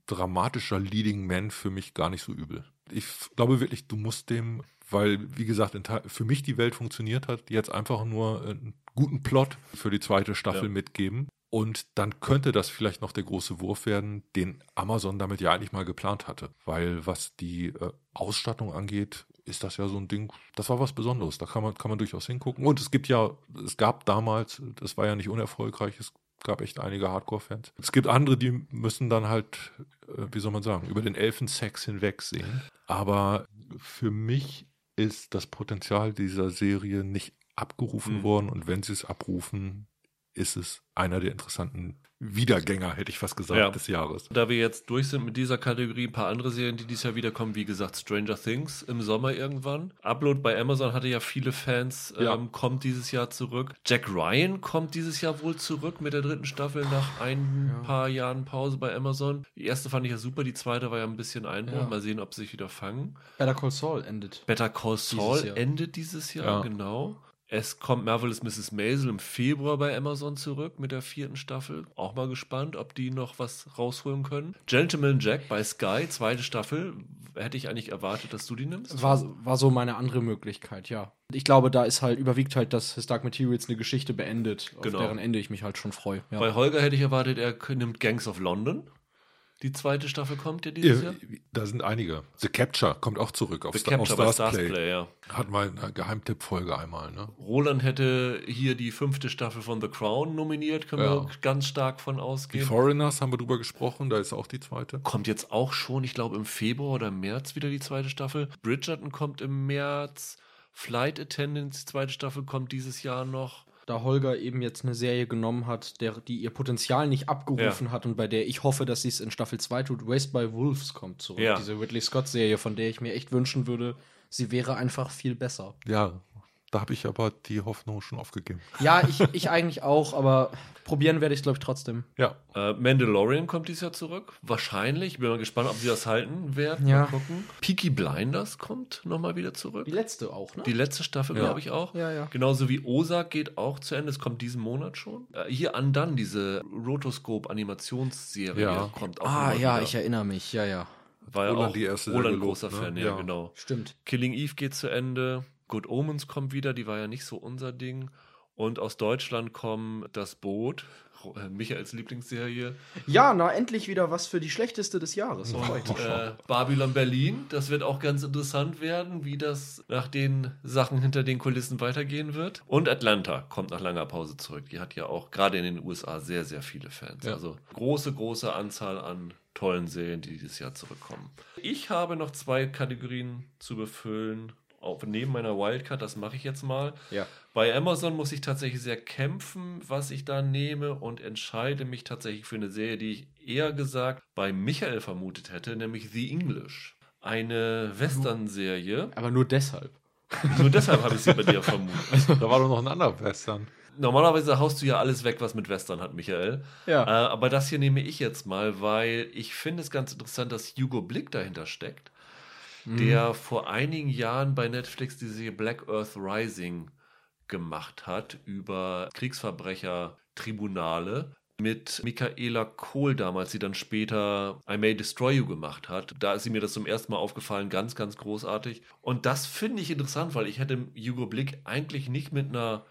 dramatischer Leading Man für mich gar nicht so übel. Ich glaube wirklich, du musst dem, weil, wie gesagt, für mich die Welt funktioniert hat, jetzt einfach nur einen guten Plot für die zweite Staffel Ja. mitgeben. Und dann könnte das vielleicht noch der große Wurf werden, den Amazon damit ja eigentlich mal geplant hatte. Weil was die äh, Ausstattung angeht, ist das ja so ein Ding, das war was Besonderes. Da kann man, kann man durchaus hingucken. Und es gibt ja, es gab damals, das war ja nicht unerfolgreich, es gab echt einige Hardcore-Fans. Es gibt andere, die müssen dann halt, äh, wie soll man sagen, über den Elfensex hinwegsehen. Aber für mich ist das Potenzial dieser Serie nicht abgerufen Mhm. worden. Und wenn sie es abrufen, ist es einer der interessanten Wiedergänger, hätte ich fast gesagt, Ja. des Jahres. Da wir jetzt durch sind mit dieser Kategorie, ein paar andere Serien, die dieses Jahr wiederkommen, wie gesagt, Stranger Things im Sommer irgendwann. Upload bei Amazon hatte ja viele Fans, Ja. ähm, kommt dieses Jahr zurück. Jack Ryan kommt dieses Jahr wohl zurück mit der dritten Staffel nach ein Ja. paar Jahren Pause bei Amazon. Die erste fand ich ja super, die zweite war ja ein bisschen Einbruch. Ja. Mal sehen, ob sie sich wieder fangen. Better Call Saul endet. Better Call Saul Jahr. endet dieses Jahr, Ja. genau. Es kommt Marvelous Mrs. Maisel im Februar bei Amazon zurück mit der vierten Staffel. Auch mal gespannt, ob die noch was rausholen können. Gentleman Jack bei Sky, zweite Staffel. Hätte ich eigentlich erwartet, dass du die nimmst. War, war so meine andere Möglichkeit, ja. Ich glaube, da ist halt, überwiegt halt, dass His Dark Materials eine Geschichte beendet, Genau. auf deren Ende ich mich halt schon freue. Ja. Bei Holger hätte ich erwartet, er nimmt Gangs of London. Die zweite Staffel kommt ja dieses Jahr. Da sind einige. The Capture kommt auch zurück auf, The Star, auf Capture bei Stars Stars Play. Play, ja. Hat mal eine Geheimtippfolge einmal, ne? Roland hätte hier die fünfte Staffel von The Crown nominiert, können Ja. wir ganz stark von Die ausgehen. Foreigners haben wir drüber gesprochen, da ist auch die zweite. Kommt jetzt auch schon, ich glaube, im Februar oder März wieder die zweite Staffel. Bridgerton kommt im März. Flight Attendants, die zweite Staffel, kommt dieses Jahr noch. Da Holger eben jetzt eine Serie genommen hat, der, die ihr Potenzial nicht abgerufen hat und bei der ich hoffe, dass sie es in Staffel 2 tut, Raised by Wolves kommt zurück. Ja. Diese Ridley Scott-Serie, von der ich mir echt wünschen würde, sie wäre einfach viel besser. Ja, da habe ich aber die Hoffnung schon aufgegeben. Ja, ich, ich eigentlich auch, aber probieren werde ich es, glaube ich, trotzdem. Ja, Äh, Mandalorian kommt dieses Jahr zurück. Wahrscheinlich. Bin mal gespannt, ob sie das halten werden. Ja. Mal gucken. Peaky Blinders kommt nochmal wieder zurück. Die letzte auch, ne? Die letzte Staffel, Ja. glaube ich, auch. Ja, ja. Genauso wie Ozark geht auch zu Ende. Es kommt diesen Monat schon. Äh, hier Undone, diese Rotoscope-Animationsserie, Ja. kommt auch ah, ja, wieder. ich erinnere mich, ja, ja. War ja auch die erste Roland großer ne? Fan, ja, Ja. genau. Stimmt. Killing Eve geht zu Ende. Good Omens kommt wieder, die war ja nicht so unser Ding. Und aus Deutschland kommen Das Boot, äh, Michaels Lieblingsserie. Ja, na, endlich wieder was für die schlechteste des Jahres. Äh, Babylon Berlin, das wird auch ganz interessant werden, wie das nach den Sachen hinter den Kulissen weitergehen wird. Und Atlanta kommt nach langer Pause zurück. Die hat ja auch gerade in den USA sehr, sehr viele Fans. Ja. Also große, große Anzahl an tollen Serien, die dieses Jahr zurückkommen. Ich habe noch zwei Kategorien zu befüllen. Auf, neben meiner Wildcard, das mache ich jetzt mal. Ja. Bei Amazon muss ich tatsächlich sehr kämpfen, was ich da nehme und entscheide mich tatsächlich für eine Serie, die ich eher gesagt bei Michael vermutet hätte, nämlich The English. Eine Western-Serie. Aber nur deshalb. Nur deshalb habe ich sie bei dir vermutet. Da war doch noch ein anderer Western. Normalerweise haust du ja alles weg, was mit Western hat, Michael. Ja. Äh, aber das hier nehme ich jetzt mal, weil ich finde es ganz interessant, dass Hugo Blick dahinter steckt, der vor einigen Jahren bei Netflix die Serie Black Earth Rising gemacht hat über Kriegsverbrecher-Tribunale mit Michaela Kohl damals, die dann später I May Destroy You gemacht hat. Da ist sie mir das zum ersten Mal aufgefallen, ganz, ganz großartig. Und das finde ich interessant, weil ich hätte Hugo Blick eigentlich nicht mit einer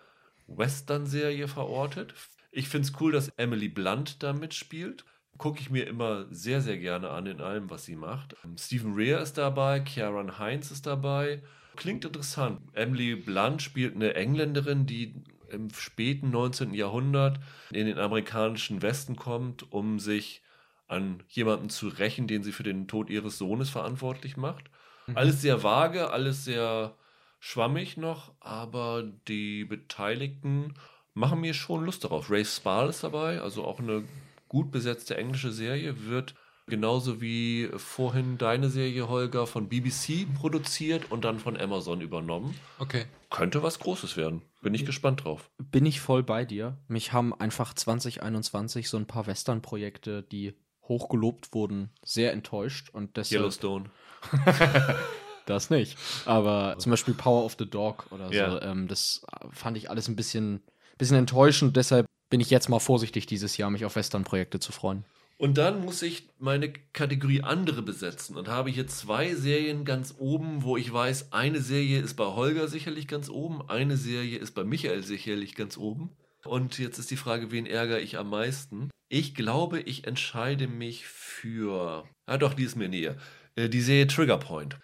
Western-Serie verortet. Ich finde es cool, dass Emily Blunt da mitspielt. Gucke ich mir immer sehr, sehr gerne an in allem, was sie macht. Stephen Rea ist dabei, Kieran Heinz ist dabei. Klingt interessant. Emily Blunt spielt eine Engländerin, die im späten 19. Jahrhundert in den amerikanischen Westen kommt, um sich an jemanden zu rächen, den sie für den Tod ihres Sohnes verantwortlich macht. Alles sehr vage, alles sehr schwammig noch, aber die Beteiligten machen mir schon Lust darauf. Ray Spall ist dabei, also auch eine gut besetzte englische Serie, wird genauso wie vorhin deine Serie, Holger, von BBC produziert und dann von Amazon übernommen. Okay. Könnte was Großes werden. Bin ich gespannt drauf. Bin ich voll bei dir. Mich haben einfach 2021 so ein paar Western-Projekte, die hochgelobt wurden, sehr enttäuscht und deshalb Yellowstone. das nicht. Aber zum Beispiel Power of the Dog oder so, Ja. ähm, das fand ich alles ein bisschen, bisschen enttäuschend. Deshalb bin ich jetzt mal vorsichtig dieses Jahr, mich auf Western-Projekte zu freuen. Und dann muss ich meine Kategorie andere besetzen und habe hier zwei Serien ganz oben, wo ich weiß, eine Serie ist bei Holger sicherlich ganz oben, eine Serie ist bei Michael sicherlich ganz oben. Und jetzt ist die Frage, wen ärgere ich am meisten? Ich glaube, ich entscheide mich für. Ah, doch, die ist mir näher. Äh, Die Serie Trigger Point.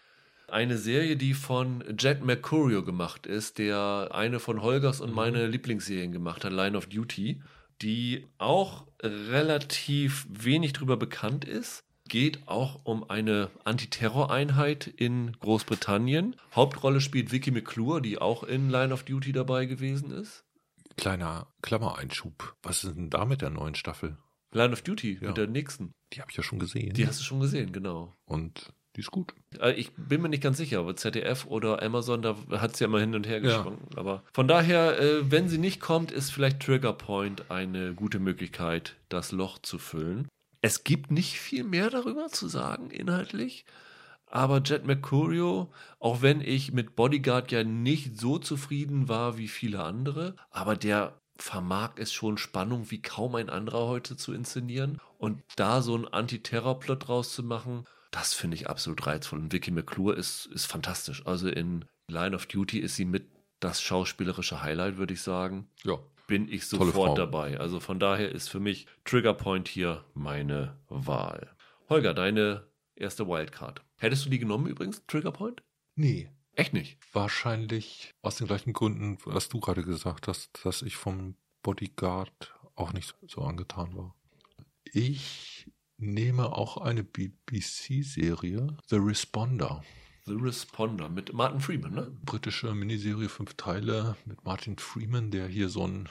Eine Serie, die von Jet Mercurio gemacht ist, der eine von Holgers und meine Lieblingsserien gemacht hat, Line of Duty, die auch relativ wenig drüber bekannt ist. Geht auch um eine Antiterroreinheit in Großbritannien. Hauptrolle spielt Vicky McClure, die auch in Line of Duty dabei gewesen ist. Kleiner Klammereinschub. Was ist denn da mit der neuen Staffel? Line of Duty Ja. mit der nächsten. Die habe ich ja schon gesehen. Die hast du schon gesehen, genau. Und die ist gut. Äh, Ich bin mir nicht ganz sicher, aber ZDF oder Amazon, da hat es ja immer hin und her Ja. geschwankt. Aber von daher, äh, wenn sie nicht kommt, ist vielleicht Trigger Point eine gute Möglichkeit, das Loch zu füllen. Es gibt nicht viel mehr darüber zu sagen, inhaltlich. Aber Jet Mercurio, auch wenn ich mit Bodyguard ja nicht so zufrieden war wie viele andere, aber der vermag es schon Spannung wie kaum ein anderer heute zu inszenieren. Und da so einen Antiterror-Plot draus zu machen, das finde ich absolut reizvoll. Und Vicky McClure ist, ist fantastisch. Also in Line of Duty ist sie mit das schauspielerische Highlight, würde ich sagen. Ja. Bin ich sofort dabei. Also von daher ist für mich Trigger Point hier meine Wahl. Holger, deine erste Wildcard. Hättest du die genommen übrigens, Trigger Point? Nee. Echt nicht. Wahrscheinlich aus den gleichen Gründen, was du gerade gesagt hast, dass ich vom Bodyguard auch nicht so angetan war. Ich nehme auch eine BBC-Serie, The Responder. The Responder mit Martin Freeman, ne? Britische Miniserie, fünf Teile mit Martin Freeman, der hier so ein,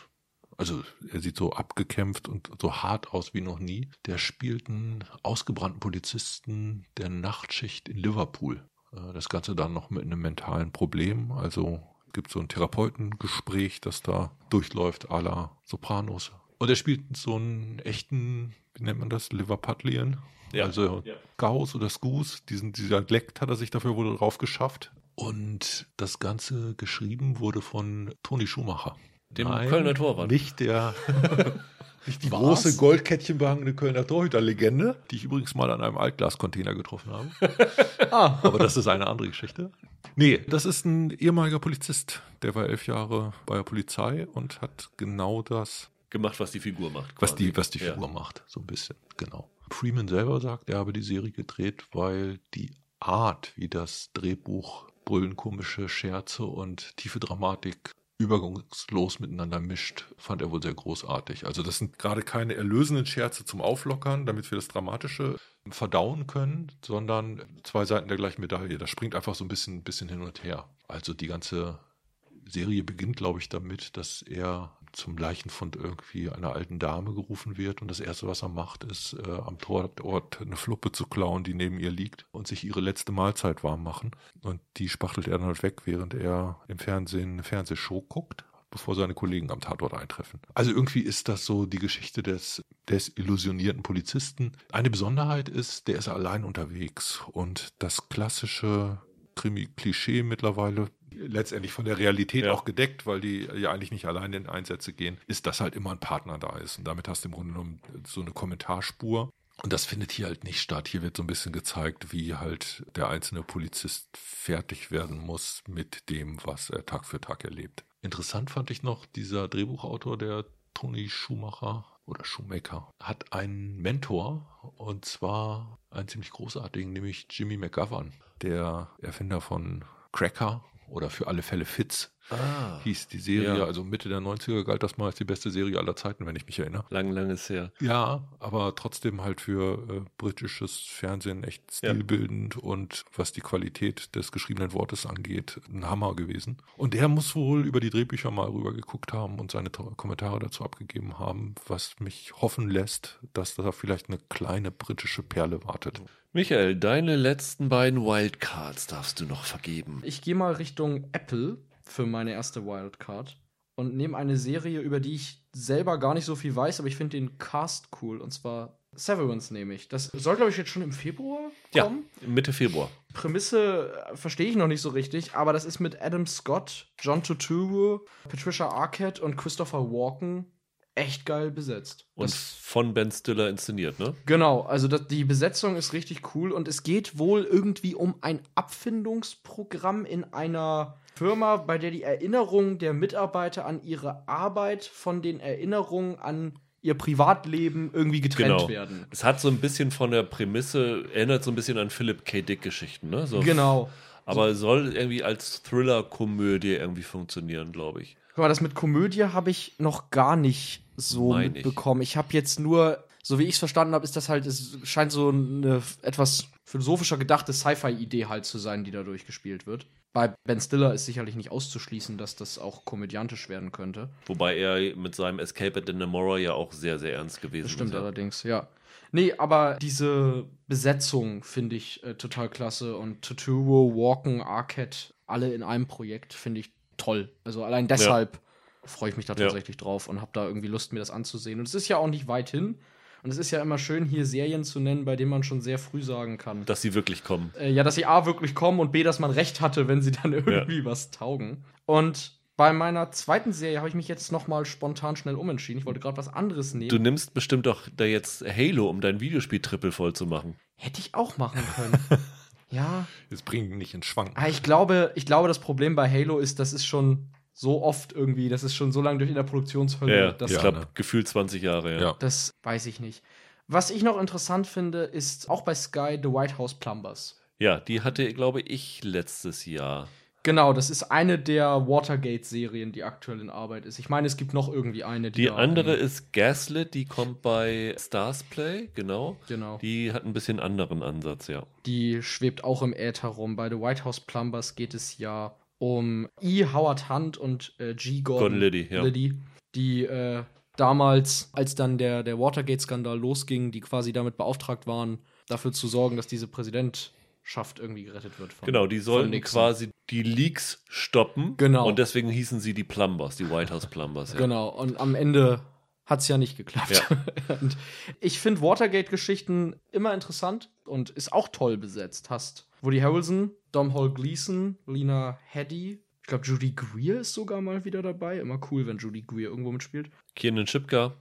also er sieht so abgekämpft und so hart aus wie noch nie. Der spielt einen ausgebrannten Polizisten der Nachtschicht in Liverpool. Äh, Das Ganze dann noch mit einem mentalen Problem. Also gibt so ein Therapeutengespräch, das da durchläuft, à la Sopranos. Und er spielt so einen echten, wie nennt man das, Liverpudlian. Ja. Also Ja. Gauss oder Scoos, diesen, dieser Dialekt hat er sich dafür wohl drauf geschafft. Und das Ganze geschrieben wurde von Toni Schumacher. Dem Kölner Torwart. Nicht der, nicht die Was? große Goldkettchenbehangene Kölner Torhüterlegende, die ich übrigens mal an einem Altglascontainer getroffen habe. Ah, Aber das ist eine andere Geschichte. Nee, das ist ein ehemaliger Polizist. Der war elf Jahre bei der Polizei und hat genau das Gemacht, was die Figur macht. was quasi. die, was die Ja. Figur macht, so ein bisschen, genau. Freeman selber sagt, er habe die Serie gedreht, weil die Art, wie das Drehbuch brüllenkomische Scherze und tiefe Dramatik übergangslos miteinander mischt, fand er wohl sehr großartig. Also das sind gerade keine erlösenden Scherze zum Auflockern, damit wir das Dramatische verdauen können, sondern zwei Seiten der gleichen Medaille. Das springt einfach so ein bisschen, bisschen hin und her. Also die ganze Serie beginnt, glaube ich, damit, dass er zum Leichenfund irgendwie einer alten Dame gerufen wird und das Erste, was er macht, ist äh, am Torort eine Fluppe zu klauen, die neben ihr liegt und sich ihre letzte Mahlzeit warm machen. Und die spachtelt er dann halt weg, während er im Fernsehen eine Fernsehshow guckt bevor seine Kollegen am Tatort eintreffen. Also irgendwie ist das so die Geschichte des desillusionierten Polizisten. Eine Besonderheit ist, der ist allein unterwegs und das klassische Krimi-Klischee mittlerweile letztendlich von der Realität ja. auch gedeckt, weil die ja eigentlich nicht allein in Einsätze gehen, ist, dass halt immer ein Partner da ist. Und damit hast du im Grunde genommen so eine Kommentarspur. Und das findet hier halt nicht statt. Hier wird so ein bisschen gezeigt, wie halt der einzelne Polizist fertig werden muss mit dem, was er Tag für Tag erlebt. Interessant fand ich noch, dieser Drehbuchautor, der Tony Schumacher oder Shoemaker, hat einen Mentor und zwar einen ziemlich großartigen, nämlich Jimmy McGovern, der Erfinder von Cracker oder für alle Fälle Fitz ah, hieß die Serie. Ja. Also Mitte der 90er galt das mal als die beste Serie aller Zeiten, wenn ich mich erinnere. Lang, lang ist her. Ja, aber trotzdem halt für äh, britisches Fernsehen echt stilbildend ja. und was die Qualität des geschriebenen Wortes angeht, ein Hammer gewesen. Und der muss wohl über die Drehbücher mal rüber geguckt haben und seine Kommentare dazu abgegeben haben, was mich hoffen lässt, dass da vielleicht eine kleine britische Perle wartet. Michael, deine letzten beiden Wildcards darfst du noch vergeben. Ich gehe mal Richtung Apple für meine erste Wildcard und nehme eine Serie, über die ich selber gar nicht so viel weiß, aber ich finde den Cast cool und zwar Severance nehme ich. Das soll, glaube ich, jetzt schon im Februar kommen. Ja, Mitte Februar. Prämisse äh, verstehe ich noch nicht so richtig, aber das ist mit Adam Scott, John Turturro, Patricia Arquette und Christopher Walken echt geil besetzt. Und das, von Ben Stiller inszeniert, ne? Genau, also das, die Besetzung ist richtig cool und es geht wohl irgendwie um ein Abfindungsprogramm in einer Firma, bei der die Erinnerungen der Mitarbeiter an ihre Arbeit von den Erinnerungen an ihr Privatleben irgendwie getrennt genau. werden. Es hat so ein bisschen von der Prämisse, erinnert so ein bisschen an Philip K. Dick-Geschichten, ne? So genau. Aber soll irgendwie als Thriller-Komödie irgendwie funktionieren, glaube ich. Guck mal, das mit Komödie habe ich noch gar nicht so Mein mitbekommen. Ich, ich habe jetzt nur, so wie ich es verstanden habe, ist das halt, es scheint so eine etwas philosophischer gedachte Sci-Fi-Idee halt zu sein, die da durchgespielt wird. Bei Ben Stiller ist sicherlich nicht auszuschließen, dass das auch komödiantisch werden könnte. Wobei er mit seinem Escape at Namora ja auch sehr, sehr ernst gewesen ist. Stimmt allerdings, ja. Nee, aber diese Besetzung finde ich äh, total klasse und Totoro, Walken, Arquette, alle in einem Projekt finde ich toll. Also allein deshalb ja. Freue ich mich da tatsächlich ja. drauf und habe da irgendwie Lust, mir das anzusehen. Und es ist ja auch nicht weit hin. Und es ist ja immer schön, hier Serien zu nennen, bei denen man schon sehr früh sagen kann. Dass sie wirklich kommen. Äh, ja, dass sie A wirklich kommen und B, dass man recht hatte, wenn sie dann irgendwie ja. was taugen. Und bei meiner zweiten Serie habe ich mich jetzt noch mal spontan schnell umentschieden. Ich wollte gerade was anderes nehmen. Du nimmst bestimmt doch da jetzt Halo, um dein Videospiel triple voll zu machen. Hätte ich auch machen können. ja. Jetzt bringen ihn nicht in Schwanken. Ah, ich glaube, ich glaube, das Problem bei Halo ist, das ist schon so oft irgendwie, das ist schon so lange durch in der Produktionshölle. Ja, das ja, glaube, ne? gefühlt 20 Jahre, ja. ja. Das weiß ich nicht. Was ich noch interessant finde, ist auch bei Sky The White House Plumbers. Ja, die hatte, glaube ich, letztes Jahr. Genau, das ist eine der Watergate-Serien, die aktuell in Arbeit ist. Ich meine, es gibt noch irgendwie eine. Die, die andere ist Gaslit, die kommt bei Stars Play, genau. Genau. Die hat ein bisschen anderen Ansatz, ja. Die schwebt auch im Äther rum. Bei The White House Plumbers geht es ja um E. Howard Hunt und äh, G. Gordon, Gordon Liddy, ja. Liddy, die äh, damals, als dann der, der Watergate-Skandal losging, die quasi damit beauftragt waren, dafür zu sorgen, dass diese Präsidentschaft irgendwie gerettet wird. Von, genau, die sollten quasi die Leaks stoppen. Genau. Und deswegen hießen sie die Plumbers, die White House Plumbers. Ja. Genau, und am Ende hat es ja nicht geklappt. Ja. ich finde Watergate-Geschichten immer interessant und ist auch toll besetzt. Hast Woody Harrelson, Dom Hall Gleason, Lena Headey. Ich glaube, Judy Greer ist sogar mal wieder dabei. Immer cool, wenn Judy Greer irgendwo mitspielt. Kiernan Chipka.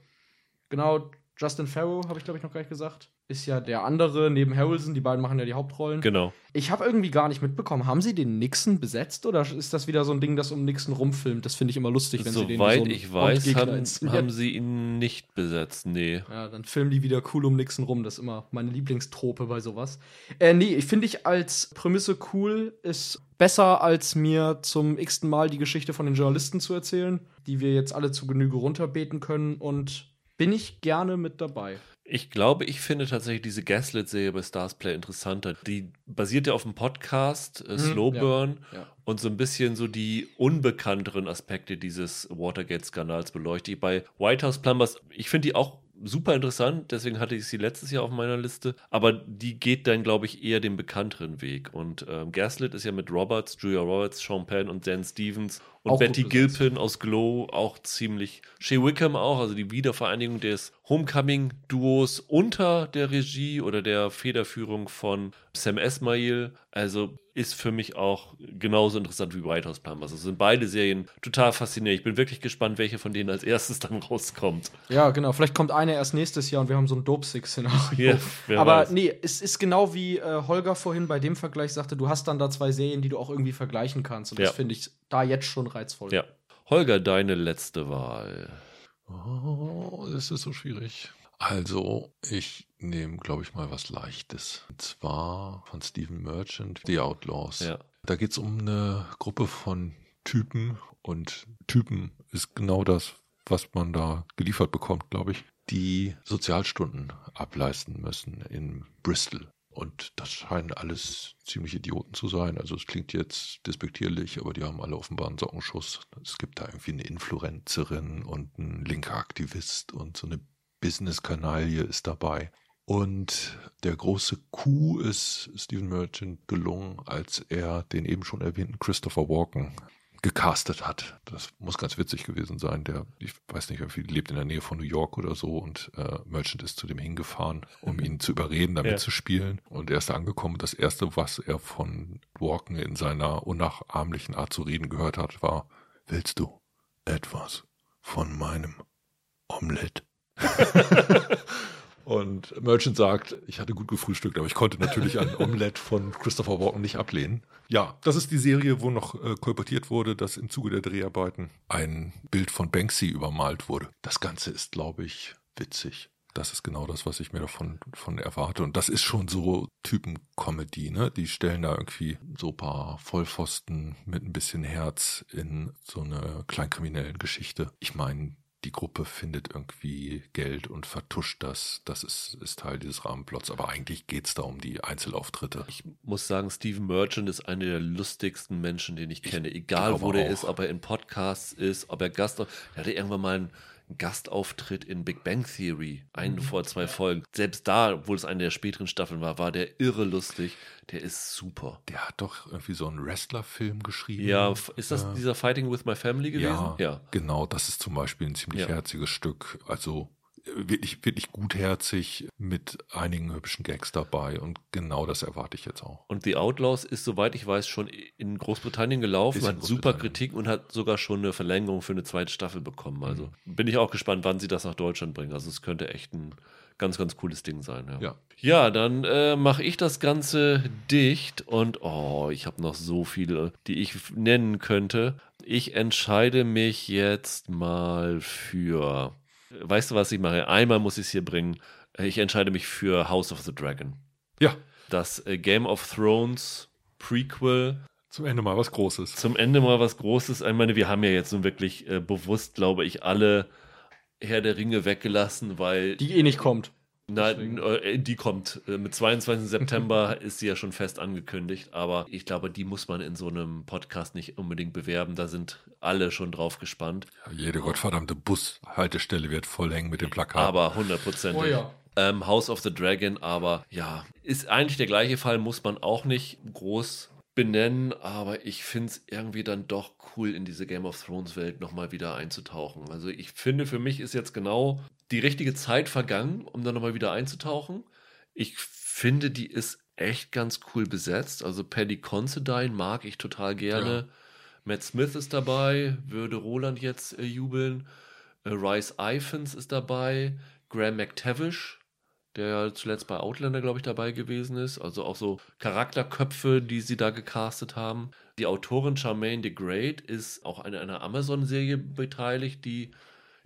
Genau, Justin Farrow habe ich, glaube ich, noch gar nicht gesagt. Ist ja der andere neben Harrelson. Die beiden machen ja die Hauptrollen. Genau. Ich habe irgendwie gar nicht mitbekommen, haben sie den Nixon besetzt oder ist das wieder so ein Ding, das um Nixon rumfilmt? Das finde ich immer lustig, wenn sie den Soweit so ich weiß, haben, haben sie ihn nicht besetzt. Nee. Ja, dann filmen die wieder cool um Nixon rum. Das ist immer meine Lieblingstrope bei sowas. Äh, nee, ich finde ich als Prämisse cool, ist besser als mir zum x-ten Mal die Geschichte von den Journalisten zu erzählen, die wir jetzt alle zu Genüge runterbeten können und bin ich gerne mit dabei. Ich glaube, ich finde tatsächlich diese Gaslit-Serie bei Starsplay interessanter. Die basiert ja auf dem Podcast äh, Slow ja, Burn ja. und so ein bisschen so die unbekannteren Aspekte dieses Watergate-Skandals beleuchtet. Ich Bei White House Plumbers, ich finde die auch super interessant, deswegen hatte ich sie letztes Jahr auf meiner Liste, aber die geht dann, glaube ich, eher den bekannteren Weg. Und ähm, Gaslit ist ja mit Roberts, Julia Roberts, Sean Penn und Dan Stevens und Auch Betty. Gilpin aus Glow auch ziemlich. Shea Wickham auch, also die Wiedervereinigung des Homecoming-Duos unter der Regie oder der Federführung von Sam Esmail. Also ist für mich auch genauso interessant wie White House Plumbers. Also sind beide Serien total faszinierend. Ich bin wirklich gespannt, welche von denen als erstes dann rauskommt. Ja, genau. Vielleicht kommt eine erst nächstes Jahr und wir haben so ein Dope-Six-Szenario. Ja, Aber weiß. nee, es ist genau wie äh, Holger vorhin bei dem Vergleich sagte, du hast dann da zwei Serien, die du auch irgendwie vergleichen kannst. Und Ja. das finde ich da jetzt schon reizvoll. Ja. Holger, deine letzte Wahl. Oh, das ist so schwierig. Also, ich nehme, glaube ich, mal was Leichtes. Und zwar von Stephen Merchant, The Outlaws. Ja. Da geht es um eine Gruppe von Typen und Typen ist genau das, was man da geliefert bekommt, glaube ich, die Sozialstunden ableisten müssen in Bristol. Und das scheinen alles ziemlich Idioten zu sein. Also es klingt jetzt despektierlich, aber die haben alle offenbar einen Sockenschuss. Es gibt da irgendwie eine Influencerin und ein linker Aktivist und so eine Business-Kanaille ist dabei. Und der große Coup ist Stephen Merchant gelungen, als er den eben schon erwähnten Christopher Walken gecastet hat. Das muss ganz witzig gewesen sein. Der, ich weiß nicht, irgendwie lebt in der Nähe von New York oder so und äh, Merchant ist zu dem hingefahren, um ihn zu überreden, damit Ja. zu spielen. Und er ist da angekommen. Das erste, was er von Walken in seiner unnachahmlichen Art zu reden gehört hat, war, willst du etwas von meinem Omelett? Und Merchant sagt, ich hatte gut gefrühstückt, aber ich konnte natürlich ein Omelett von Christopher Walken nicht ablehnen. Ja, das ist die Serie, wo noch äh, kolportiert wurde, dass im Zuge der Dreharbeiten ein Bild von Banksy übermalt wurde. Das Ganze ist, glaube ich, witzig. Das ist genau das, was ich mir davon von erwarte. Und das ist schon so Typen-Comedy, ne? Die stellen da irgendwie so ein paar Vollpfosten mit ein bisschen Herz in so eine kleinkriminellen Geschichte. Ich meine, die Gruppe findet irgendwie Geld und vertuscht das. Das ist, ist Teil dieses Rahmenplots. Aber eigentlich geht es da um die Einzelauftritte. Ich muss sagen, Steven Merchant ist einer der lustigsten Menschen, den ich kenne. Egal, glaube wo der auch. ist, ob er in Podcasts ist, ob er Gast. Er hatte irgendwann mal einen Gastauftritt in Big Bang Theory, einen vor zwei Folgen. Selbst da, obwohl es eine der späteren Staffeln war, war der irre lustig. Der ist super. Der hat doch irgendwie so einen Wrestler-Film geschrieben. Ja, ist das Ja. dieser Fighting with My Family gewesen? Ja, genau. Das ist zum Beispiel ein ziemlich Ja. herziges Stück. Also äh, wirklich, wirklich gutherzig mit einigen hübschen Gags dabei. Und genau das erwarte ich jetzt auch. Und The Outlaws ist, soweit ich weiß, schon in Großbritannien gelaufen, in hat super. Kritik und hat sogar schon eine Verlängerung für eine zweite Staffel bekommen. Also Mhm. bin ich auch gespannt, wann sie das nach Deutschland bringen. Also es könnte echt ein ganz, ganz cooles Ding sein. Ja, Ja. ja dann äh, mache ich das Ganze dicht und oh, ich habe noch so viele, die ich nennen könnte. Ich entscheide mich jetzt mal für, weißt du, was ich mache? Einmal muss ich es hier bringen. Ich entscheide mich für House of the Dragon Ja, das äh, Game of Thrones Prequel. zum Ende mal was Großes. Zum Ende mal was Großes. Ich meine, wir haben ja jetzt nun wirklich äh, bewusst, glaube ich, alle Herr der Ringe weggelassen, weil Die eh nicht kommt. Nein, äh, die kommt. Äh, Mit 22. September ist sie ja schon fest angekündigt, aber ich glaube, die muss man in so einem Podcast nicht unbedingt bewerben. Da sind alle schon drauf gespannt. Jede gottverdammte Bushaltestelle wird voll hängen mit dem Plakat. Aber hundertprozentig. Oh ja. ähm, House of the Dragon, aber ja, ist eigentlich der gleiche Fall, muss man auch nicht groß benennen, aber ich finde es irgendwie dann doch cool, in diese Game of Thrones Welt nochmal wieder einzutauchen. Also ich finde, für mich ist jetzt genau die richtige Zeit vergangen, um da nochmal wieder einzutauchen. Ich finde, die ist echt ganz cool besetzt. Also Paddy Considine mag ich total gerne. Matt Smith ist dabei, würde Roland jetzt äh, jubeln. Äh, Rice Iphans ist dabei. Graham McTavish, der ja zuletzt bei Outlander, glaube ich, dabei gewesen ist. Also auch so Charakterköpfe, die sie da gecastet haben. Die Autorin Charmaine the Great ist auch an einer Amazon-Serie beteiligt, die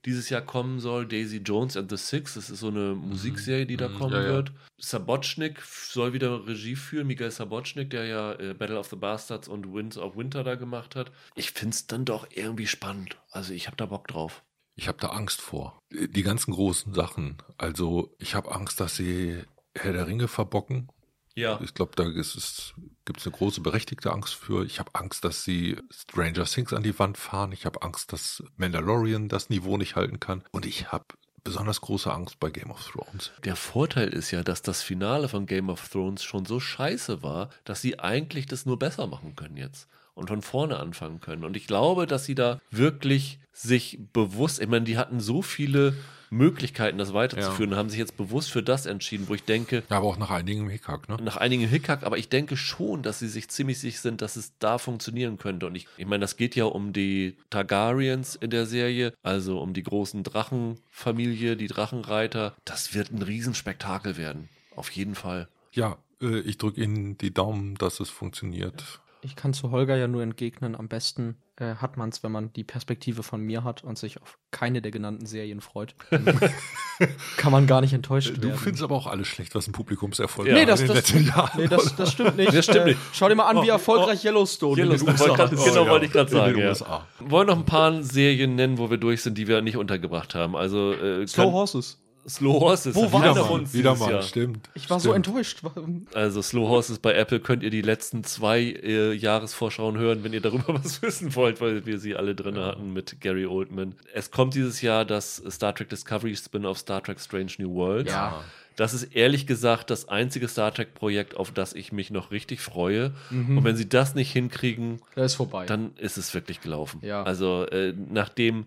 dieses Jahr kommen soll. Daisy Jones and the Six, das ist so eine Musikserie, die da Mhm, kommen ja, ja. wird. Sabochnik soll wieder Regie führen, Miguel Sabochnik, der ja äh, Battle of the Bastards und Winds of Winter da gemacht hat. Ich finde es dann doch irgendwie spannend. Also ich habe da Bock drauf. Ich habe da Angst vor. Die ganzen großen Sachen. Also ich habe Angst, dass sie Herr der Ringe verbocken. Ja. Ich glaube, da ist es, gibt es eine große berechtigte Angst für. Ich habe Angst, dass sie Stranger Things an die Wand fahren. Ich habe Angst, dass Mandalorian das Niveau nicht halten kann. Und ich habe besonders große Angst bei Game of Thrones. Der Vorteil ist ja, dass das Finale von Game of Thrones schon so scheiße war, dass sie eigentlich das nur besser machen können jetzt und von vorne anfangen können. Und ich glaube, dass sie da wirklich sich bewusst, ich meine, die hatten so viele Möglichkeiten, das weiterzuführen, und haben sich jetzt bewusst für das entschieden, wo ich denke, Ja, aber auch nach einigem Hickhack, ne? nach einigen Hickhack, aber ich denke schon, dass sie sich ziemlich sicher sind, dass es da funktionieren könnte. Und ich, ich meine, das geht ja um die Targaryens in der Serie, also um die großen Drachenfamilie, die Drachenreiter. Das wird ein Riesenspektakel werden. Auf jeden Fall. Ja, äh, ich drücke Ihnen die Daumen, dass es funktioniert. Ich kann zu Holger ja nur entgegnen, am besten äh, hat man es, wenn man die Perspektive von mir hat und sich auf keine der genannten Serien freut. Kann man gar nicht enttäuscht Du werden. findest aber auch alles schlecht, was ein Publikumserfolg Ja. nee, das, in den das, letzten Jahren. nee das, das stimmt nicht. Das stimmt Äh, nicht. Schau dir mal an, wie Oh, erfolgreich Yellowstone, Yellowstone, in den wollte USA grad- ist. genau, wollte ich gerade den sagen, ja. Wollen noch ein paar Serien nennen, wo wir durch sind, die wir nicht untergebracht haben. Also äh, Slow kann- Horses. Slow Horses. Wo war Wieder uns mal, wieder mal, Jahr. stimmt. Ich war so stimmt. enttäuscht. Warum- Also Slow Horses bei Apple könnt ihr die letzten zwei äh, Jahresvorschauen hören, wenn ihr darüber was wissen wollt, weil wir sie alle drin hatten mit Gary Oldman. Es kommt dieses Jahr das Star Trek Discovery Spin-off Star Trek Strange New Worlds. Ja. Das ist ehrlich gesagt das einzige Star Trek-Projekt, auf das ich mich noch richtig freue. Mhm. Und wenn sie das nicht hinkriegen, Da ist vorbei. dann ist es wirklich gelaufen. Ja. Also äh, nachdem,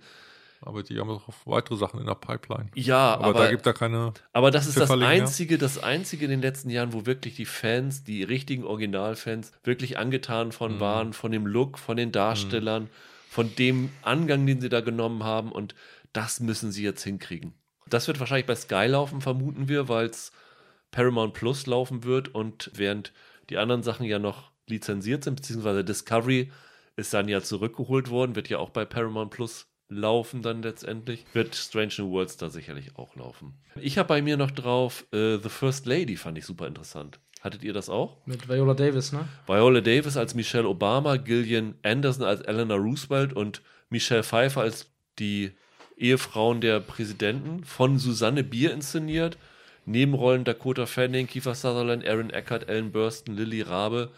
Aber die haben auch weitere Sachen in der Pipeline. ja, Aber, aber, da gibt da keine. aber das ist das einzige, das einzige in den letzten Jahren, wo wirklich die Fans, die richtigen Originalfans, wirklich angetan von Mhm. waren, von dem Look, von den Darstellern, von dem Angang, den sie da genommen haben. Und das müssen sie jetzt hinkriegen. Das wird wahrscheinlich bei Sky laufen, vermuten wir, weil es Paramount Plus laufen wird und während die anderen Sachen ja noch lizenziert sind, beziehungsweise Discovery ist dann ja zurückgeholt worden, wird ja auch bei Paramount Plus laufen dann letztendlich, wird Strange New Worlds da sicherlich auch laufen. Ich habe bei mir noch drauf äh, The First Lady, fand ich super interessant. Hattet ihr das auch? Mit Viola Davis, ne? Viola Davis als Michelle Obama, Gillian Anderson als Eleanor Roosevelt und Michelle Pfeiffer als die Ehefrauen der Präsidenten, von Susanne Bier inszeniert. Nebenrollen Dakota Fanning, Kiefer Sutherland, Aaron Eckhart, Ellen Burstyn, Lily Rabe.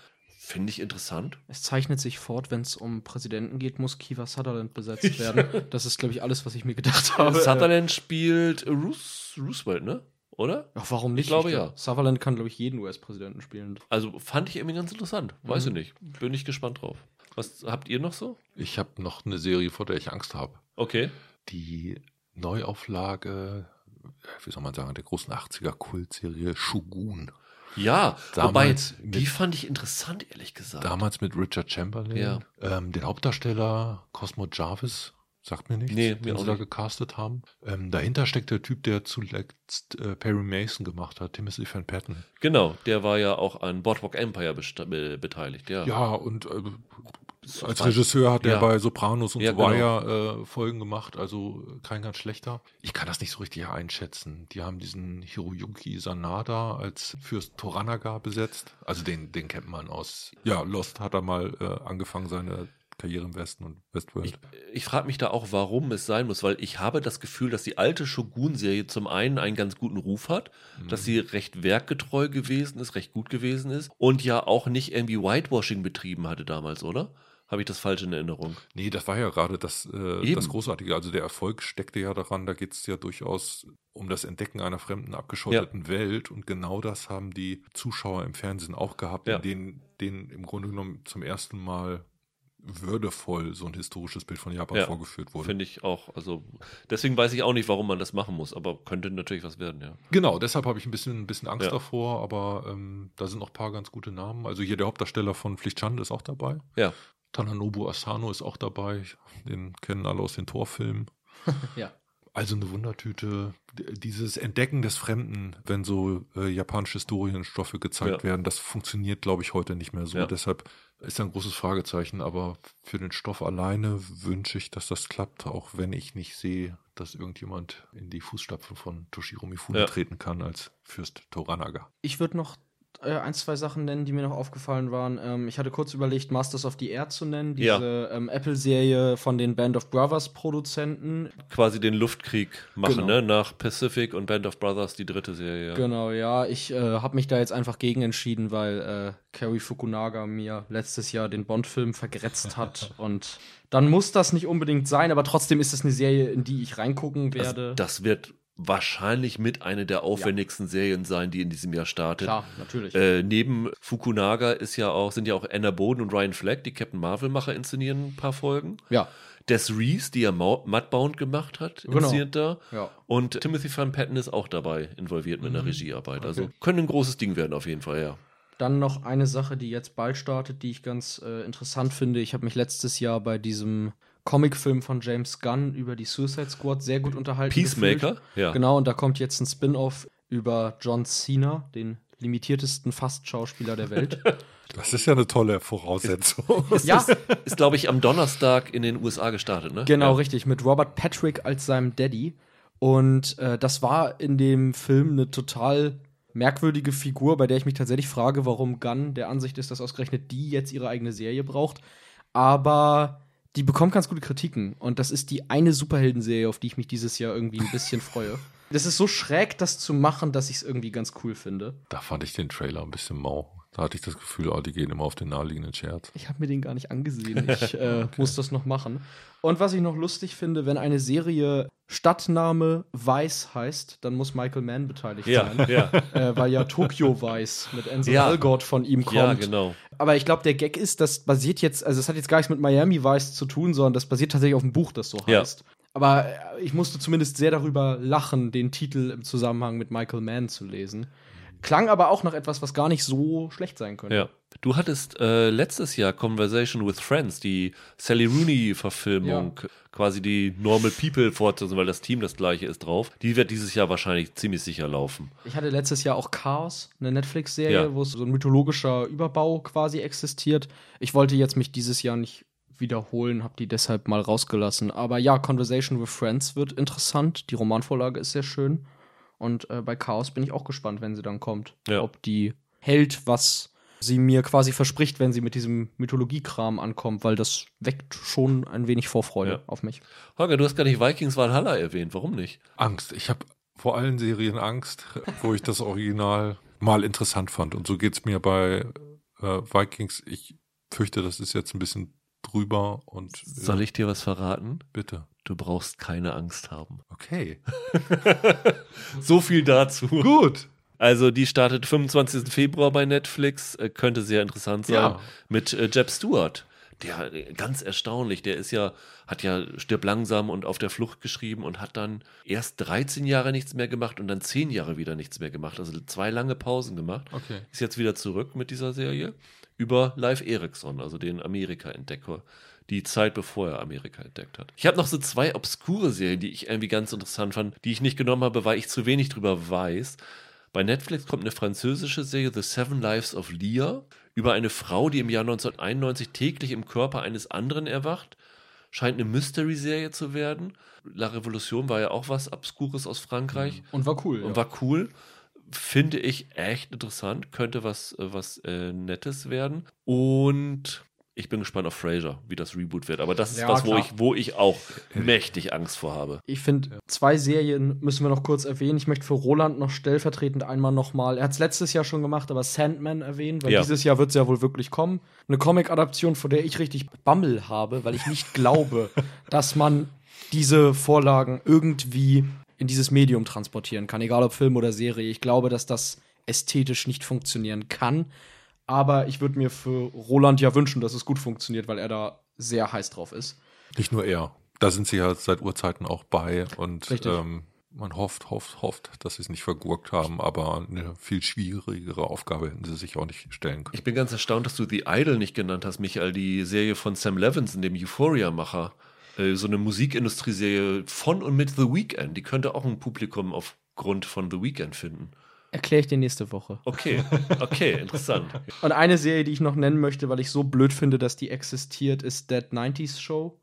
Finde ich interessant. Es zeichnet sich fort, wenn es um Präsidenten geht, muss Kiefer Sutherland besetzt werden. Das ist, glaube ich, alles, was ich mir gedacht habe. Sutherland spielt Roos Roosevelt, ne? Oder? Ach, warum nicht? Ich glaube, ja. Sutherland kann, glaube ich, jeden US-Präsidenten spielen. Also fand ich irgendwie ganz interessant. Weiß Mhm. ich nicht. Bin ich gespannt drauf. Was habt ihr noch so? Ich habe noch eine Serie, vor der ich Angst habe. Okay. Die Neuauflage, äh, wie soll man sagen, der großen 80er-Kultserie Shogun. Ja, Damals wobei, die mit- fand ich interessant, ehrlich gesagt. Damals mit Richard Chamberlain. Ja. Ähm, den Hauptdarsteller Cosmo Jarvis, sagt mir nichts, Nee, den sie da gecastet haben. Ähm, dahinter steckt der Typ, der zuletzt äh, Perry Mason gemacht hat, Timothy Van Patten. Genau, der war ja auch an Boardwalk Empire beteiligt, ja. Ja, und äh, als Regisseur hat er Ja. bei Sopranos und Ja, genau. Wire äh, Folgen gemacht, also kein ganz schlechter. Ich kann das nicht so richtig einschätzen. Die haben diesen Hiroyuki Sanada als Fürst Toranaga besetzt. Also den, den kennt man aus. Ja, Lost hat er mal äh, angefangen, seine Karriere im Westen und Westworld. Ich, ich frage mich da auch, warum es sein muss, weil ich habe das Gefühl, dass die alte Shogun-Serie zum einen einen ganz guten Ruf hat, dass sie recht werkgetreu gewesen ist, recht gut gewesen ist und ja auch nicht irgendwie Whitewashing betrieben hatte damals, oder? Habe ich das falsch in Erinnerung? Nee, das war ja gerade das, äh, das Großartige. Also der Erfolg steckte ja daran, da geht es ja durchaus um das Entdecken einer fremden, abgeschotteten Welt. Und genau das haben die Zuschauer im Fernsehen auch gehabt, Ja. in denen, denen im Grunde genommen zum ersten Mal würdevoll so ein historisches Bild von Japan Ja, vorgeführt wurde. Finde ich auch. Also deswegen weiß ich auch nicht, warum man das machen muss, aber könnte natürlich was werden, ja. Genau, deshalb habe ich ein bisschen, ein bisschen Angst Ja. davor, aber ähm, da sind noch ein paar ganz gute Namen. Also hier der Hauptdarsteller von Pflichtschande ist auch dabei. Ja. Tananobu Asano ist auch dabei. Den kennen alle aus den Torfilmen. Ja. Also eine Wundertüte. Dieses Entdecken des Fremden, wenn so äh, japanische Historienstoffe gezeigt Ja. werden, das funktioniert, glaube ich, heute nicht mehr so. Ja. Deshalb ist ein großes Fragezeichen. Aber für den Stoff alleine wünsche ich, dass das klappt, auch wenn ich nicht sehe, dass irgendjemand in die Fußstapfen von Toshiro Mifune Ja. treten kann als Fürst Toranaga. Ich würde noch äh, ein, zwei Sachen nennen, die mir noch aufgefallen waren. Ähm, ich hatte kurz überlegt, Masters of the Air zu nennen, Ja. diese ähm, Apple-Serie von den Band of Brothers Produzenten. Quasi den Luftkrieg machen, Genau. ne? Nach Pacific und Band of Brothers, die dritte Serie. Ja. Genau, ja, ich äh, habe mich da jetzt einfach gegen entschieden, weil äh, Cary Fukunaga mir letztes Jahr den Bond-Film vergrätzt hat und dann muss das nicht unbedingt sein, aber trotzdem ist es eine Serie, in die ich reingucken werde. das wird wahrscheinlich mit einer der aufwendigsten Serien sein, die in diesem Jahr startet. Klar, natürlich. Äh, neben Fukunaga ist ja auch, sind ja auch Anna Boden und Ryan Fleck, die Captain Marvel-Macher, inszenieren ein paar Folgen. ja, Des Reese, die ja Mudbound gemacht hat, Genau. inszeniert da. ja. Und Timothy Van Patten ist auch dabei involviert mit einer Mhm. Regiearbeit. Also Okay. könnte ein großes Ding werden auf jeden Fall, ja. Dann noch eine Sache, die jetzt bald startet, die ich ganz äh, interessant finde. Ich habe mich letztes Jahr bei diesem Comicfilm von James Gunn über die Suicide Squad sehr gut unterhalten. Peacemaker, gefühlt. ja. Genau, und da kommt jetzt ein Spin-off über John Cena, den limitiertesten Fast-Schauspieler der Welt. Das ist ja eine tolle Voraussetzung. ja, Ist, glaube ich, am Donnerstag in den USA gestartet, ne? genau, ja. richtig. Mit Robert Patrick als seinem Daddy. Und äh, das war in dem Film eine total merkwürdige Figur, bei der ich mich tatsächlich frage, warum Gunn der Ansicht ist, dass ausgerechnet die jetzt ihre eigene Serie braucht. Aber die bekommt ganz gute Kritiken. Und das ist die eine Superhelden-Serie, auf die ich mich dieses Jahr irgendwie ein bisschen freue. Das ist so schräg, das zu machen, dass ich es irgendwie ganz cool finde. Da fand ich den Trailer ein bisschen mau. Da hatte ich das Gefühl, oh, die gehen immer auf den naheliegenden Scherz. Ich habe mir den gar nicht angesehen. Ich äh, muss das noch machen. Und was ich noch lustig finde, wenn eine Serie Stadtname Weiß heißt, dann muss Michael Mann beteiligt Ja, sein. ja. Äh, weil ja Tokyo Weiß mit Ansel Ja. Elgort von ihm kommt. ja, genau. Aber ich glaube, der Gag ist, das basiert jetzt, also es hat jetzt gar nichts mit Miami Vice zu tun, sondern das basiert tatsächlich auf einem Buch, das so Ja. heißt. Aber äh, ich musste zumindest sehr darüber lachen, den Titel im Zusammenhang mit Michael Mann zu lesen. Klang aber auch nach etwas, was gar nicht so schlecht sein könnte. Ja. Du hattest äh, letztes Jahr Conversation with Friends, die Sally Rooney-Verfilmung, quasi die Normal People fortsetzen, weil das Team das gleiche ist drauf. Die wird dieses Jahr wahrscheinlich ziemlich sicher laufen. Ich hatte letztes Jahr auch Chaos, eine Netflix-Serie, Ja. wo so ein mythologischer Überbau quasi existiert. Ich wollte jetzt mich dieses Jahr nicht wiederholen, habe die deshalb mal rausgelassen. Aber ja, Conversation with Friends wird interessant. Die Romanvorlage ist sehr schön. Und äh, bei Chaos bin ich auch gespannt, wenn sie dann kommt. Ja. Ob die hält, was sie mir quasi verspricht, wenn sie mit diesem Mythologiekram ankommt, weil das weckt schon ein wenig Vorfreude Ja. auf mich. Holger, du hast gar nicht Vikings Valhalla erwähnt. Warum nicht? Angst. Ich habe vor allen Serien Angst, wo ich das Original mal interessant fand. Und so geht's mir bei äh, Vikings. Ich fürchte, das ist jetzt ein bisschen drüber und Soll ich dir was verraten? bitte. Du brauchst keine Angst haben. Okay. So viel dazu. Gut. Also die startet 25. Februar bei Netflix, äh, könnte sehr interessant sein. Ja. Mit äh, Jeb Stewart. Der äh, ganz erstaunlich, der ist ja, hat ja Stirb langsam und auf der Flucht geschrieben und hat dann erst 13 Jahre nichts mehr gemacht und dann 10 Jahre wieder nichts mehr gemacht. Also zwei lange Pausen gemacht. Okay. Ist jetzt wieder zurück mit dieser Serie über Live Ericsson, also den Amerika-Entdecker. Die Zeit, bevor er Amerika entdeckt hat. Ich habe noch so zwei obskure Serien, die ich irgendwie ganz interessant fand, die ich nicht genommen habe, weil ich zu wenig drüber weiß. Bei Netflix kommt eine französische Serie The Seven Lives of Leah über eine Frau, die im Jahr 1991 täglich im Körper eines anderen erwacht. Scheint eine Mystery-Serie zu werden. La Revolution war ja auch was Obskures aus Frankreich Und war cool. und war cool. Finde ich echt interessant. Könnte was, äh, was äh, Nettes werden. Und ich bin gespannt auf Frasier, wie das Reboot wird. Aber das ist Ja, was, wo ich, wo ich auch mächtig Angst vor habe. Ich finde, zwei Serien müssen wir noch kurz erwähnen. Ich möchte für Roland noch stellvertretend einmal noch mal, er hat es letztes Jahr schon gemacht, aber Sandman erwähnen, weil Ja. dieses Jahr wird es ja wohl wirklich kommen. Eine Comic-Adaption, vor der ich richtig Bammel habe, weil ich nicht glaube, dass man diese Vorlagen irgendwie in dieses Medium transportieren kann, egal ob Film oder Serie. Ich glaube, dass das ästhetisch nicht funktionieren kann. Aber ich würde mir für Roland ja wünschen, dass es gut funktioniert, weil er da sehr heiß drauf ist. Nicht nur er. Da sind sie ja seit Urzeiten auch bei und ähm, man hofft, hofft, hofft, dass sie es nicht vergurkt haben, aber eine viel schwierigere Aufgabe hätten sie sich auch nicht stellen können. Ich bin ganz erstaunt, dass du The Idol nicht genannt hast, Michael, die Serie von Sam Levinson, dem Euphoria-Macher. äh, so eine Musikindustrie-Serie von und mit The Weeknd. Die könnte auch ein Publikum aufgrund von The Weeknd finden. Erkläre ich dir nächste Woche. Okay, okay, interessant. Und eine Serie, die ich noch nennen möchte, weil ich so blöd finde, dass die existiert, ist Dead 90s Show.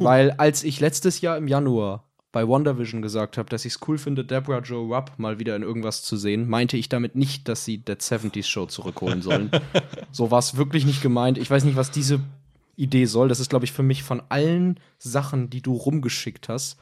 weil als ich letztes Jahr im Januar bei WandaVision gesagt habe, dass ich es cool finde, Deborah Joe Rupp mal wieder in irgendwas zu sehen, meinte ich damit nicht, dass sie Dead 70s Show zurückholen sollen. so war es wirklich nicht gemeint. Ich weiß nicht, was diese Idee soll. Das ist, glaube ich, für mich von allen Sachen, die du rumgeschickt hast.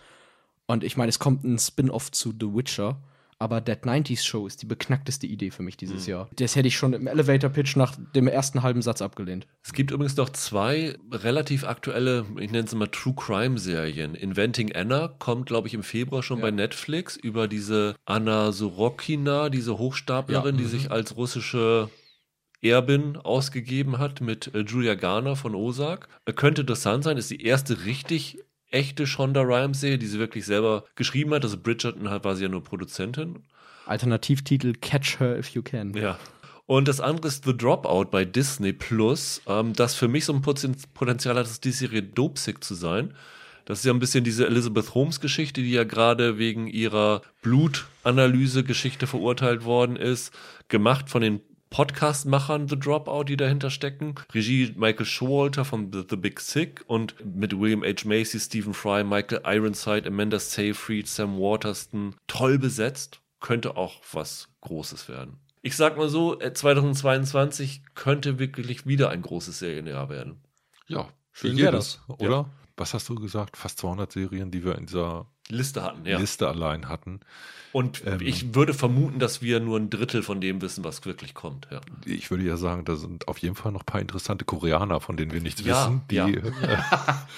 Und ich meine, es kommt ein Spin-off zu The Witcher. Aber Dead 90s Show ist die beknackteste Idee für mich dieses Mhm. Jahr. Das hätte ich schon im Elevator Pitch nach dem ersten halben Satz abgelehnt. Es gibt übrigens noch zwei relativ aktuelle, ich nenne es mal True Crime Serien. Inventing Anna kommt, glaube ich, im Februar schon Ja. bei Netflix über diese Anna Sorokina, diese Hochstaplerin, Ja, die mhm. sich als russische Erbin ausgegeben hat mit äh, Julia Garner von Ozark. Äh, könnte interessant sein, ist die erste richtig echte Shonda Rhimes Serie, die sie wirklich selber geschrieben hat. Also Bridgerton war sie ja nur Produzentin. Alternativtitel Catch Her If You Can. Ja. Und das andere ist The Dropout bei Disney Plus, ähm, das für mich so ein Poten- Potenzial hat, die Serie Dopesick zu sein. Das ist ja ein bisschen diese Elizabeth Holmes-Geschichte, die ja gerade wegen ihrer Blutanalyse-Geschichte verurteilt worden ist, gemacht von den Podcast-Machern The Dropout, die dahinter stecken. Regie Michael Showalter von The, The Big Sick und mit William H. Macy, Stephen Fry, Michael Ironside, Amanda Seyfried, Sam Waterston. Toll besetzt. Könnte auch was Großes werden. Ich sag mal so, äh, 2022 könnte wirklich wieder ein großes Serienjahr werden. Ja, Schön wie wär jedes, oder? Was hast du gesagt? Fast 200 Serien, die wir in dieser Liste hatten, ja. Liste allein hatten. Und Ähm. ich würde vermuten, dass wir nur ein Drittel von dem wissen, was wirklich kommt. Ja. Ich würde ja sagen, da sind auf jeden Fall noch ein paar interessante Koreaner, von denen wir nichts Ja, wissen. Die, ja.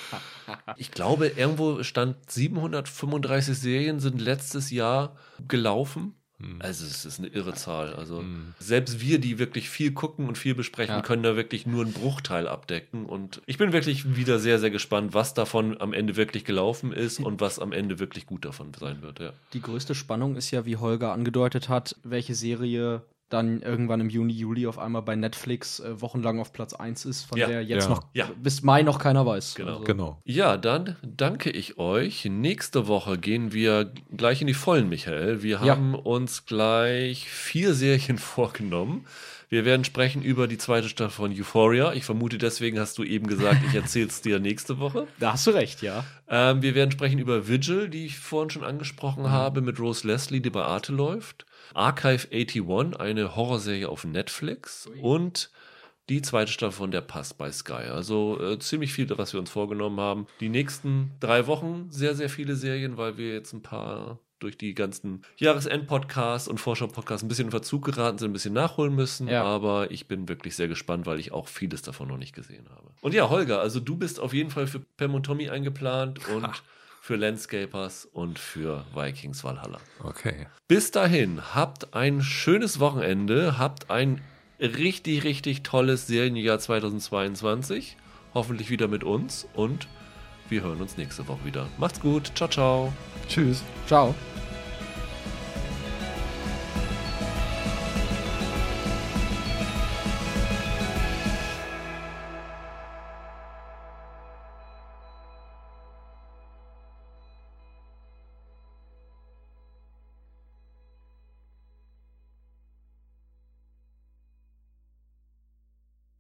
Ich glaube, irgendwo stand 735 Serien sind letztes Jahr gelaufen. Hm. Also es ist eine irre Zahl. Also Hm. selbst wir, die wirklich viel gucken und viel besprechen, Ja. können da wirklich nur einen Bruchteil abdecken. Und ich bin wirklich wieder sehr, sehr gespannt, was davon am Ende wirklich gelaufen ist und was am Ende wirklich gut davon sein wird. Ja. Die größte Spannung ist ja, wie Holger angedeutet hat, welche Serie dann irgendwann im Juni, Juli auf einmal bei Netflix äh, wochenlang auf Platz 1 ist, von Ja. der jetzt Ja. noch Ja. bis Mai noch keiner weiß. Genau. Also, genau. Ja, dann danke ich euch. Nächste Woche gehen wir gleich in die Vollen, Michael. Wir Ja. haben uns gleich vier Serien vorgenommen. Wir werden sprechen über die zweite Staffel von Euphoria. Ich vermute, deswegen hast du eben gesagt, ich erzähl's dir nächste Woche. Da hast du recht, ja. Ähm, wir werden sprechen über Vigil, die ich vorhin schon angesprochen habe, mit Rose Leslie, die bei Arte läuft. Archive 81, eine Horrorserie auf Netflix. Und die zweite Staffel von Der Pass bei Sky. Also äh, ziemlich viel, was wir uns vorgenommen haben. Die nächsten drei Wochen sehr, sehr viele Serien, weil wir jetzt ein paar durch die ganzen Jahresend-Podcasts und Vorschau-Podcasts ein bisschen in Verzug geraten sind, ein bisschen nachholen müssen. Ja. Aber ich bin wirklich sehr gespannt, weil ich auch vieles davon noch nicht gesehen habe. Und ja, Holger, also du bist auf jeden Fall für Pam und Tommy eingeplant und für Landscapers und für Vikings Valhalla. Okay. Bis dahin, habt ein schönes Wochenende, habt ein richtig, richtig tolles Serienjahr 2022. Hoffentlich wieder mit uns und wir hören uns nächste Woche wieder. Macht's gut, ciao, ciao. Tschüss. Ciao.